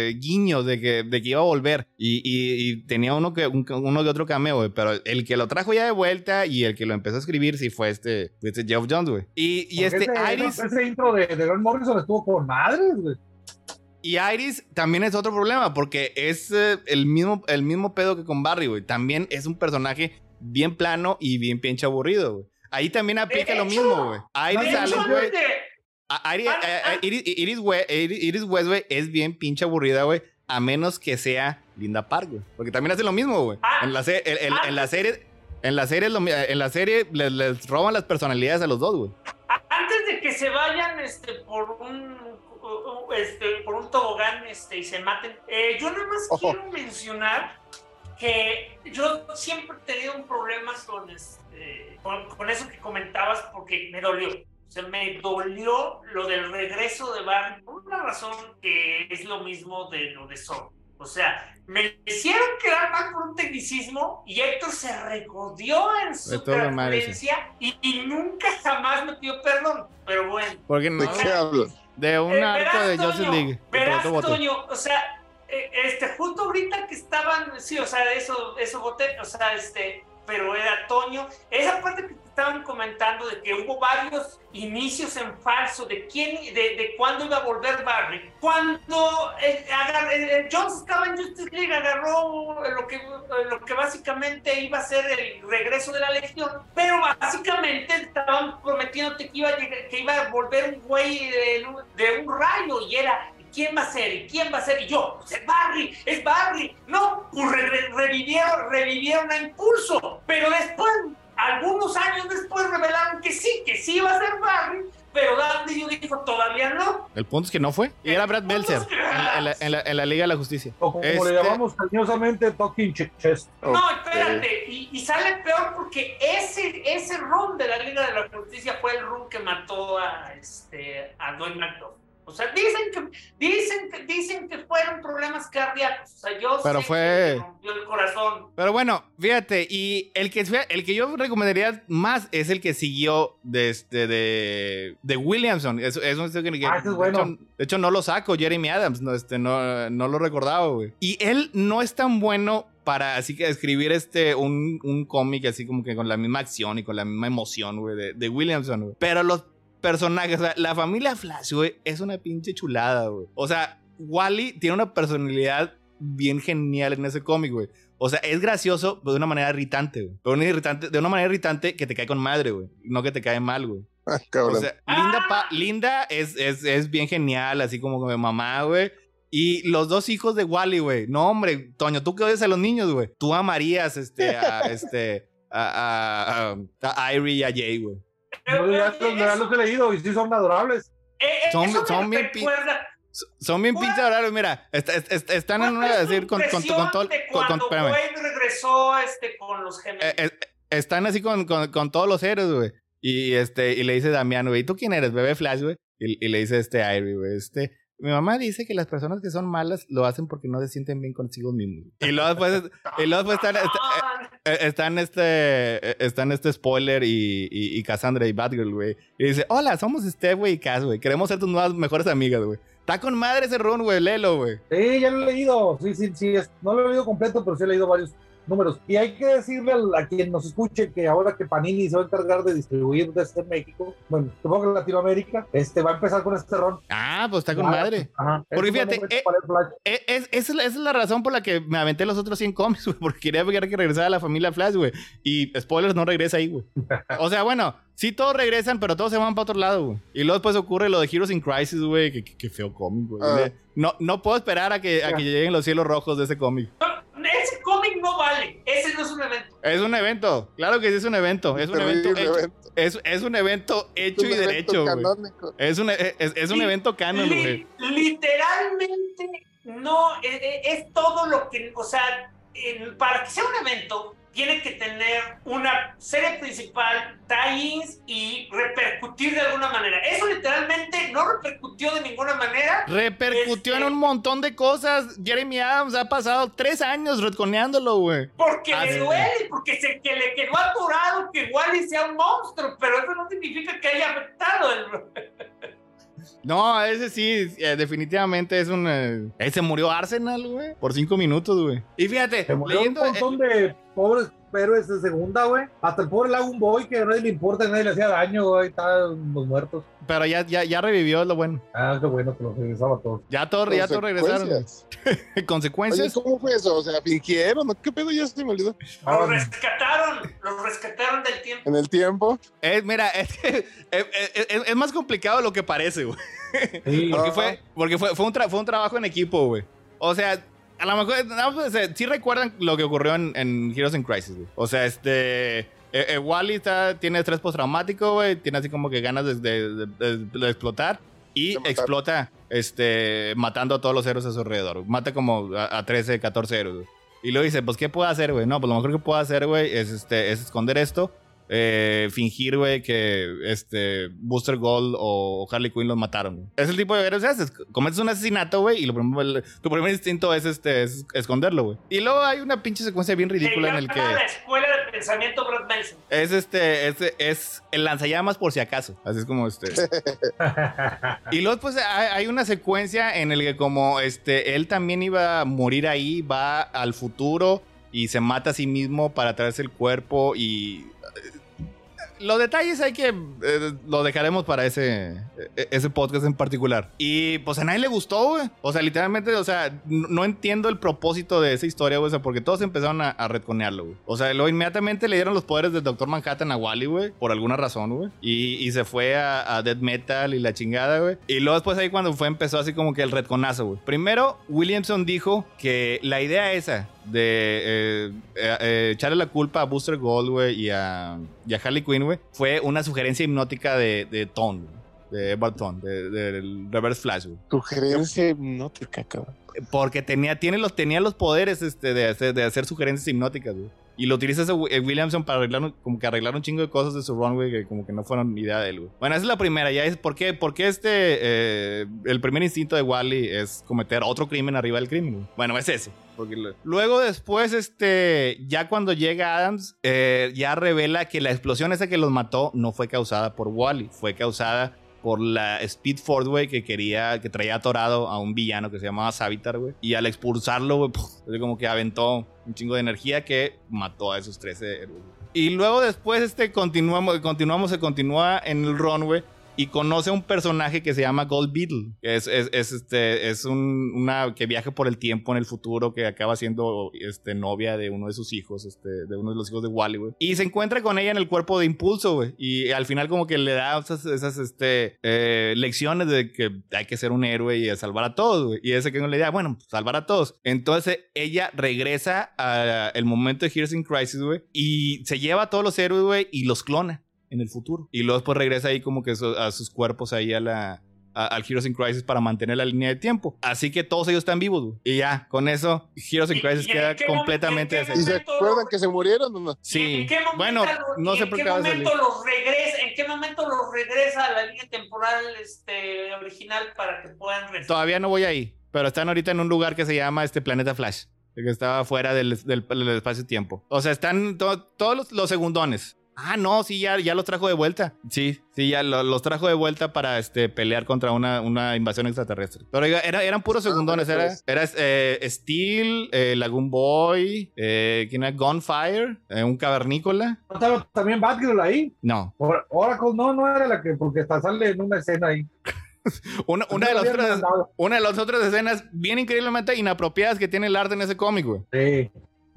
eh, guiños de que, de que iba a volver y, y- y tenía uno que un- uno de otro cameo, güey, pero el que lo trajo ya de vuelta y el que lo empezó a escribir sí fue este, este Geoff Jones, güey. Y, este ese, Iris ese intro de, de Morrison estuvo con madres, güey. y Iris también es otro problema porque es eh, el mismo el mismo pedo que con Barry, güey. También es un personaje bien plano y bien pinche aburrido, güey. Ahí también aplica lo mismo, güey. Iris sale, güey. Ah, a- a- ah. Iris, Iris, We- Iris- Iris West, güey, es bien pinche aburrida, güey. A menos que sea Linda Park, güey. Porque también hace lo mismo, güey. Ah. En la, se- en, en- Ah. en la serie, en la serie, en la serie les, les roban las personalidades a los dos, güey. antes de que se vayan este, por un este, por un tobogán este, y se maten, eh, yo nada más Ojo. quiero mencionar que yo siempre he tenido un problema con, este, con, con eso que comentabas porque me dolió. O sea, me dolió lo del regreso de Barry por una razón que es lo mismo de lo de Zorro. O sea, me hicieron quedar mal por un tecnicismo y Héctor se recodió en su transferencia y, y nunca jamás me pidió perdón. Pero bueno. Porque no, ¿De qué hablan? de un Eh, arco de verás, Justice Toño, League. Verás. Toño, o sea, eh, este, justo ahorita que estaban, sí, o sea, eso, eso voté, o sea, este, pero era Toño, esa parte que estaban comentando de que hubo varios inicios en falso de quién, de, de cuándo iba a volver Barry. Cuando eh, agar- eh, Jones estaba en Justice League, agarró lo que, lo que básicamente iba a ser el regreso de la Legión, pero básicamente estaban prometiéndote que iba a, llegar- que iba a volver un güey de, de un rayo y era ¿Quién va a ser? ¿Y quién va a ser? Y yo, pues es Barry, es Barry. No, pues re- re- revivieron, revivieron a Impulso. Pero después, algunos años después, revelaron que sí, que sí iba a ser Barry. Pero Dan Didio dijo, todavía no. El punto es que no fue. Y era Brad que- en, la- en la, en la- en la Liga de la Justicia. O como Este- le llamamos cariñosamente Talking Ch- Chest. No, espérate. Y, y sale peor porque ese, ese run de la Liga de la Justicia fue el run que mató a, este, a Dwayne McDuff. O sea, dicen que, dicen que, dicen que fueron problemas cardíacos. O sea, yo Pero sé fue- que rompió el corazón. Pero bueno, fíjate, y el que, el que yo recomendaría más es el que siguió de, este, de, de Williamson. Eso, eso es que, que- Ah, es de, bueno. hecho, de hecho, no lo saco, Jeremy Adams, no, este, no, no lo recordaba, güey. Y él no es tan bueno para así que escribir este un, un cómic así como que con la misma acción y con la misma emoción, güey, de, de Williamson, güey. Pero los personajes, o sea, la familia Flash, güey, es una pinche chulada, güey. O sea, Wally tiene una personalidad bien genial en ese cómic, güey. O sea, es gracioso, pero de una manera irritante, güey. Pero una irritante, de una manera irritante que te cae con madre, güey. No que te cae mal, güey. *laughs* Ah, O sea, Linda, Pa- Linda es, es, es bien genial, así como con mi mamá, güey. Y los dos hijos de Wally, güey. No, hombre, Toño, tú que odias a los niños, güey. Tú amarías este, a, *laughs* este, a, a, a, a Irie y a Jay, güey. No, ya, Eh, los- he leído y sí son adorables. eh, eh, Son- son bien Son bien pinches raros, mira. est- est- est- están en una, ¿Cuál es tu decir, con, con, con, con todo. con- con- cuando espérame. Wayne regresó este, con los gemelos. Eh, eh, están así con, con, con todos los héroes, güey. Y, este, y le dice Damián, güey, ¿y tú quién eres? Bebé Flash, güey. Y, y le dice este Irie, güey, este... Mi mamá dice que las personas que son malas lo hacen porque no se sienten bien consigo mismos. Y luego después, y luego después están, está- eh, están este, eh, están este spoiler y, y, y Cassandra y Batgirl, güey. Y dice, hola, somos Steph, güey, y Cass, güey. Queremos ser tus nuevas mejores amigas, güey. Está con madre ese run, güey, léelo, güey. Sí, ya lo he leído. Sí, sí, sí. es- no lo he leído completo, pero sí he leído varios. Números. Y hay que decirle a, quien nos escuche que ahora que Panini se va a encargar de distribuir desde México, bueno, supongo que Latinoamérica, este va a empezar con este ron. Ah, pues está con madre. Ajá. Porque fíjate, eh. Eh, Es, esa, es la, esa es la razón por la que me aventé los otros 100 cómics, *laughs* güey, porque quería ver que regresara la familia Flash, güey. Y spoilers, no regresa ahí, güey. O sea, bueno, sí todos regresan, pero todos se van para otro lado, güey. Y luego después ocurre lo de Heroes in Crisis, güey, que, que- que feo cómic, güey. Ah. No, no puedo esperar a que, a que lleguen los cielos rojos de ese cómic. No, ese cómic no vale. Ese no es un evento. Es un evento, claro que sí es un evento. Es un evento hecho, evento. Es, es un evento hecho Un y evento derecho, güey. canónico. Es un, es, es un evento canon, güey. Li- literalmente no eh, eh, es, todo lo que, o sea, para que sea un evento tiene que tener una serie principal, tie-ins y repercutir de alguna manera. Eso literalmente no repercutió de ninguna manera. Repercutió en Este- un montón de cosas. Jeremy Adams ha pasado tres años retconeándolo, güey. Porque le duele, porque se, que le quedó atorado que Wally sea un monstruo, pero eso no significa que haya afectado el... *laughs* No, ese sí, eh, definitivamente es un. eh, ese murió Arsenal, güey. Por cinco minutos, güey. Y fíjate, Se murió leyendo. un eh, montón de pobres héroes de segunda, güey. Hasta el pobre Lagoon Boy, que a nadie le importa, nadie le hacía daño, güey. Estaban los muertos. pero ya, ya, ya revivió lo bueno. Ah, qué bueno que los regresaba a todos. Ya todos, ya todos regresaron. *laughs* Consecuencias. Oye. ¿cómo fue eso? O sea, fingieron, ¿no? ¿qué pedo? Ya se me olvidó. Ah, Los rescataron, los rescataron del tiempo. En el tiempo. Eh, mira, es, *laughs* que, es- es más complicado de lo que parece, güey. sí. Porque, fue, porque fue, fue, un tra- fue un trabajo en equipo, güey. O sea, a lo mejor, no, pues, eh, sí recuerdan lo que ocurrió en, en Heroes in Crisis, güey. O sea, este... eh, eh, Wally está, tiene estrés postraumático, güey. Tiene así como que ganas de, de- de- de explotar. Y explota, este, matando a todos los héroes a su alrededor. Mata como a, a 13, 14 héroes, güey. Y luego dice, pues, ¿qué puedo hacer, güey? No, pues lo mejor que puedo hacer, güey, es, este, es esconder esto. Eh, fingir, güey, que este Booster Gold o Harley Quinn los mataron. güey. Es el tipo de héroes que haces. Cometes un asesinato, güey, y lo primero- el- tu primer instinto es, este, es esconderlo, güey. Y luego hay una pinche secuencia bien ridícula en el que la escuela de pensamiento Brad Nelson. es este, es, es el lanzallamas por si acaso. Así es como este. *laughs* Y luego, pues, hay, hay una secuencia en el que como este, él también iba a morir ahí, va al futuro y se mata a sí mismo para traerse el cuerpo y... Los detalles hay que... eh, lo dejaremos para ese, eh, ese podcast en particular. Y pues a nadie le gustó, güey. O sea, literalmente, o sea, no, entiendo el propósito de esa historia, güey. O sea, porque todos empezaron a, a retconearlo, güey. O sea, luego inmediatamente le dieron los poderes del Doctor Manhattan a Wally, güey. Por alguna razón, güey. Y, se fue a, a Death Metal y la chingada, güey. Y luego después ahí cuando fue empezó así como que el retconazo, güey. Primero, Williamson dijo que la idea esa de eh, eh, eh, echarle la culpa a Booster Gold, y a, y a Harley Quinn, fue una sugerencia hipnótica de, de Tone, de Edward Tone, de- del Reverse Flash. Sugerencia hipnótica, cabrón. Porque tenía, tiene los, tenía los poderes este, de, hacer, de hacer sugerencias hipnóticas, güey. Y lo utiliza ese eh, Williamson para arreglar, un- como que arreglar un chingo de cosas de su run, güey, que como que no fueron idea de él, güey. Bueno, esa es la primera, ya es, ¿por qué, por qué este, eh, el primer instinto de Wally es cometer otro crimen arriba del crimen? Bueno, es ese. Porque lo- luego después, este, ya cuando llega Adams, eh, ya revela que la explosión esa que los mató no fue causada por Wally, fue causada por la Speed Force, güey, que quería, que traía atorado a un villano que se llamaba Savitar, güey. Y al expulsarlo, güey, como que aventó un chingo de energía que mató a esos 13 héroes. Y luego después, este, continuamos, continuamos, se continúa en el run, güey. Y conoce a un personaje que se llama Gold Beetle. Que es, es, es, este, es un, una que viaja por el tiempo en el futuro, que acaba siendo este, novia de uno de sus hijos, este, de uno de los hijos de Wally, güey. Y se encuentra con ella en el cuerpo de impulso, güey. Y al final como que le da esas, esas este, eh, lecciones de que hay que ser un héroe y salvar a todos, güey. Y ese que no le da, bueno, pues, salvar a todos. Entonces ella regresa al momento de Heroes in Crisis, güey. Y se lleva a todos los héroes, güey, y los clona en el futuro. Y luego después regresa ahí como que su- a sus cuerpos ahí a la... a- al Heroes in Crisis para mantener la línea de tiempo. Así que todos ellos están vivos, güey. Y ya, con eso, Heroes in ¿Y- Crisis en queda qué momento- completamente en qué ¿Y se acuerdan que se murieron o no? Sí. ¿En qué momento, Bueno, no sé en por qué qué a salir. momento los regresa, ¿En qué momento los regresa a la línea temporal este, original para que puedan regresar? Todavía no voy ahí, pero están ahorita en un lugar que se llama este Planeta Flash, que estaba fuera del, del- del espacio-tiempo. O sea, están to- todos los, los segundones. Ah, no, sí, ya, ya los trajo de vuelta. Sí, sí, ya lo- los trajo de vuelta para este, pelear contra una, una invasión extraterrestre. Pero oiga, era- eran puros segundones. Era, pues. era eh, Steel, eh, Lagoon Boy, eh, ¿quién era? Gunfire, eh, un cavernícola. ¿No estaba también Batgirl ahí? No, Or- Oracle no, no era la que, porque hasta sale en una escena ahí. *laughs* una, una, de las otras, una de las otras escenas bien increíblemente inapropiadas que tiene el arte en ese cómic, güey. Sí.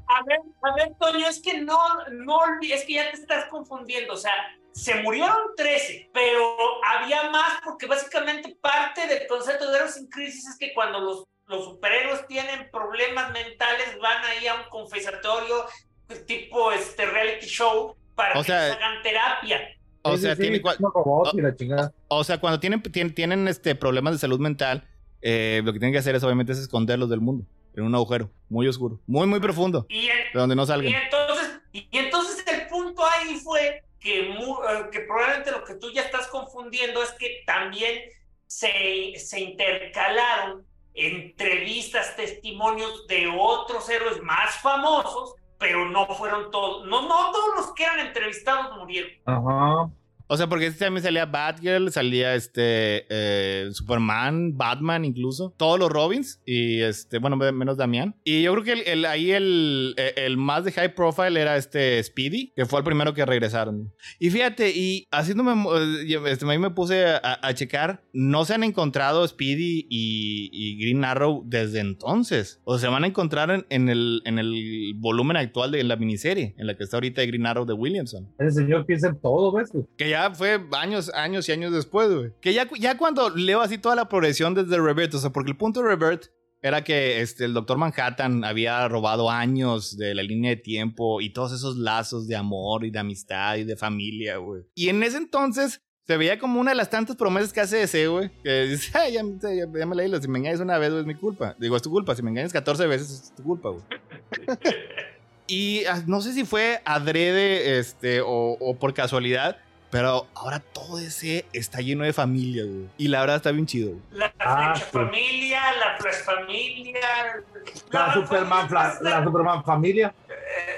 A ver, a ver, Toño, es que no, no, es que ya te estás confundiendo. O sea, se murieron 13, pero había más porque básicamente parte del concepto de Heroes in Crisis es que cuando los, los superhéroes tienen problemas mentales van ahí a un confesatorio tipo este reality show para O que sea, les hagan terapia. O sea, sí, tiene sí, cua- unos robots y la chingada. O sea, cuando tienen, tienen, tienen, este, problemas de salud mental, eh, lo que tienen que hacer es obviamente es esconderlos del mundo. En un agujero muy oscuro, muy, muy profundo, Y, de donde no y salgan. entonces, y entonces el punto ahí fue que, eh, que probablemente lo que tú ya estás confundiendo es que también se, se intercalaron entrevistas, testimonios de otros héroes más famosos, pero no fueron todos, no, no todos los que eran entrevistados murieron. Ajá. O sea, porque este también salía Batgirl, salía este eh, Superman, Batman incluso, todos los Robins y este, bueno, me- menos Damián. Y yo creo que el, el- ahí el, eh, el más de high profile era este Speedy, que fue el primero que regresaron. Y fíjate, y haciéndome, eh, este, ahí me puse a, a checar, no se han encontrado Speedy y, y Green Arrow desde entonces. O sea, se van a encontrar en, en el, en el volumen actual de la miniserie, en la que está ahorita Green Arrow de Williamson. Ese señor piensa en todo, ¿ves? Que ya fue años, años y años después, güey. Que ya, ya cuando leo así toda la progresión desde Revert, o sea, porque el punto de Revert era que este, el Doctor Manhattan había robado años de la línea de tiempo y todos esos lazos de amor y de amistad y de familia, güey. Y en ese entonces se veía como una de las tantas promesas que hace ese, güey. Que dice, "Ay, ya, ya- ya me leí, si me engañas una vez, güey, es mi culpa. Digo, es tu culpa. Si me engañas 14 veces, es tu culpa, güey. *laughs* Y ah, no sé si fue adrede este, o, o por casualidad, pero ahora todo ese está lleno de familia, güey. Y la verdad está bien chido, güey. La Ah, sí. Familia, la Flash Familia, La Superman, fla- la Superman familia.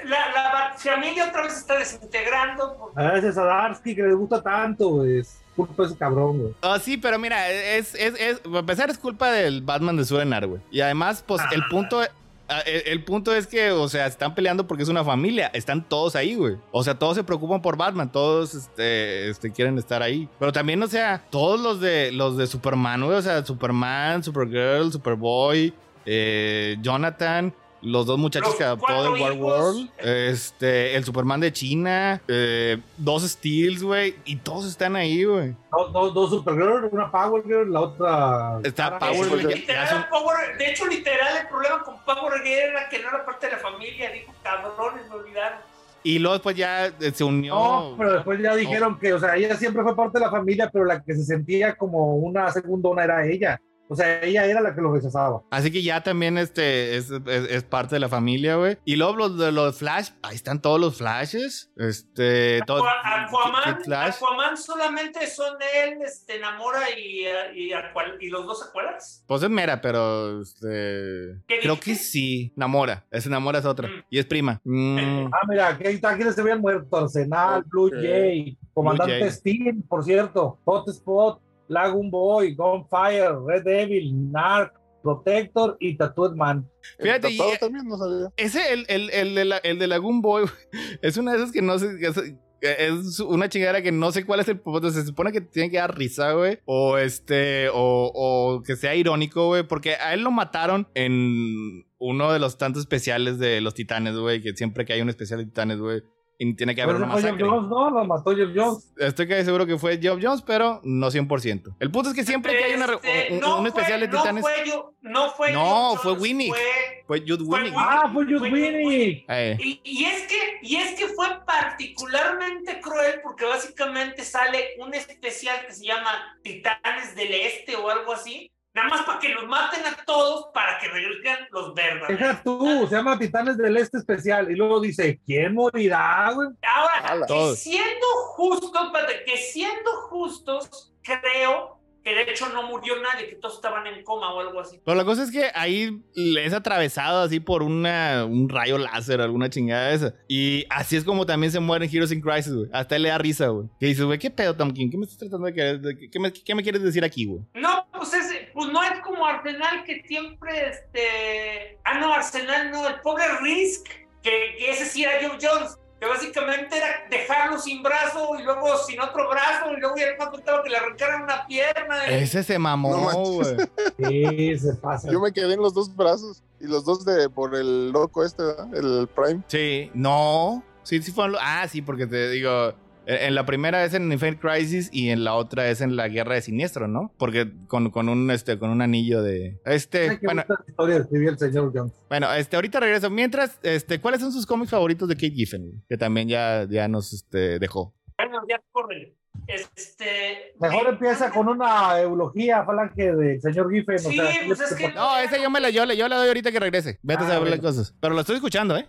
la, la Bat Familia otra vez está desintegrando. porque- A veces a Darsky que le gusta tanto, güey. Es culpa de ese cabrón, güey. Ah, sí, pero mira, es, es, es, para empezar es culpa del Batman de Surenar, güey. Y además, pues, el punto... ah, El, el punto es que, o sea, están peleando porque es una familia. Están todos ahí, güey. O sea, todos se preocupan por Batman. Todos este, este, quieren estar ahí. Pero también, o sea, todos los de los de Superman, güey. O sea, Superman, Supergirl, Superboy, eh, Jonathan. Los dos muchachos Los que cuatro de War hijos. World. Este, el Superman de China. eh, dos Steels, güey. Y todos están ahí, güey. Dos, dos, dos Supergirl, una Power Girl, la otra. Está Power De hecho, Girl, literal, Power- de hecho, literal, el problema con Power Girl era que no era parte de la familia. Dijo, cabrones, me olvidaron. Y luego después ya eh, se unió. No, pero después ya dijeron que, o sea, ella siempre fue parte de la familia, pero la que se sentía como una segundona era ella. O sea, ella era la que lo rechazaba. Así que ya también este es, es- es parte de la familia, güey. Y luego los de los Flash, ahí están todos los Flashes. Este, todo, Aqua- Aquaman, Kid Flash. Aquaman solamente son él, este, Namora y, y, y los dos Aqualats. Pues es mera, pero este, ¿Qué creo dijiste? que sí. Namora, esa Namora es otra. Mm. Y es prima. Mm, Ah, mira, aquí está quienes se habían muerto. Arsenal, Blue. Jay, Comandante Jay. Steam, por cierto, Hotspot, Lagoon Boy, Gunfire, Red Devil, Narc, Protector y Tattooed Man. Fíjate, El tatuado y- también no sabía. Ese, el, el, el, de la, el de Lagoon Boy, güey, *laughs* es una de esas que no sé. Es, es una chingadera que no sé cuál es el propósito. Se supone que tiene que dar risa, güey. O este. O, o que sea irónico, güey. Porque a él lo mataron en uno de los tantos especiales de los titanes, güey. Que siempre que hay un especial de titanes, güey. Y tiene que haber Pero una no masacre. Jones, no, lo mató Jeff Jones. Estoy casi seguro que fue Geoff Jones, pero no 100%. El punto es que siempre que hay una, Este, un, no un fue- especial de no titanes. Fue yo, no fue No, Geoff fue Jones, Winnie. fue- Fue Jude. Winnick. Ah, fue Fue Winnie. Eh, Y, y es que, y es que fue particularmente cruel porque básicamente sale un especial que se llama Titanes del Este o algo así, nada más para que los maten a todos para que regresen los verdaderos. Deja tú, se llama Titanes del Este Especial. Y luego dice, ¿quién morirá, güey? Ahora, que siendo justos, espérate, que siendo justos, creo que de hecho no murió nadie, que todos estaban en coma o algo así. Pero la cosa es que ahí es atravesado así por una, un rayo láser, alguna chingada de esa. Y así es como también se mueren Heroes in Crisis, güey. Hasta él le da risa, güey. Que dice, güey, ¿qué pedo, Tom King? ¿Qué me estás tratando de querer? ¿Qué me, qué me quieres decir aquí, güey? No, pues, es, pues no es como Arsenal que siempre, este... Ah, no, Arsenal no, el pobre Risk, que, que ese sí era Joe Jones, que básicamente era dejarlo sin brazo y luego sin otro brazo y luego ya no contaba que le arrancaran una pierna. Ese se mamó, No güey. Sí, se pasa. Yo me quedé en los dos brazos y los dos de por el loco este, ¿verdad? el Prime. Sí, no. Sí, sí lo- Ah, sí, porque te digo. En en la primera es en Infinite Crisis y en la otra es en la Guerra de Siniestro, ¿no? Porque con, con un este con un anillo de este bueno, el señor Jones. bueno, este ahorita regreso. Mientras, este, ¿cuáles son sus cómics favoritos de Kate Giffen? Que también ya, ya nos este, dejó. Bueno, ya corre. Este... Mejor me empieza encanta- con una eulogía falange del señor Giffen. Sí, o sea, pues es que- No, ese yo me la yo, le- yo la doy ahorita que regrese. Vete Ah, a saber las bueno. cosas. Pero lo estoy escuchando, ¿eh?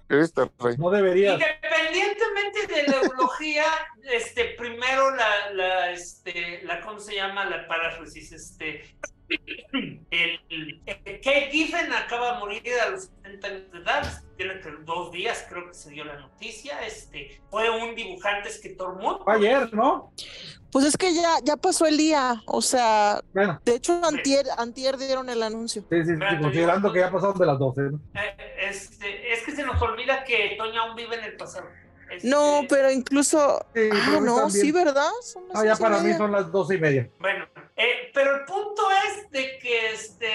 No deberías. Independientemente de la eulogía, este, primero la, la, este, la, ¿cómo se llama? La paráfrasis, este, el, el- Kate Giffen acaba de morir a los 70 años de edad, tiene que dos días, creo que se dio la noticia, este, fue un dibujante escritor muy Fue ayer, ¿no? Pues es que ya, ya pasó el día. O sea, Bueno, de hecho, antier, antier dieron el anuncio. sí, sí, sí, considerando que ya pasaron de las 12. ¿no? Eh, este, es que se nos olvida que Toño aún vive en el pasado. Este, No, pero incluso. Sí, Ah, no, también- sí, ¿verdad? Son las No, ya para mí son las 12 y media. Bueno, eh, pero el punto es de que este,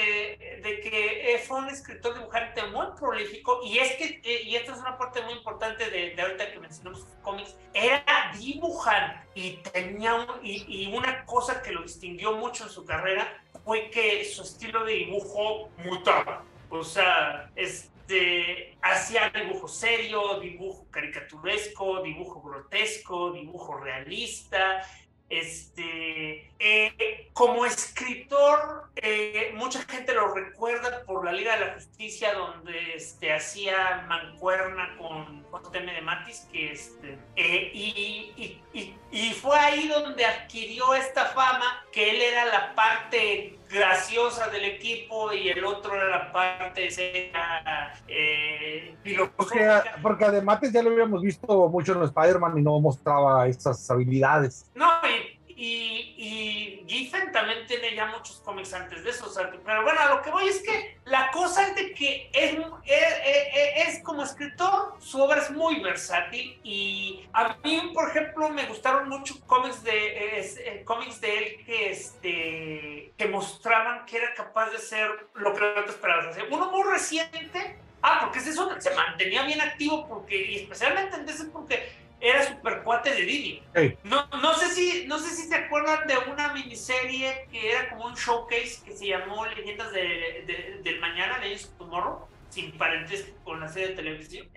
de que fue un escritor dibujante muy prolífico y es que eh, y esta es una parte muy importante de, de ahorita que mencionamos cómics era dibujante y tenía un- y, y una cosa que lo distinguió mucho en su carrera fue que su estilo de dibujo mutaba, o sea, este hacía dibujo serio, dibujo caricaturesco, dibujo grotesco, dibujo realista, este, eh, como escritor, eh, mucha gente lo recuerda por la Liga de la Justicia, donde este, hacía mancuerna con José M. de Matis, que este, eh, y, y- y- y fue ahí donde adquirió esta fama, que él era la parte graciosa del equipo y el otro era la parte seria, eh, Porque, además ya lo habíamos visto mucho en Spider-Man y no mostraba esas habilidades. No, y, y, Giffen también tiene ya muchos cómics antes de eso, pero bueno, lo que voy es que la cosa es de que es, es, es- es como escritor, su obra es muy versátil y a mí, por ejemplo, me gustaron mucho cómics de, es- eh, de él que, este, que mostraban que era capaz de hacer lo que no te esperabas hacer. Uno muy reciente, ah, porque es eso, se mantenía bien activo porque, y especialmente en DC porque era super cuate de Didi. No, no sé si, no sé si se acuerdan de una miniserie que era como un showcase que se llamó Leyendas de- de- del Mañana, Legends of Tomorrow, sin parentesco con la serie de televisión.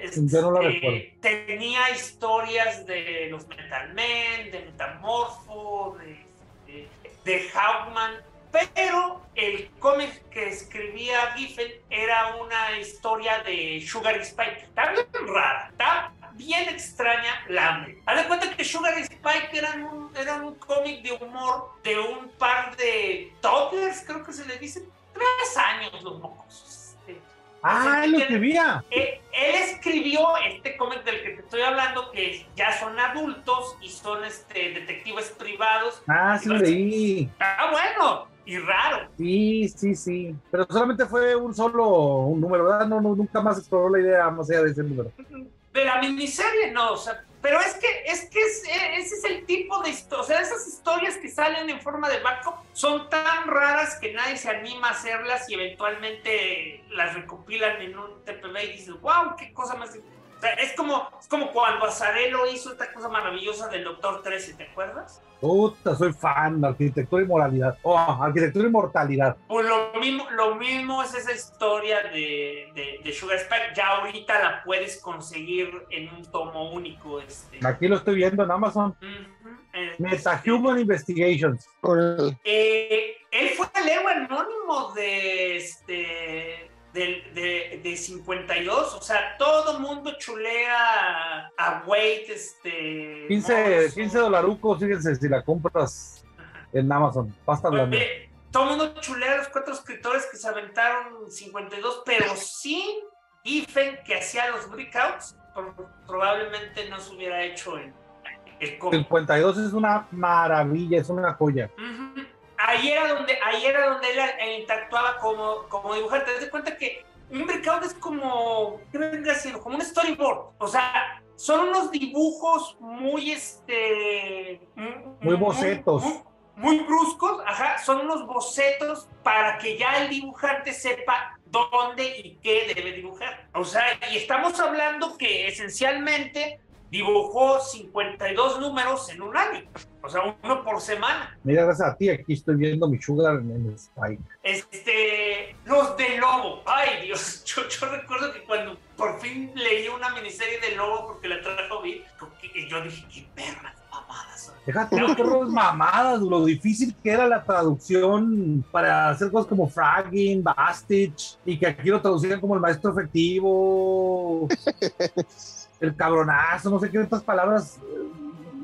No la recuerdo. Tenía historias de los Metal Men, de Metamorfo, de, de, de Hawkman, pero el cómic que escribía Giffen era una historia de Sugar Spike. Está bien rara, está bien extraña la amé. Haz de cuenta que Sugar y Spike eran un, eran un cómic de humor de un par de toddlers, creo que se le dice, tres años los mocos. Este, Ah, él lo escribía. eh, él escribió este cómic del que te estoy hablando, que ya son adultos y son este, detectives privados. Ah, sí lo leí. Ah, bueno, y raro. Sí, sí, sí. Pero solamente fue un solo un número, ¿verdad? No, no, nunca más exploró la idea más allá de ese número. De la miniserie, no, o sea, pero es que, es que es- eh, ese es el tipo de historia, o sea, esas historias que salen en forma de backup son tan raras que nadie se anima a hacerlas y eventualmente las recopilan en un TPB y dices, wow, qué cosa más... O sea, es como, es como cuando Azarelo hizo esta cosa maravillosa del Doctor 13, ¿te acuerdas? Puta, soy fan de arquitectura y moralidad. Oh, arquitectura y mortalidad. Pues lo mismo, lo mismo es esa historia de, de, de Sugar Spike. Ya ahorita la puedes conseguir en un tomo único. Este. Aquí lo estoy viendo en Amazon. Ujú, eh, Metahuman Investigations. Eh, él fue el héroe anónimo de este. Del- De, de 52, o sea, todo mundo chulea a Wade, este. 15, Morrison. 15 dolarucos, fíjense, si la compras. en Amazon. Pasta blanda. Oye, todo el mundo chulea a los cuatro escritores que se aventaron 52, pero sin Giffen que hacía los breakouts, probablemente no se hubiera hecho el, el cómic. 52 es una maravilla, es una joya. Ahí era donde, ahí era donde él eh, interactuaba como, como dibujante. Te das cuenta que un breakout es como. Como un storyboard. O sea, son unos dibujos muy, este... Muy bocetos. Muy, muy bruscos, ajá. Son unos bocetos para que ya el dibujante sepa dónde y qué debe dibujar. O sea, y estamos hablando que esencialmente dibujó 52 números en un año. O sea, uno por semana. Mira, gracias a ti, aquí estoy viendo mi sugar en el Spike. Este, los de Lobo. Ay, Dios, *laughs* yo, yo recuerdo que cuando por fin leí una miniserie de Lobo porque la trajo Bill, yo dije, qué perras mamadas son. Déjate los perros mamadas, lo difícil que era la traducción para hacer cosas como fragging, bastich, y que aquí lo traducían como el maestro efectivo, *laughs* el cabronazo, no sé qué otras palabras,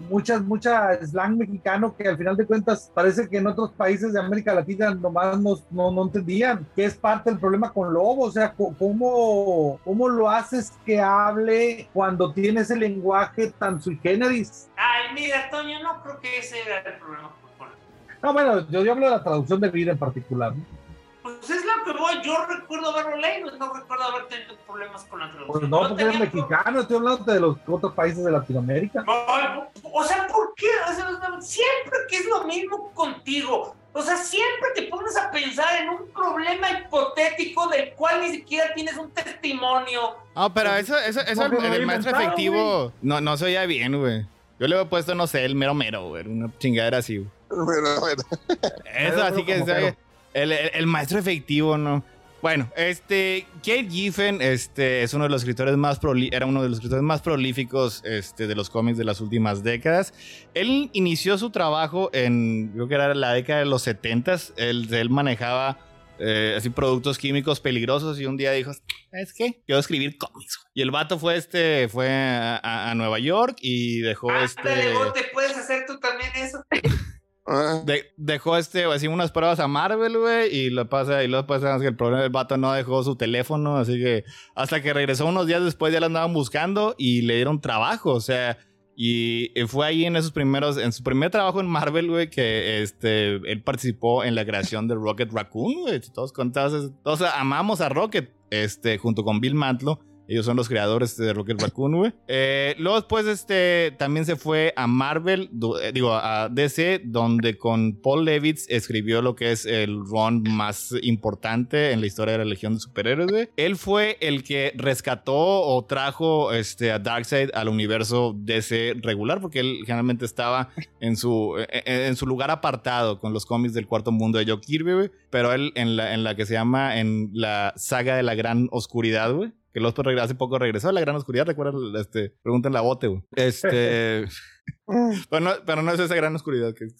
muchas, mucha slang mexicano que al final de cuentas parece que en otros países de América Latina nomás no, no, no entendían, que es parte del problema con Lobo, o sea, ¿cómo, cómo lo haces que hable cuando tiene ese lenguaje tan sui generis? Ay, mira, Toño, no creo que ese era el problema. No, bueno, yo, yo hablo de la traducción de vida en particular. ¿no? Pues es lo que voy, yo recuerdo haberlo leído, no recuerdo haber tenido problemas con la traducción. Pues no, porque eres mexicano, estoy hablando de los otros países de Latinoamérica. Ay, O sea, ¿por qué? O sea, siempre que es lo mismo contigo. O sea, siempre te pones a pensar en un problema hipotético del cual ni siquiera tienes un testimonio. No, pero eso, eso, eso No, el, el maestro efectivo no, no se oía bien, güey. Yo le había puesto, no sé, el mero mero, güey. Una chingadera así, güey. Bueno, bueno. Eso, así que el, el- el maestro efectivo, ¿no? Bueno, este, Kate Giffen este, es uno de los escritores más era uno de los escritores más prolíficos este, de los cómics de las últimas décadas. Él inició su trabajo en, creo que era la década de los 70 él, él manejaba eh, así productos químicos peligrosos y un día dijo, ¿es qué? Quiero escribir cómics. Y el vato fue, este, fue a, a- a Nueva York y dejó este... Ándale, vos te puedes hacer tú también eso. *laughs* Ah, De- dejó este, así unas pruebas a Marvel, güey, y lo pasa, y luego pasa que el problema del vato no dejó su teléfono, así que hasta que regresó unos días después ya lo andaban buscando y le dieron trabajo, o sea, y fue ahí en esos primeros, en su primer trabajo en Marvel, güey, que este, él participó en la creación de Rocket Raccoon, güey, todos contados, todos amamos a Rocket, este, junto con Bill Mantlo. Ellos son los creadores de Rocket Raccoon, güey. Eh, luego después este, también se fue a Marvel, eh, digo, a DC, donde con Paul Levitz escribió lo que es el run más importante en la historia de la Legión de Superhéroes, güey. Él fue el que rescató o trajo este, a Darkseid al universo DC regular, porque él generalmente estaba en su, en, en su lugar apartado con los cómics del cuarto mundo de Joe Kirby, güey. Pero él en la, en la que se llama, en la saga de la gran oscuridad, güey. Que los hace poco regresó a la gran oscuridad, recuerdan, este, pregunten la bote, güey. *laughs* Este. Pero, no, pero no es esa gran oscuridad, que es,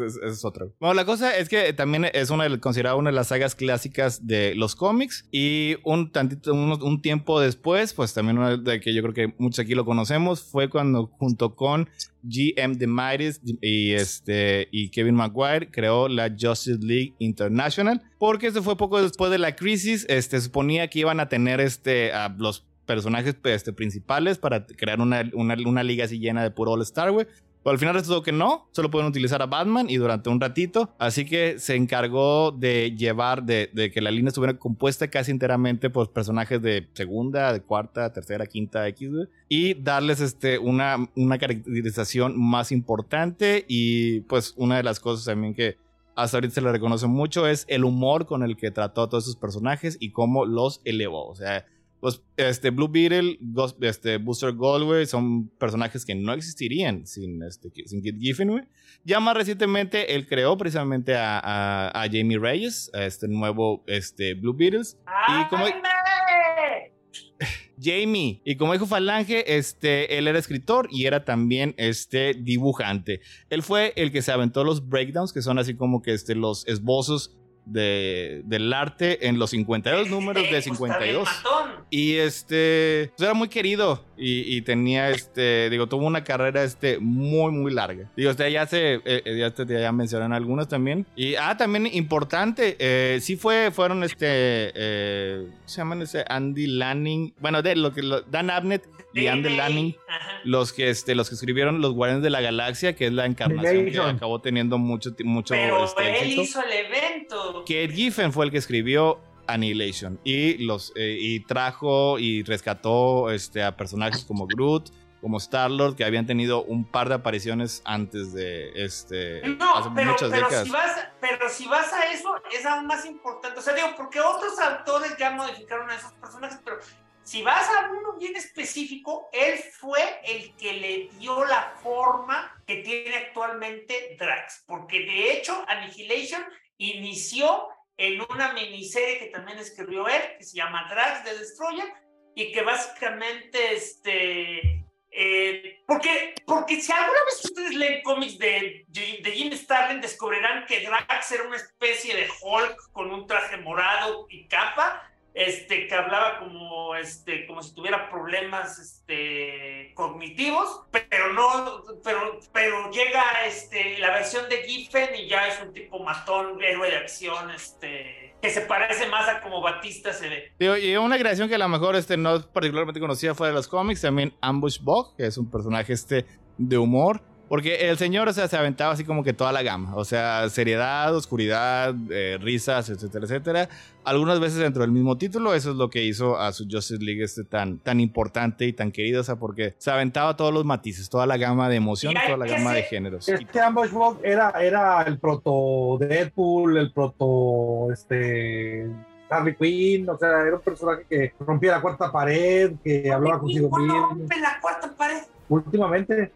es- es- otra. Bueno, la cosa es que también es una de- considerada una de las sagas clásicas de los cómics. Y un tantito, un, tiempo después, pues también una de que yo creo que muchos aquí lo conocemos, fue cuando junto con GM DeMatteis y este y Kevin Maguire creó la Justice League International porque eso fue poco después de la crisis este suponía que iban a tener este a los personajes este, principales para crear una, una, liga así llena de puro All Star güey pero al final resultó que no, solo pueden utilizar a Batman y durante un ratito. Así que se encargó de llevar, de, que la línea estuviera compuesta casi enteramente por personajes de segunda, de cuarta, tercera, quinta, X, y darles este, una, una caracterización más importante. Y pues una de las cosas también que hasta ahorita se le reconoce mucho es el humor con el que trató a todos esos personajes y cómo los elevó. O sea, pues este Blue Beetle, Ghost- este Booster Gold, güey, son personajes que no existirían sin este sin Kit Giffen, güey. Ya más recientemente él creó precisamente a, a, a Jamie Reyes, a este nuevo este Blue Beatles. Y como- ¡Ándale! *laughs* Jamie. Y como dijo Falange, este, él era escritor y era también este, dibujante. Él fue el que se aventó los breakdowns, que son así como que este, los esbozos de, del arte en los 52 números de Este, pues, está bien 52. matón. Y este, pues era muy querido y, y tenía este, digo, tuvo una carrera este muy, muy larga. Digo, usted ya se, eh, eh, ya, te, ya mencionan algunos también. Y, ah, también importante, eh, sí fue, fueron este, eh, se llaman ese Andy Lanning, bueno, de lo que, lo- Dan Abnett y Andy. Lanning Ajá. los que, este, los que escribieron Los Guardianes de la Galaxia, que es la encarnación que acabó teniendo mucho, mucho Pero este, él éxito. hizo el evento. Kate Giffen fue el que escribió Annihilation y los eh, y trajo y rescató este, a personajes como Groot, como Star Lord, que habían tenido un par de apariciones antes de este hace No, pero, muchas pero, décadas. si vas, pero si vas a eso, es aún más importante. O sea, digo, porque otros autores ya modificaron a esos personajes, pero si vas a uno bien específico, él fue el que le dio la forma que tiene actualmente Drax. Porque de hecho, Annihilation inició en una miniserie que también escribió él, que se llama Drax the Destroyer, y que básicamente este. eh, porque, porque si alguna vez ustedes leen cómics de, de Jim Starlin, descubrirán que Drax era una especie de Hulk con un traje morado y capa, este, que hablaba como, este, como si tuviera problemas este, cognitivos, pero no, pero, pero llega este, la versión de Giffen y ya es un tipo matón, héroe de acción, este, que se parece más a como Batista se ve. Y una creación que a lo mejor este, no es particularmente conocida fuera de los cómics, también Ambush Bug, que es un personaje este, de humor. Porque el señor, o sea, se aventaba así como que toda la gama. O sea, seriedad, oscuridad, eh, risas, etcétera, etcétera. Algunas veces dentro del mismo título, eso es lo que hizo a su Justice League este tan, tan importante y tan querido. O sea, porque se aventaba todos los matices, toda la gama de emociones, toda la gama de géneros. Este Ambush era, era el proto Deadpool, el proto este Harley Quinn, o sea, era un personaje que rompía la cuarta pared, que hablaba ¿Y consigo mismo. rompe la cuarta pared? Últimamente,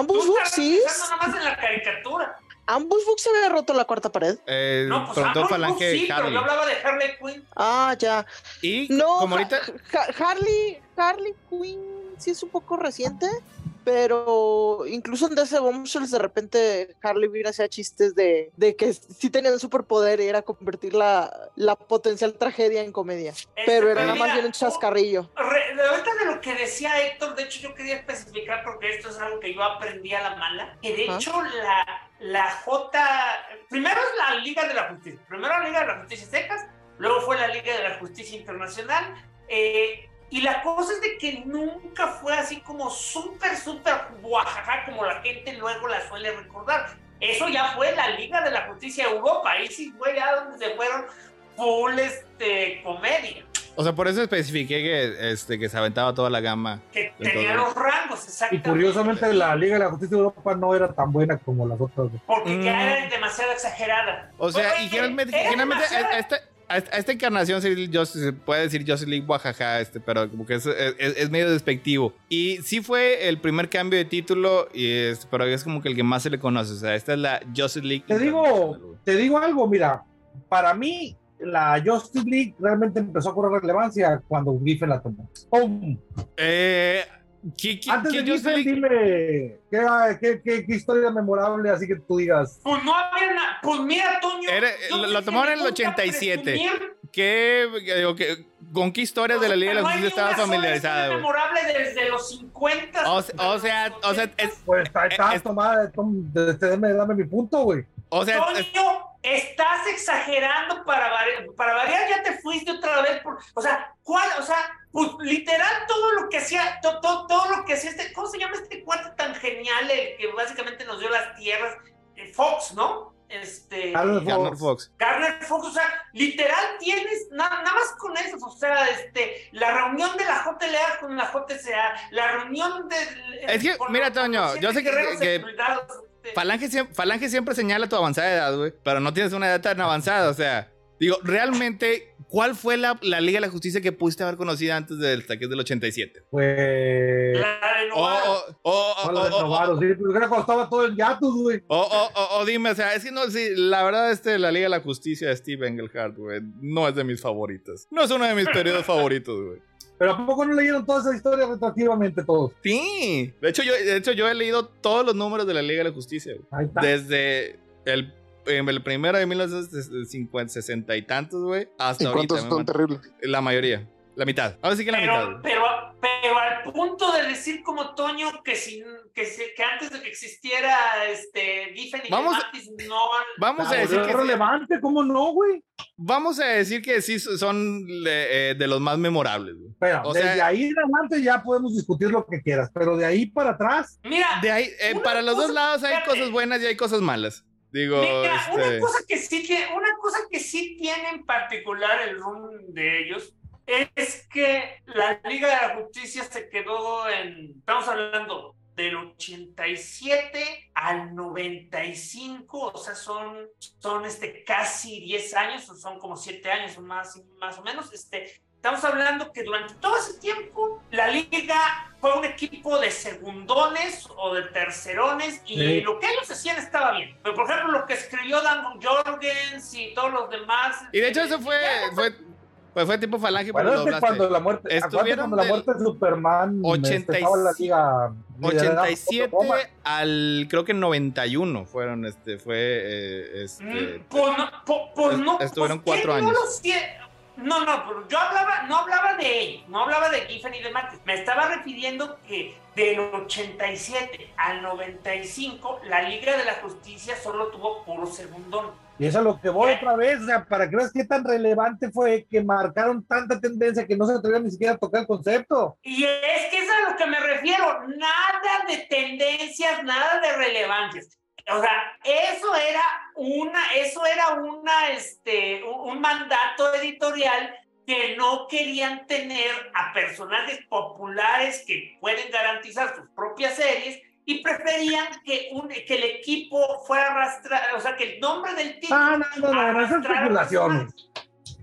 Estás sí. pensando nomás en la caricatura. Ambush Bug se había roto la cuarta pared. Eh, No, pues Falange Bug sí, pero yo hablaba de Harley Quinn. Ah, ya. Y No, como ahorita... Ha- Harley, Harley Quinn sí es un poco reciente, pero incluso en DC Bombshells de repente Harley Quinn hacía chistes de, de que sí tenían superpoder y era convertir la, la potencial tragedia en comedia. Pero era nada más bien un chascarrillo. Re- ahorita de lo que decía Héctor, de hecho yo quería especificar porque esto es algo que yo aprendí a la mala, que de hecho la, la J, primero es la Liga de la Justicia, primero la Liga de la Justicia Secas, luego fue la Liga de la Justicia Internacional, eh, y la cosa es de que nunca fue así como súper, súper guajaja como la gente luego la suele recordar. Eso ya fue la Liga de la Justicia de Europa, ahí sí fue ya donde se fueron full este, comedia. O sea, por eso especifiqué que, este, que se aventaba toda la gama. que tenía los rangos, y exactamente. curiosamente la Liga de la Justicia de Europa no era tan buena como las otras. Porque Mm. ya era demasiado exagerada. O sea, Oye, y generalmente, era generalmente demasiado- esta, a esta- encarnación se, yo- se puede decir Justice League Oaxaca, este, pero como que es, es- es medio despectivo. Y sí fue el primer cambio de título, y es, pero es como que el que más se le conoce. O sea, esta es la Justice League. Te digo, te digo algo, mira, para mí la Justice League realmente empezó a cobrar relevancia cuando Giffen la tomó. ¡Pum! Eh, ¿qué- qué- Antes qué de Justice Giffen, League? dime, ¿qué, qué, qué, qué historia memorable así que tú digas? Pues no había nada. Pues mira, Toño. Era- yo lo- lo tomaron en el nunca 87. presumir, ¿Qué, que digo, que- ¿Con qué historias de la Liga de la no Justicia estaba ni una sola familiarizada, güey? memorable desde los 50. O, se- o sea, o sea, es- Pues está, está es- tomada, tom- de- de- dame, dame mi punto, güey. o sea, es- Toño, estás exagerando para variar, para variar, ya te fuiste otra vez. Por, o sea, ¿cuál? O sea, pues literal todo lo que hacía, to- to- todo lo que hacía este, ¿cómo se llama este cuate tan genial, el que básicamente nos dio las tierras? Eh, Fox, ¿no? Este. Carlos Garner Fox. Fox. Garner Fox, o sea, literal tienes, na- nada más con eso, o sea, este, la reunión de la JLA con la JCA, la reunión de... Es que, mira, Toño, yo sé que- este, Falange, Falange siempre señala tu avanzada edad, güey. Pero no tienes una edad tan avanzada. O sea, digo, realmente, ¿cuál fue la, la Liga de la Justicia que pudiste haber conocido antes del saque del 87? Pues. la de O, Novara. o, o, o, no, la de o- Novaro, sí, todo el güey. o dime, o sea, es que no, sí, la verdad, este, la Liga de la Justicia de Steve Engelhardt, güey, no es de mis favoritas. No es uno de mis periodos favoritos, güey. Pero ¿a poco no leyeron toda esa historia retroactivamente todos? Sí. De hecho, yo, de hecho, yo he leído todos los números de la Liga de la Justicia, güey. Ahí está. Desde el, em, el primero de 1950, 60 y tantos, güey, hasta ¿Y ahorita. cuántos son terribles? La mayoría. La mitad. Ahora sí que la mitad. Pero, güey. pero, pero al punto de decir como Toño que, sin, que, se- que antes de que existiera este, Giffen y Vamos a- Matis no han... Vamos a Ah, decir es que relevante, ¿cómo no, güey? vamos a decir que sí son eh, de los más memorables. güey. Pero O desde sea- ahí en adelante ya podemos discutir lo que quieras, pero de ahí para atrás, Mira, De ahí, eh, para los dos lados hay cosas buenas y hay cosas malas. Digo, Mira, este, una cosa que sí tiene, una cosa que sí tiene en particular el run de ellos es que la Liga de la Justicia se quedó en, estamos hablando del 87 al 95, o sea, son, son este, casi 10 años, o son como 7 años más, más o menos, este, Estamos hablando que durante todo ese tiempo la liga fue un equipo de segundones o de tercerones y Sí. lo que ellos hacían estaba bien. Pero por ejemplo lo que escribió Dan Jorgens y todos los demás. y de hecho este, eso fue, fue, pues fue tipo falange bueno, pero doblaste. cuando la muerte, Estuvieron cuando la muerte de Superman 86 estaba la liga liderada por 87 Oklahoma. al creo que 91 fueron este fue eh, este Mm, Pues no, pues no, estuvieron pues, cuatro ¿quién no años. No, no, pero yo hablaba, no hablaba de ellos, no hablaba de Giffen y de Martes. Me estaba refiriendo que del 87 al 95, la Liga de la Justicia solo tuvo puro segundón. Y eso es lo que voy otra vez, o sea, para que veas qué tan relevante fue que marcaron tanta tendencia que no se atrevieron ni siquiera a tocar el concepto. Y es que es a lo que me refiero, nada de tendencias, nada de relevancias. O sea, eso era una, eso era una, este, un, mandato editorial que no querían tener a personajes populares que pueden garantizar sus propias series y preferían que, un, que el equipo fuera arrastrado, o sea, que el nombre del título Ah, no, no, no, arrastrara especulaciones.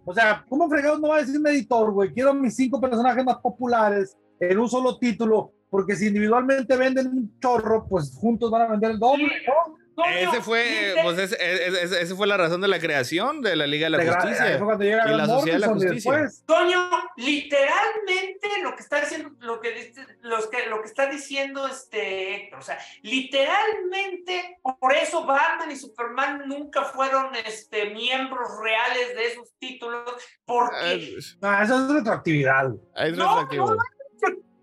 O sea, ¿cómo fregados no va a decir un editor, güey? Quiero mis cinco personajes más populares en un solo título, porque si individualmente venden un chorro, pues juntos van a vender el doble, ¿no? Ese fue pues ese, ese- ese- fue la razón de la creación de la Liga de la De Justicia fue cuando llega y la Sociedad de la Justicia. después- Toño, literalmente lo que está diciendo, lo que, dice- los que, lo que está diciendo este Héctor, o sea, literalmente por eso Batman y Superman nunca fueron este, miembros reales de esos títulos, porque Eh, Ah, eso es retroactividad, es No, retroactivo. no,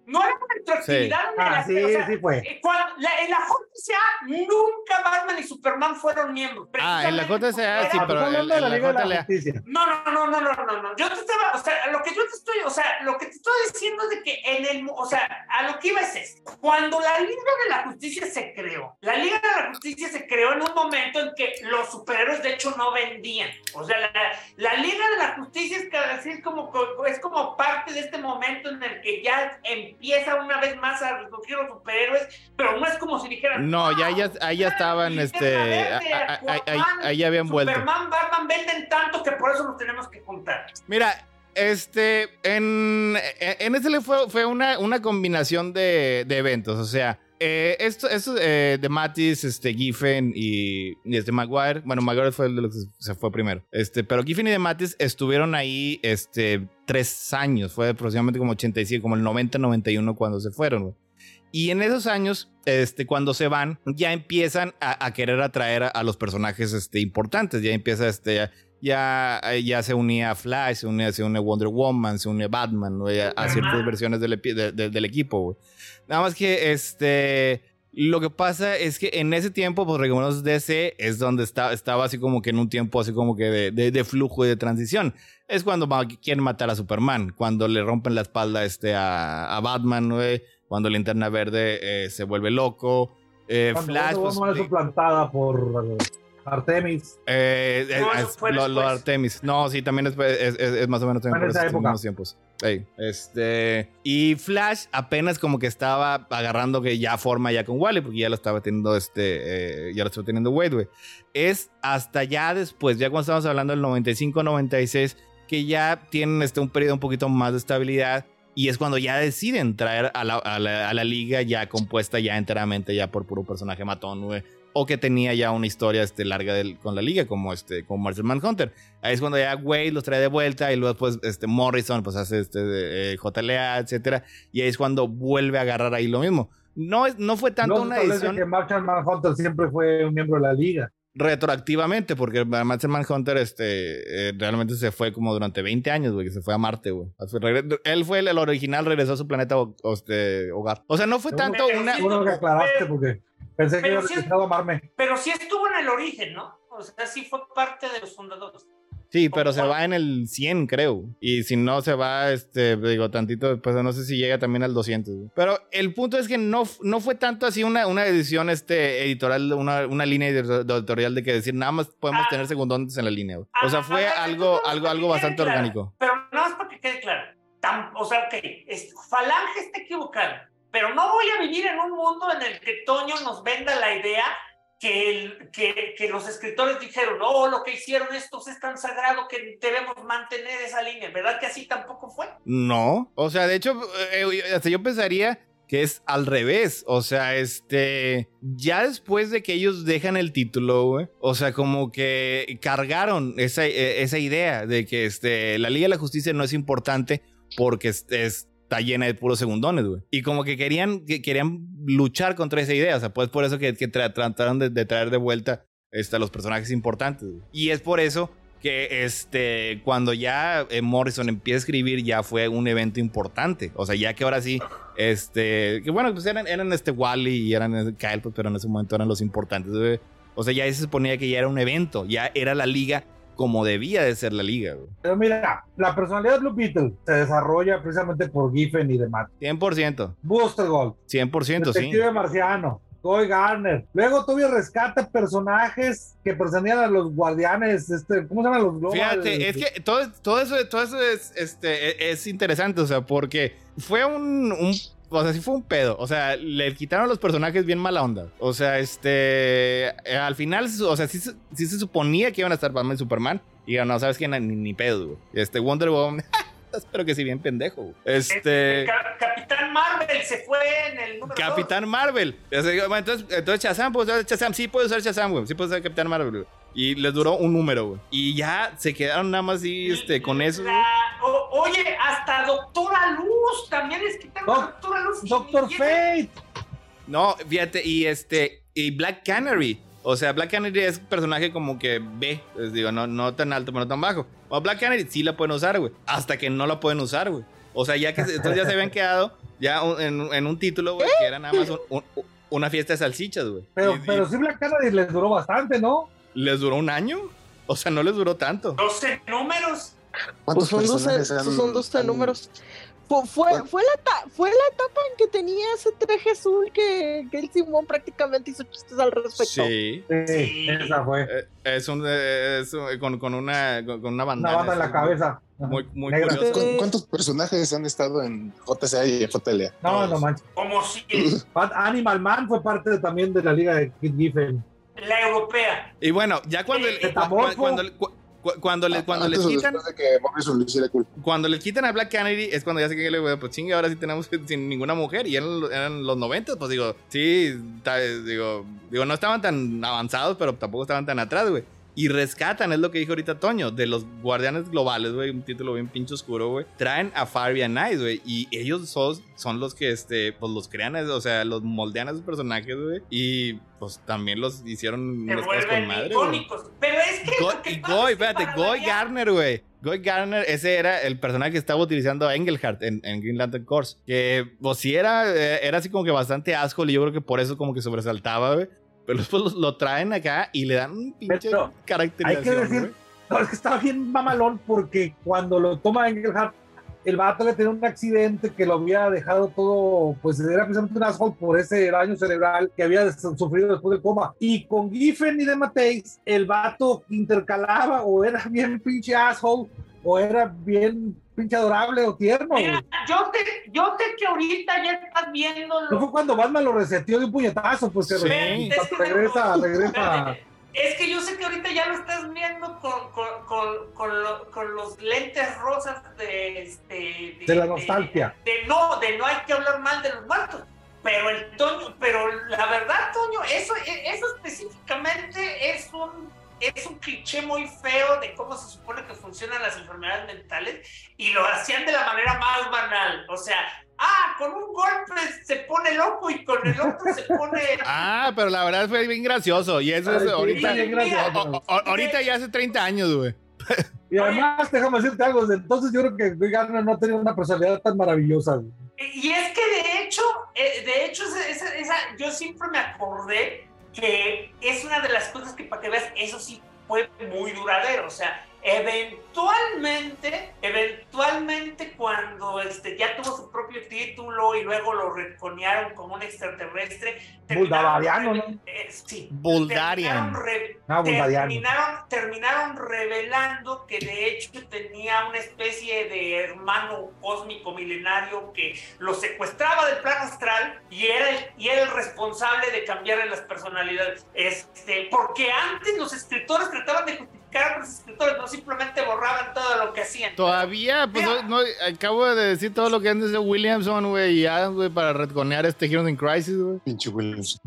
no era retroactividad en Ah, sí, o sea, sí fue. eh, cuando- la- en la JCA nunca Batman y Superman fueron miembros. Ah, en la JCA porque sí, pero en- de la en Liga de la. Justicia. No, no, no, no, no, no, no. Yo te estaba, o sea, lo que yo te estoy, o sea, lo que te estoy diciendo es de que en el, o sea, a lo que iba es esto. Cuando la Liga de la Justicia se creó, la Liga de la Justicia se creó en un momento en que los superhéroes de hecho no vendían. O sea, la, la Liga de la Justicia es, es como, es como parte de este momento en el que ya empieza una vez más a resurgir los superhéroes, pero no es como si dijeran, No, ya, ya, ahí ya estaban, este, ahí, ya habían vuelto. Superman, Batman venden tanto que por eso los tenemos que juntar. Mira, este, en, en este le fue, fue una, una combinación de, de eventos, o sea, eh, esto, esto eh, de Matis, este, Giffen y, y este Maguire, bueno, Maguire fue el de los que se fue primero, este, pero Giffen y de Matis estuvieron ahí, este, tres años, fue aproximadamente como 85, como el 90-91 cuando se fueron, güey. Y en esos años, este, cuando se van, ya empiezan a, a querer atraer a, a los personajes este, importantes. Ya empieza, este, ya, ya se unía Flash, se unía, se une Wonder Woman, se une Batman, ¿no? a, a ciertas versiones del, de- de- del equipo, güey. Nada más que, este, lo que pasa es que en ese tiempo, pues, recordemos DC es donde está, estaba así como que en un tiempo así como que de, de- de flujo y de transición. Es cuando quieren matar a Superman, cuando le rompen la espalda este, a, a Batman, güey, cuando Linterna Verde eh, se vuelve loco. Eh, Flash, pues, es suplantada por eh, Artemis. eh, eh, No, es- fue lo, lo. Artemis. No, sí, también es, es- es- es más o menos también por esa esos época. mismos tiempos. Ey, este, y Flash apenas como que estaba agarrando que ya forma ya con Wally, porque ya lo estaba teniendo este, eh, ya lo estaba teniendo Wade, güey. Es hasta ya después, ya cuando estamos hablando del 95-96, que ya tienen este, un periodo un poquito más de estabilidad. Y es cuando ya deciden traer a la, a la- a la liga ya compuesta ya enteramente ya por puro personaje matón, güey o que tenía ya una historia este, larga del- con la liga, como este, como Marcel Manhunter. Ahí es cuando ya Wade los trae de vuelta y luego pues este, Morrison pues hace este, eh, JLA, etcétera. Y ahí es cuando vuelve a agarrar ahí lo mismo. No, es, no fue tanto No una edición. que Martian Manhunter siempre fue un miembro de la liga. retroactivamente, porque además el Manhunter este, eh, realmente se fue como durante 20 años, güey, que se fue a Marte, güey. Él fue el, el original, regresó a su planeta ho- este, hogar. O sea, no fue tanto una... bueno que aclaraste porque pensé que Pero iba sí- a empezado a amarme. Pero sí estuvo en el origen, ¿no? O sea, sí fue parte de los fundadores. Sí, pero se va en el 100, creo. Y si no se va, este, digo, tantito, pues no sé si llega también al 200. güey. Pero el punto es que no, no fue tanto así una, una edición este, editorial, una, una línea edi- editorial de que decir nada más podemos Ah. tener segundones en la línea. güey. O sea, fue ah, algo, algo, algo que bastante claro. orgánico. Pero nada más para que quede claro. O sea, ok, es- Falange está equivocada. Pero no voy a vivir en un mundo en el que Toño nos venda la idea que, que, los escritores dijeron, no, lo que hicieron estos es tan sagrado que debemos mantener esa línea. ¿Verdad que así tampoco fue? No, o sea, de hecho, eh, hasta yo pensaría que es al revés. O sea, este, ya después de que ellos dejan el título, o sea, como que cargaron esa, eh, esa idea de que este, la Liga de la Justicia no es importante porque es- está llena de puros segundones, güey. Y como que querían, que querían luchar contra esa idea. O sea, pues por eso que, que tra- trataron de, traer de vuelta este, los personajes importantes. Y es por eso que este, cuando ya eh, Morrison empieza a escribir, ya fue un evento importante. O sea, ya que ahora sí, este, bueno, pues eran, eran este Wally y eran eh, Kyle, pues, pero en ese momento eran los importantes. O sea, ya se suponía que ya era un evento, ya era la liga como debía de ser la liga, güey. Pero mira, la personalidad de Blue Beetle se desarrolla precisamente por Giffen y demás. 100%, Booster Gold, 100%, sí. Detective Marciano, Guy Garner. Luego todavía rescata personajes que pertenecían a los guardianes, este, ¿cómo se llaman los global? Fíjate, es que todo, todo eso, todo eso es, este, e- es interesante, o sea, porque fue un, un- o sea, sí fue un pedo, o sea, le quitaron los personajes bien mala onda, o sea, este, eh, al final, o sea, sí, se- sí se suponía que iban a estar Batman y Superman, y no, sabes que ni, ni pedo, güey. este, Wonder Woman, *laughs* espero que sí bien pendejo, güey. este... Ca- Capitán Marvel se fue en el número Capitán Marvel. Entonces, entonces Shazam, puede usar Shazam. Sí, puede usar Shazam, güey. Sí, puede usar Capitán Marvel, güey. Y les duró un número, güey. Y ya se quedaron nada más así, dos. este, con eso. güey. La- o- oye, hasta Doctora Luz también les quitaron a Doc- Doctora Luz. y- Doctor y- Fate. No, fíjate, y este, y Black Canary. O sea, Black Canary es un personaje como que B, les digo, no, no tan alto, pero no tan bajo. O Black Canary sí la pueden usar, güey. Hasta que no la pueden usar, güey. O sea, ya que entonces ya se habían *laughs* quedado ya un- en, en un título, güey, que era nada más un- un- una fiesta de salchichas, güey. Pero, Y- y pero sí Black Canary les duró bastante, ¿no? Les duró un año. O sea, no les duró tanto. 12 números. Pues son 12, personajes han- son 12 han- números. Fue, fue, la fue la etapa en que tenía ese traje azul que, que el Simón prácticamente hizo chistes al respecto. Sí. Sí, Sí. esa fue. Eh, Es un, eh, es un- con, con una con una Una bandana. banda en la cabeza. Muy, muy curioso. ¿Cu- ¿Cuántos personajes han estado en JCA y JLA? No, Todos. no manches. Como si *laughs* Animal Man fue parte también de la liga de Kid Giffen. La europea. Y bueno, ya cuando, Eh, cu- cu- Metamorfo. cuando, cuando, le- cuando les Antes o quitan de que cool. cuando les quitan a Black Canary es cuando ya se que le güey, pues chingue, ahora sí tenemos *laughs* sin ninguna mujer y eran, eran los 90, pues digo, sí, digo, digo, no estaban tan avanzados, pero tampoco estaban tan atrás, güey. Y rescatan, es lo que dijo ahorita Toño, de los guardianes globales, güey, un título bien pinche oscuro, güey. Traen a Fabian Nice, güey, y ellos son, son los que, este, pues los crean, o sea, los moldean a sus personajes, güey. Y pues también los hicieron unas cosas con madre, icónicos. Pero es que. Go- y Goy, espérate, Goy Garner, güey. Goy Garner, ese era el personaje que estaba utilizando Engelhardt en, en Green Lantern Corps. Que, pues sí, era, eh, era así como que bastante asco y yo creo que por eso como que sobresaltaba, güey. Pero después lo, lo traen acá y le dan un pinche Pero caracterización, hay que decir-. No, es que estaba bien mamalón porque cuando lo toma Engelhardt, el vato le tenía un accidente que lo había dejado todo, pues era precisamente un asshole por ese daño cerebral que había sufrido después del coma. Y con Giffen y de Mateis, el vato intercalaba o era bien pinche asshole o era bien pinche adorable o tierno. güey. Mira, yo te, yo sé que ahorita ya estás viendo No fue cuando Batman lo reseteó de un puñetazo, pues que Sí. regresa, regresa. Es que yo sé que ahorita ya lo estás viendo con, con, con, con, lo- con los lentes rosas de, este, De la nostalgia. De, no, de no hay que hablar mal de los muertos. Pero el Toño, pero la verdad, Toño, eso, eso específicamente es un, es un cliché muy feo de cómo se supone que funcionan las enfermedades mentales y lo hacían de la manera más banal. O sea, Ah, con un golpe se pone loco y con el otro se pone. *laughs* Ah, pero la verdad fue bien gracioso. Y eso es Ay, ahorita. bien gracioso. o- o- ahorita ya hace 30 años, güey. *laughs* Y además, déjame decirte algo, desde entonces yo creo que Guy Gardner no tenía una personalidad tan maravillosa. güey. Y es que de hecho, eh, de hecho, esa, esa- esa- yo siempre me acordé que es una de las cosas que para que veas, eso sí fue muy duradero. O sea, eventualmente, eventualmente cuando este, ya tuvo su propio título y luego lo reconearon como un extraterrestre. terminaron eh, sí. Buldarian. terminaron re- Ah, Buldariano. terminaron, terminaron revelando que de hecho tenía una especie de hermano cósmico milenario que lo secuestraba del plano astral y era el, y era el responsable de cambiarle las personalidades. Este, porque antes los escritores trataban de justificar a los escritores, no simplemente borraban todo lo que hacían. Todavía, pues no, no- acabo de decir todo lo que antes de Williamson, güey, y Adams, güey, para retconear este Heroes in Crisis, güey. Pinche Williams.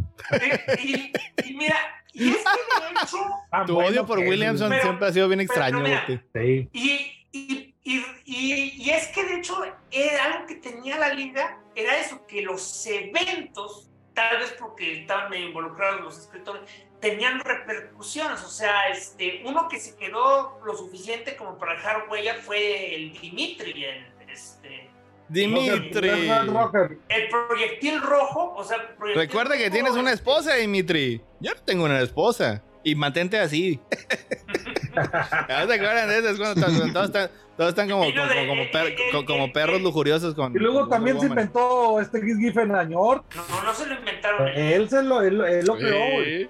Y, y- y mira, y es que de hecho, Tan Tu bueno odio por que- Williamson Pero- siempre ha sido bien extraño, mira, güey. Sí. Y, y, y, y- y es que de hecho era algo que tenía la liga, era eso, que los eventos, tal vez porque estaban medio involucrados los escritores, tenían repercusiones. O sea, este, uno que se quedó lo suficiente como para dejar huella fue el Dimitri, el, este, Dimitri. El proyectil rojo. O sea, proyectil Recuerda que rojo, tienes una esposa, Dimitri. Yo no tengo una esposa. Y mantente así. *laughs* ¿Ya ¿Se acuerdan de eso? Es cuando todos están, todos están como, como, como, como per- co- como perros lujuriosos con. Y luego con también se inventó este Giz Giffen a York. No, no se lo inventaron. Él, se lo, él, él lo creó, güey.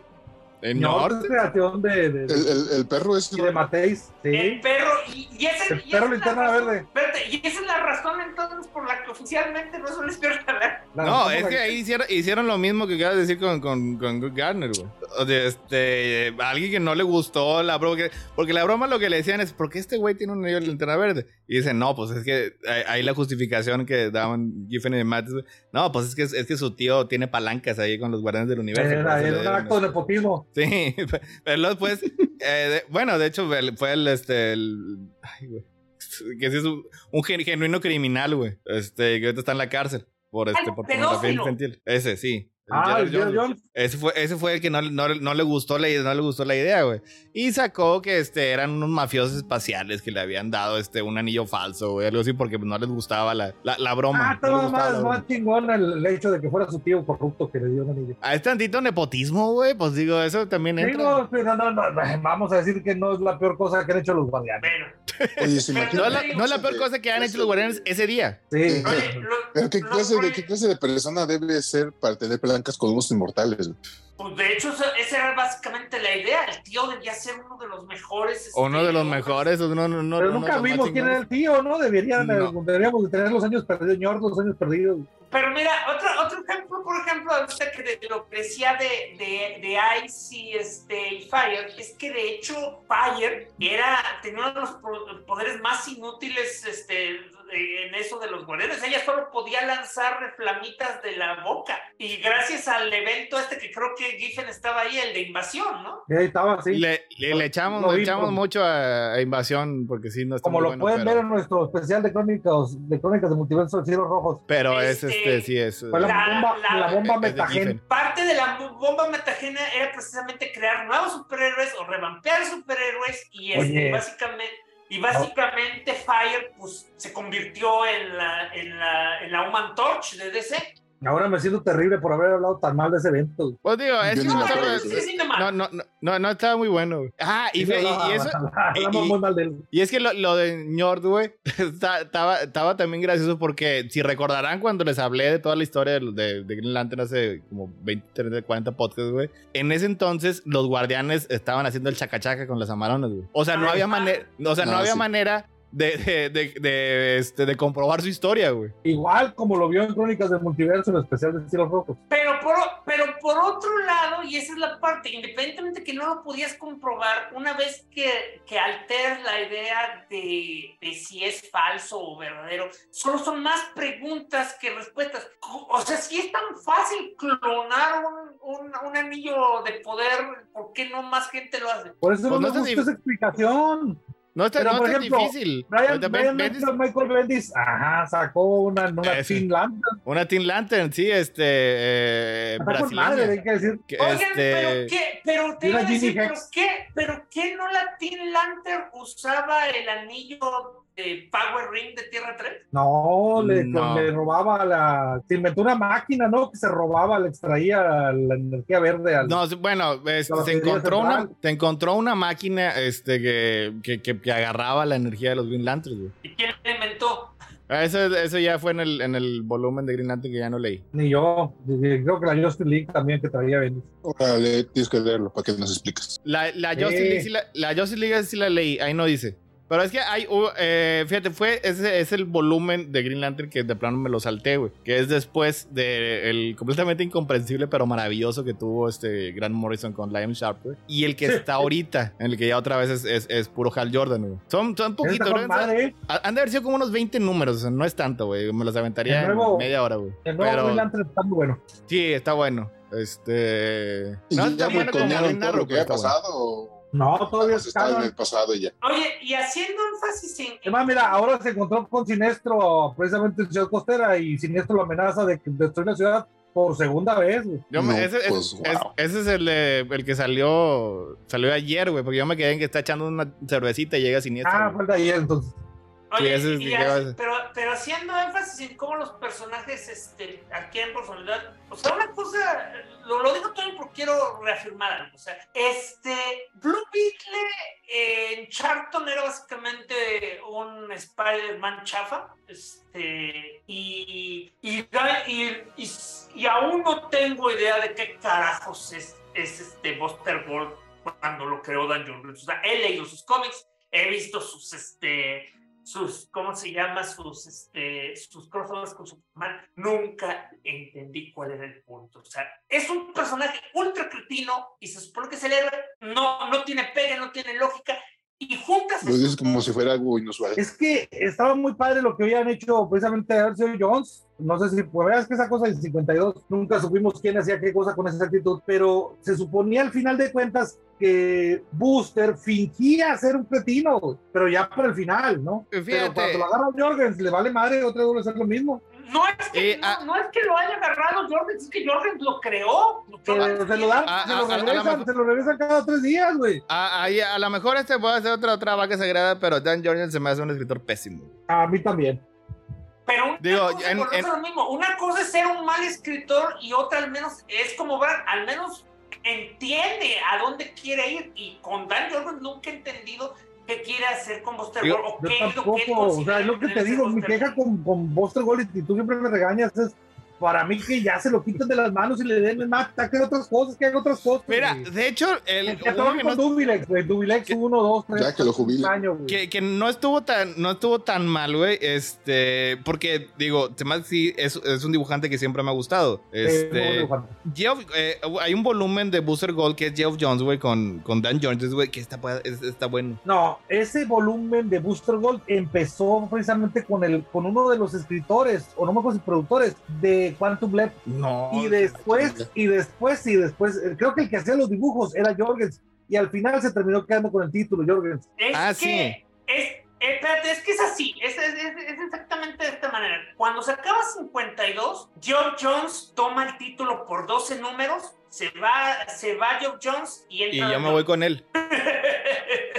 En York Norte. creación de, de, El, el, el perro es. y de Mateis. El Sí. perro, y, y ese, El y perro linterna razón- verde. espérate, y esa es la razón entonces por la que oficialmente no es un espionaje. No, ¿cómo es que ahí hicieron, hicieron lo mismo que acabas de decir con, con, con Good Garner, güey. O sea, este, eh, alguien que no le gustó la broma. que- porque la broma lo que le decían es, ¿por qué este güey tiene un anillo de linterna verde? Y dicen, no, pues es que ahí- la justificación que daban Giffen y Matt. es, No, pues es que, es que su tío tiene palancas ahí con los guardianes del universo. Era, era un acto de nepotismo. Sí, *laughs* pero luego después, eh, de- bueno, de hecho fue el, este, el, ay, güey, que sí es un, un gen- genuino criminal, güey, este, que ahorita está en la cárcel por, este, Ay, por pornografía infantil. Ese, sí. Ah, Jones. Jones. Ese fue, ese fue el que no, no, no le gustó la, no le gustó la idea, güey. Y sacó que este, eran unos mafiosos espaciales que le habían dado este, un anillo falso, güey, algo así, porque no les gustaba la, la, la broma. Ah, no estaba gustaba más, chingón el, hecho de que fuera su tío corrupto que le dio un anillo. Ah, es tantito nepotismo, güey, pues digo, eso también entra. Digo, pero no, no, no, vamos a decir que no es la peor cosa que han hecho los guardianes. Oye, se No es la, no es la peor cosa que han hecho los guardianes ese día. Sí. oye, lo- Pero ¿qué lo- clase, de, ¿qué clase de persona debe ser para tener palancas con unos inmortales? güey? Pues, de hecho, esa- era básicamente la idea. El tío debía ser uno de los mejores. este, Uno de los mejores, uno, uno, uno, Pero uno nunca vimos quién era el tío, ¿no? Deberían, No. eh, deberíamos de tener los años perdidos, señor, los años perdidos. Pero mira, otro, otro ejemplo, por ejemplo, ahorita que de lo que decía de, de, de Ice y, este, y Fire, es que de hecho Fire era, tenía uno de los po- poderes más inútiles este, en eso de los guardianes. Ella solo podía lanzar flamitas de la boca. Y gracias al evento este que creo que Giffen estaba ahí, el de invasión, ¿no? Ahí estaba así. Le, le, le echamos, le echamos mucho a, a Invasión porque sí, no está Como muy lo bueno, pueden pero, ver en nuestro especial de crónicas de crónicas de multiverso de cielos rojos. pero es Este, este, sí es. La, La- bomba, la- la bomba es de metagen. Giffen. Parte de la bo- bomba metagena era precisamente crear nuevos superhéroes o revampear superhéroes y este, básicamente y básicamente Fire pues se convirtió en la en la en la Human Torch de DC. Ahora me siento terrible por haber hablado tan mal de ese evento. Pues digo, es no no, no, no, no, estaba muy bueno. Ah, y, fe- y- y eso, Hablamos y- muy mal de él. Y es que lo, lo de Ñord, güey, *laughs* estaba, estaba también gracioso porque si recordarán cuando les hablé de toda la historia de, de, de Green Lantern hace como 20, 30, 40 podcasts, güey, en ese entonces los guardianes estaban haciendo el chacachaca con las amaronas, güey. O sea, no Ah, había manera, o sea, no había sí. manera de, de, de, de, este, de comprobar su historia, güey. Igual como lo vio en Crónicas del Multiverso, en el especial de cielos rojos. Pero por, pero por otro lado, y esa es la parte, independientemente que no lo podías comprobar, una vez que, que alteras la idea de, de si es falso o verdadero, solo son más preguntas que respuestas. O sea, si es tan fácil clonar un, un, un anillo de poder, ¿por qué no más gente lo hace? Por eso Pues no no me gusta si- esa explicación. No está, Pero, no por está ejemplo, difícil. Brian, Brian Ben- Bendis- Michael, Bendis, ajá, sacó una, una Ese. Teen Lantern. una Teen Lantern, sí, este. Eh, madre, hay que decir. Que, Oigan, este, pero qué, pero te iba a decir, pero qué, pero qué no la Teen Lantern usaba el anillo Power Ring de Tierra 3? No, le, No. le robaba la. Se inventó una máquina, ¿no? Que se robaba, le extraía la energía verde al. No, bueno, este, La se encontró una, se encontró una máquina este, que, que, que- que agarraba la energía de los Green Lanterns, güey. ¿Y quién la inventó? Ah, Eso, eso ya fue en el, en el volumen de Green Lantern que ya no leí. Ni yo. Creo que la Justin League también que traía Bendis. Órale, tienes que leerlo para que nos expliques. La, la. Justice League, sí la, la Justice League sí la leí, ahí no dice. Pero es que hay, uh, eh, fíjate, fue, ese es el volumen de Green Lantern que de plano me lo salté, güey. Que es después de el completamente incomprensible pero maravilloso que tuvo este Grant Morrison con Liam Sharp, güey. Y el que está ahorita, en el que ya otra vez es, es, es puro Hal Jordan, güey. Son, son poquitos, ¿no? ¿eh? Han de haber sido como unos 20 números, o sea, no es tanto, güey. Me los aventaría El nuevo- en media hora, güey. El nuevo Pero Green Lantern está muy bueno. sí, está bueno. Este. ¿Y No ya está bueno como todo lo que ha bueno. No, todavía más está en el pasado y ya? Oye, y haciendo énfasis en... Además, mira, ahora se encontró con Siniestro precisamente en Ciudad Costera y Siniestro lo amenaza de que destruir la ciudad por segunda vez. Yo me- No, ese, es- pues, es- wow. ese es el, de- el que salió salió ayer, güey, porque yo me quedé en que está echando una cervecita y llega siniestro. Ah, güey. fue el de ayer entonces. Oye, pero, pero haciendo énfasis en cómo los personajes este, adquieren personalidad. O sea, una cosa, lo, lo digo todo porque quiero reafirmar algo. O sea, este, Blue Beetle en Charlton era básicamente un Spider-Man chafa. Este, y, y, y, y, y aún no tengo idea de qué carajos es, es este Buster Gold cuando lo creó Dan Jones. O sea, he leído sus cómics, he visto sus, este, sus, ¿cómo se llama? Sus, este, sus crossovers con Superman. Nunca entendí cuál era el punto. O sea, es un personaje ultra cretino y se supone que es el héroe. No, no tiene pegue, no tiene lógica. Y juntas... Lo dices como si fuera algo inusual. Es que estaba muy padre lo que habían hecho precisamente Arceo Jones. No sé si, pues veas que esa cosa del 52, nunca supimos quién hacía qué cosa con esa actitud, pero se suponía al final de cuentas que Booster fingía ser un cretino, pero ya para el final, ¿no? Pero Fíjate. cuando lo agarra Jorgens, le vale madre, otra vez hacer lo mismo. No es, que, Eh, no, ah. no es que lo haya agarrado Jorgens, es que Jorgens lo creó. Pero se lo dan, Ah, se lo ah, regresan, se lo regresan cada tres días, güey. Ah, ahí a lo mejor este puede ser otra, otra vaca sagrada, pero Dan Jordan se me hace un escritor pésimo. A mí también. Pero una Digo, cosa, en- en- lo mismo. Una cosa es ser un mal escritor y otra al menos es como Brad, al menos entiende a dónde quiere ir. Y con Dan Jordan nunca he entendido qué quiere hacer con Buster Gold o Yo qué es lo que tampoco, o sea, es lo que te digo, mi queja con, con Buster Gold y tú siempre me regañas es para mí que ya se lo quiten de las manos y le den más, que haga otras cosas, que haga otras cosas. Mira, güey. de hecho, el, Que uno que no, Dubilex, güey, Dubilex que- 1, 2, 3, Ya que lo jubilen. años, güey. que, que no estuvo tan no estuvo tan mal, güey, este, porque digo, además sí es, es un dibujante que siempre me ha gustado. Eh, Este, no. Geoff, eh, hay un volumen de Booster Gold que es Geoff Jones, güey, con, con Dan Jones, güey, que está, es- está bueno. No, ese volumen de Booster Gold empezó precisamente con el con uno de los escritores, o no me acuerdo si productores, de Quantum Leap. No. Y después, y después, y después, eh, creo que el que hacía los dibujos era Jorgens. Y al final se terminó quedando con el título, Jorgens. Es Ah, que sí. es, espérate, es que es así, es, es- es- es exactamente de esta manera. Cuando se acaba 52, Geoff Jones toma el título por 12 números, se va, se va Geoff Jones y entra. Y yo me voy con él. *laughs*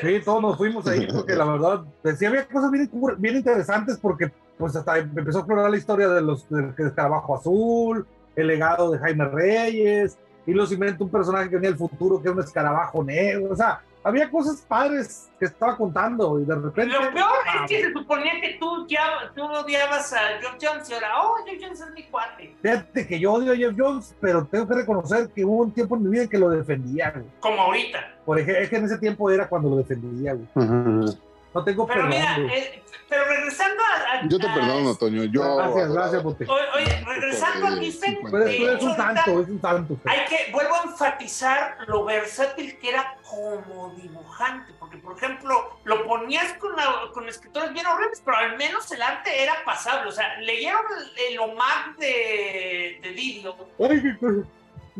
Sí, todos nos fuimos ahí porque la verdad, sí había cosas bien, bien interesantes porque pues hasta empezó a explorar la historia de los del escarabajo azul, el legado de Jaime Reyes, y los inventa un personaje que venía del futuro que era un escarabajo negro, o sea, había cosas padres que estaba contando y de repente... Lo peor ah, es que se suponía que tú, ya, tú odiabas a Geoff Jones y ahora, oh, Geoff Jones es mi cuate. Fíjate que yo odio a Jeff Jones, pero tengo que reconocer que hubo un tiempo en mi vida en que lo defendía, güey. Como ahorita. Por ejemplo, es que en ese tiempo era cuando lo defendía, güey. Ujú. No tengo Pero perdón, mira, eh, pero regresando a. a- Yo te perdono, Toño. Yo, Gracias, gracias, Bote. Oye, oye, regresando a Giffen, eres un santo, es un usted. Hay que, vuelvo a enfatizar lo versátil que era como dibujante, porque por ejemplo, lo ponías con, la- con escritores bien horribles, pero al menos el arte era pasable, o sea, leyeron el, el Omar de, de Didio, Ay, qué cosa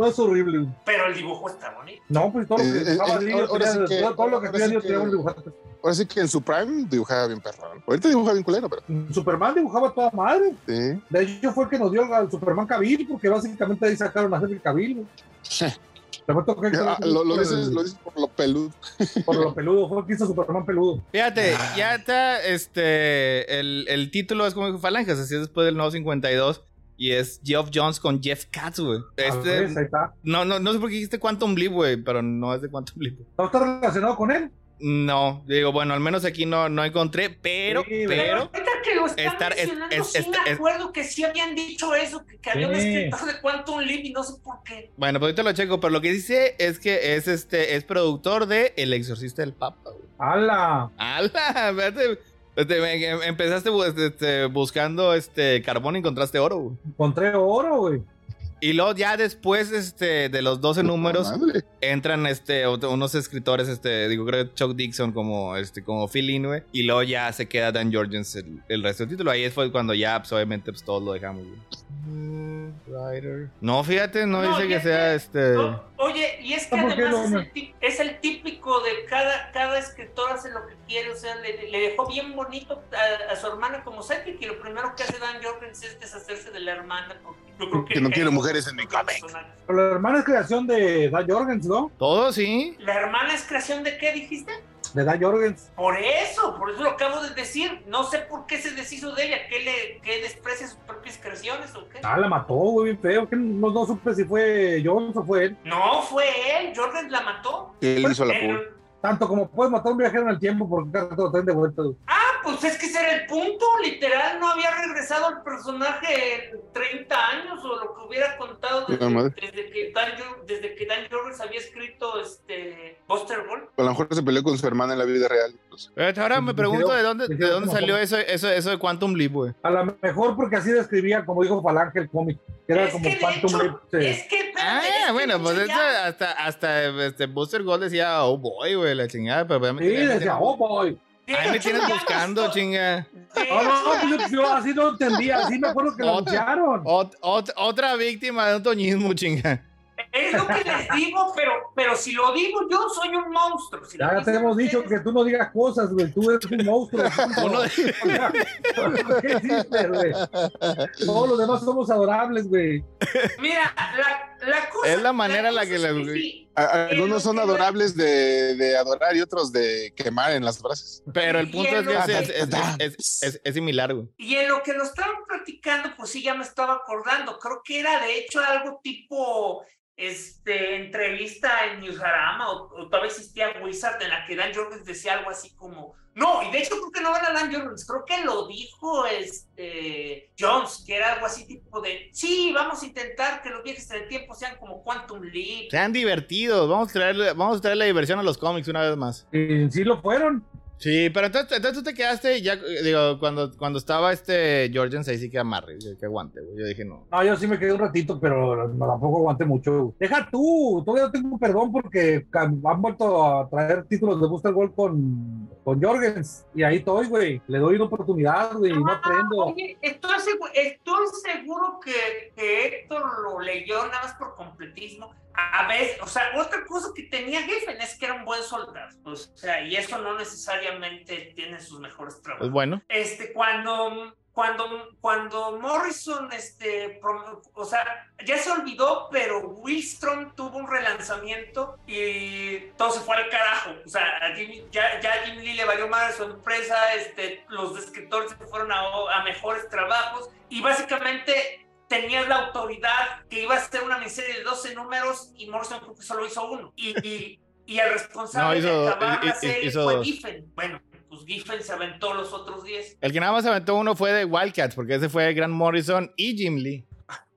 más horrible. pero el dibujo está bonito. No, pues todo lo que Eh, eh, sí que- todo, lo que sí tenía un dibujante. Ahora sí que en su prime dibujaba bien perrón. Ahorita dibuja bien culero, pero Superman dibujaba toda madre. sí. De hecho, fue el que nos dio al Superman Cavill, porque básicamente ahí sacaron a Henry Cavill. *laughs* tocar Ah, lo, lo dices, lo dices por lo peludo. por lo *laughs* peludo, fue que hizo Superman peludo. Fíjate, ya está, este, el, el título es como dijo Falanges, así es después del nuevo 52. Y es Geoff Jones con Jeff Katz, güey. Este, ahí está. no, no, no sé por qué dijiste Quantum Leap, güey, pero no es de Quantum Leap. ¿No está relacionado con él? No, digo, bueno, al menos aquí no, no encontré, pero, Sí, pero, ahorita que lo están estar- es- mencionando, es- sí es- me es- acuerdo que sí habían dicho eso, que, que había un escritor de Quantum Leap y no sé por qué. bueno, pues ahorita lo checo, pero lo que dice es que es este, es productor de El Exorcista del Papa, güey. ¡Hala! ¡Hala! *laughs* este, me- em- empezaste bu- este, buscando este carbón y encontraste oro, güey. Encontré oro, güey. Y luego ya después este, de los 12 números Madre. entran este, unos escritores, este, digo, creo que Chuck Dixon como, este, como Phil Inoue, y luego ya se queda Dan Jorgens el, el resto del título. Ahí fue cuando ya, pues, obviamente, pues todos lo dejamos. güey. No, fíjate, no, No, dice que sea que- este. No, oye, y es que ¿Por qué además no, es, el tí- es el típico de cada, cada escritor hace lo que quiere, o sea, le, le dejó bien bonito a, a su hermana como Cedric y lo primero que hace Dan Jorgens es deshacerse de la hermana porque yo creo que, Que no quiero es mujeres en mi cómic. Pero la hermana es creación de Dan Jorgens, ¿no? Todo, sí. ¿La hermana es creación de qué dijiste? De Dan Jorgens. Por eso, por eso lo acabo de decir. No sé por qué se deshizo de ella, que le que desprecia sus propias creaciones o qué. Ah, la mató, güey, bien feo. Que no, no supe si fue Jones o fue él. No, fue él, Jordan la mató. Él hizo la pul. Tanto como puedes matar a un viajero en el tiempo porque cada rato lo traen de vuelta. Ah, pues es que ese era el punto, literal, no había regresado el personaje en 30 años o lo que hubiera contado desde, que Dan, desde que Dan Jorgens había escrito este Buster Gold. A lo mejor se peleó con su hermana en la vida real. pues. Eh, Ahora me pregunto de dónde, de dónde salió eso, eso, eso de Quantum Leap, güey. A lo mejor porque así describía, como dijo Falange, el cómic. Que era Es como que hecho, Leap. es que, es Ah, que bueno, pues eso hasta, hasta este Booster Gold decía, oh boy, güey, la chingada, pero Sí, decía, oh boy. Ahí me tienes buscando, chinga. de No, no, yo, yo así no entendía. Así me acuerdo que lo anunciaron. Ot- ot- otra víctima de un toñismo, chinga. Es lo que les digo, pero, pero si lo digo yo, soy un monstruo. Si Ya te hemos dicho que tú no digas cosas, güey. Tú eres un monstruo. *laughs* *laughs* ¿Qué hiciste, güey? Todos los demás somos adorables, güey. Mira, la, la cosa. Es la manera en la que cosa le- es sí, A- Algunos son adorables de, de adorar y otros de quemar en las brasas. Pero el punto es que es, Hielo. es, es, es- es- es similar, güey. Y en lo que lo estaban platicando, pues sí, ya me estaba acordando. Creo que era de hecho algo tipo este, entrevista en Newsarama o, o todavía existía Wizard en la que Dan Jorgens decía algo así como. No, y de hecho creo que no era Dan Jorgens, creo que lo dijo este, Jones, que era algo así tipo de. Sí, vamos a intentar que los viajes en el tiempo sean como Quantum Leap. Sean divertidos. Vamos a traerle, vamos a traerle diversión a los cómics una vez más. Sí lo fueron. Sí, pero entonces, entonces tú te quedaste y ya, eh, digo, cuando, cuando estaba este Jorgens ahí sí que amarre, que aguante, güey. Yo dije, no. No, yo sí me quedé un ratito, pero no, tampoco aguanté mucho. Deja tú, todavía no tengo perdón porque han vuelto a traer títulos de Booster Gold con, con Jorgens. Y ahí estoy, güey. Le doy una oportunidad, güey, y no aprendo. Oye, estoy seguro, estoy seguro que, que Héctor lo leyó nada más por completismo. A veces, o sea, otra cosa que tenía Geffen es que era un buen soldado. O sea, y eso no necesariamente tiene sus mejores trabajos. Pues bueno. Este, cuando, cuando, cuando Morrison, este, prom- o sea, ya se olvidó, pero Willstrom tuvo un relanzamiento y todo se fue al carajo. O sea, a Jim- ya, ya Jim Lee le valió madre su empresa, este, los escritores se fueron a, a mejores trabajos y básicamente tenías la autoridad que iba a ser una miniserie de 12 números y Morrison creo que solo hizo uno. Y, y, y el responsable No, hizo- de acabar la serie hizo fue dos. Giffen. Bueno, pues Giffen se aventó los otros 10. El que nada más aventó uno fue de Wildcats, porque ese fue Grant Morrison y Jim Lee.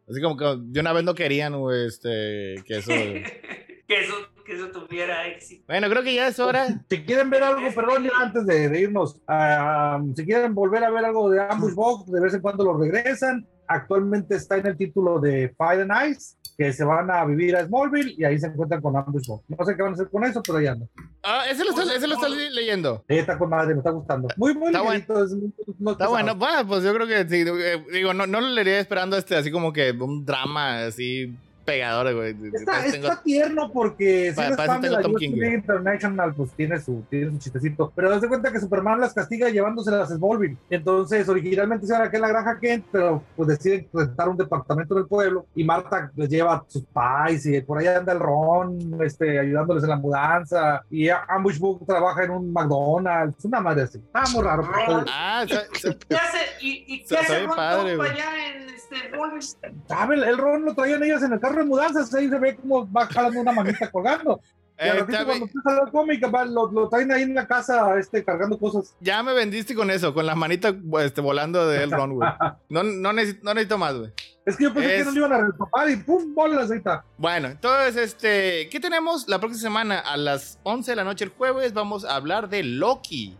Así como que de una vez no querían, este, que eso... *laughs* que, eso, que eso tuviera éxito. Bueno, creo que ya es hora. Si quieren ver algo, perdón, ya antes de, de irnos, ah, si quieren volver a ver algo de Ambush Box, de vez en cuando lo regresan. Actualmente está en el título de Fire and Ice, que se van a vivir a Smallville y ahí se encuentran con Ambush. No sé qué van a hacer con eso, pero ya no. Ah, ese lo está, ese lo está leyendo. Eh, está con madre, me está gustando. Muy, muy Está ligerito, es- no Está bueno, bueno, pues yo creo que sí, eh, digo, no, no lo leería esperando este así como que un drama así pegadores, güey. Está, tengo- está tierno porque si para de tengo la Tom King, International, pues tiene su, tiene su chistecito. Pero das de cuenta que Superman las castiga llevándoselas a Smallville. Entonces, originalmente se aquí en la granja Kent, pero pues deciden rentar un departamento del pueblo y Marta les lleva sus pais y por ahí anda el Ron este, ayudándoles en la mudanza y Ambush Book trabaja en un McDonald's. Una madre así. Ah, muy raro. Ron. Ah, ¿Qué hace? ¿Y, y qué hace Ron padre, allá en este? ¿Sabe? El, el Ron lo traían ellos en el carro de mudanzas. Ahí se ve como va jalando una manita colgando. Y eh, ratito cuando empieza la cómica, va, lo, lo traen ahí en la casa este, cargando cosas. ya me vendiste con eso, con las manitas este, volando de Elrond, güey. *laughs* No, no, necesito, no necesito más, güey. Es que yo pensé Es- que no le iban a retopar y pum, bolas, ahí está. Bueno, entonces, este, ¿qué tenemos la próxima semana? A las 11 de la noche el jueves vamos a hablar de Loki.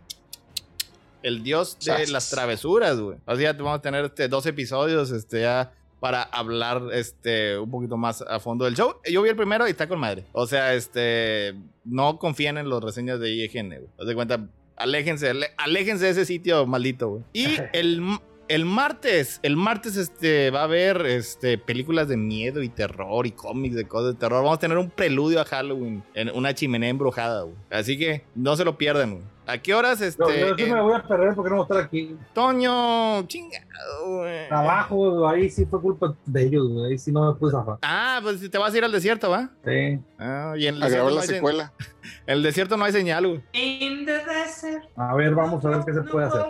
El dios de las travesuras, güey. O sea, vamos a tener este, dos episodios, este, ya para hablar, este, un poquito más a fondo del show. Yo vi el primero y está con madre. O sea, este, no confíen en los reseñas de IGN, güey. Haz de cuenta, aléjense, aléjense de ese sitio maldito, güey. Y *laughs* el, el martes, el martes este, va a haber este, películas de miedo y terror y cómics de cosas de terror. Vamos a tener un preludio a Halloween en una chimenea embrujada, güey. Así que no se lo pierdan, güey. ¿A qué horas, este, Yo, yo sí en me voy a perder porque no voy a estar aquí. Toño? Chingado, güey. Trabajo, ahí sí fue culpa de ellos, güey. Ahí sí no me pude zafar. Ah, pues te vas a ir al desierto, ¿va? Sí. Ah, y en el A desierto, grabar no la secuela. en *laughs* el desierto no hay señal, güey. In the desert. A ver, vamos a ver qué se puede hacer.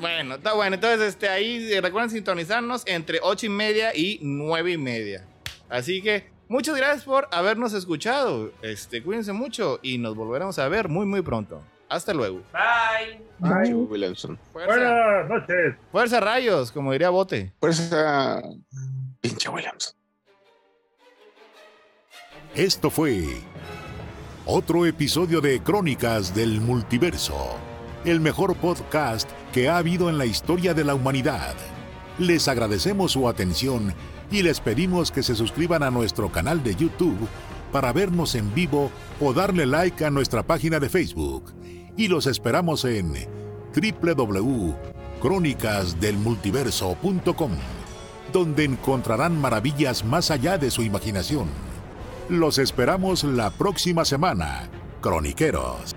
Bueno, está bueno. Entonces, este, ahí eh, recuerden sintonizarnos entre ocho y media y nueve y media. Así que muchas gracias por habernos escuchado. Este, cuídense mucho y nos volveremos a ver muy, muy pronto. Hasta luego. Bye. Williamson. Fuerza, Buenas noches. fuerza rayos, como diría Bote. Esa pinche Williamson. Esto fue otro episodio de Crónicas del Multiverso, el mejor podcast que ha habido en la historia de la humanidad. Les agradecemos su atención y les pedimos que se suscriban a nuestro canal de YouTube para vernos en vivo o darle like a nuestra página de Facebook. Y los esperamos en www.crónicasdelmultiverso.com, donde encontrarán maravillas más allá de su imaginación. Los esperamos la próxima semana, croniqueros.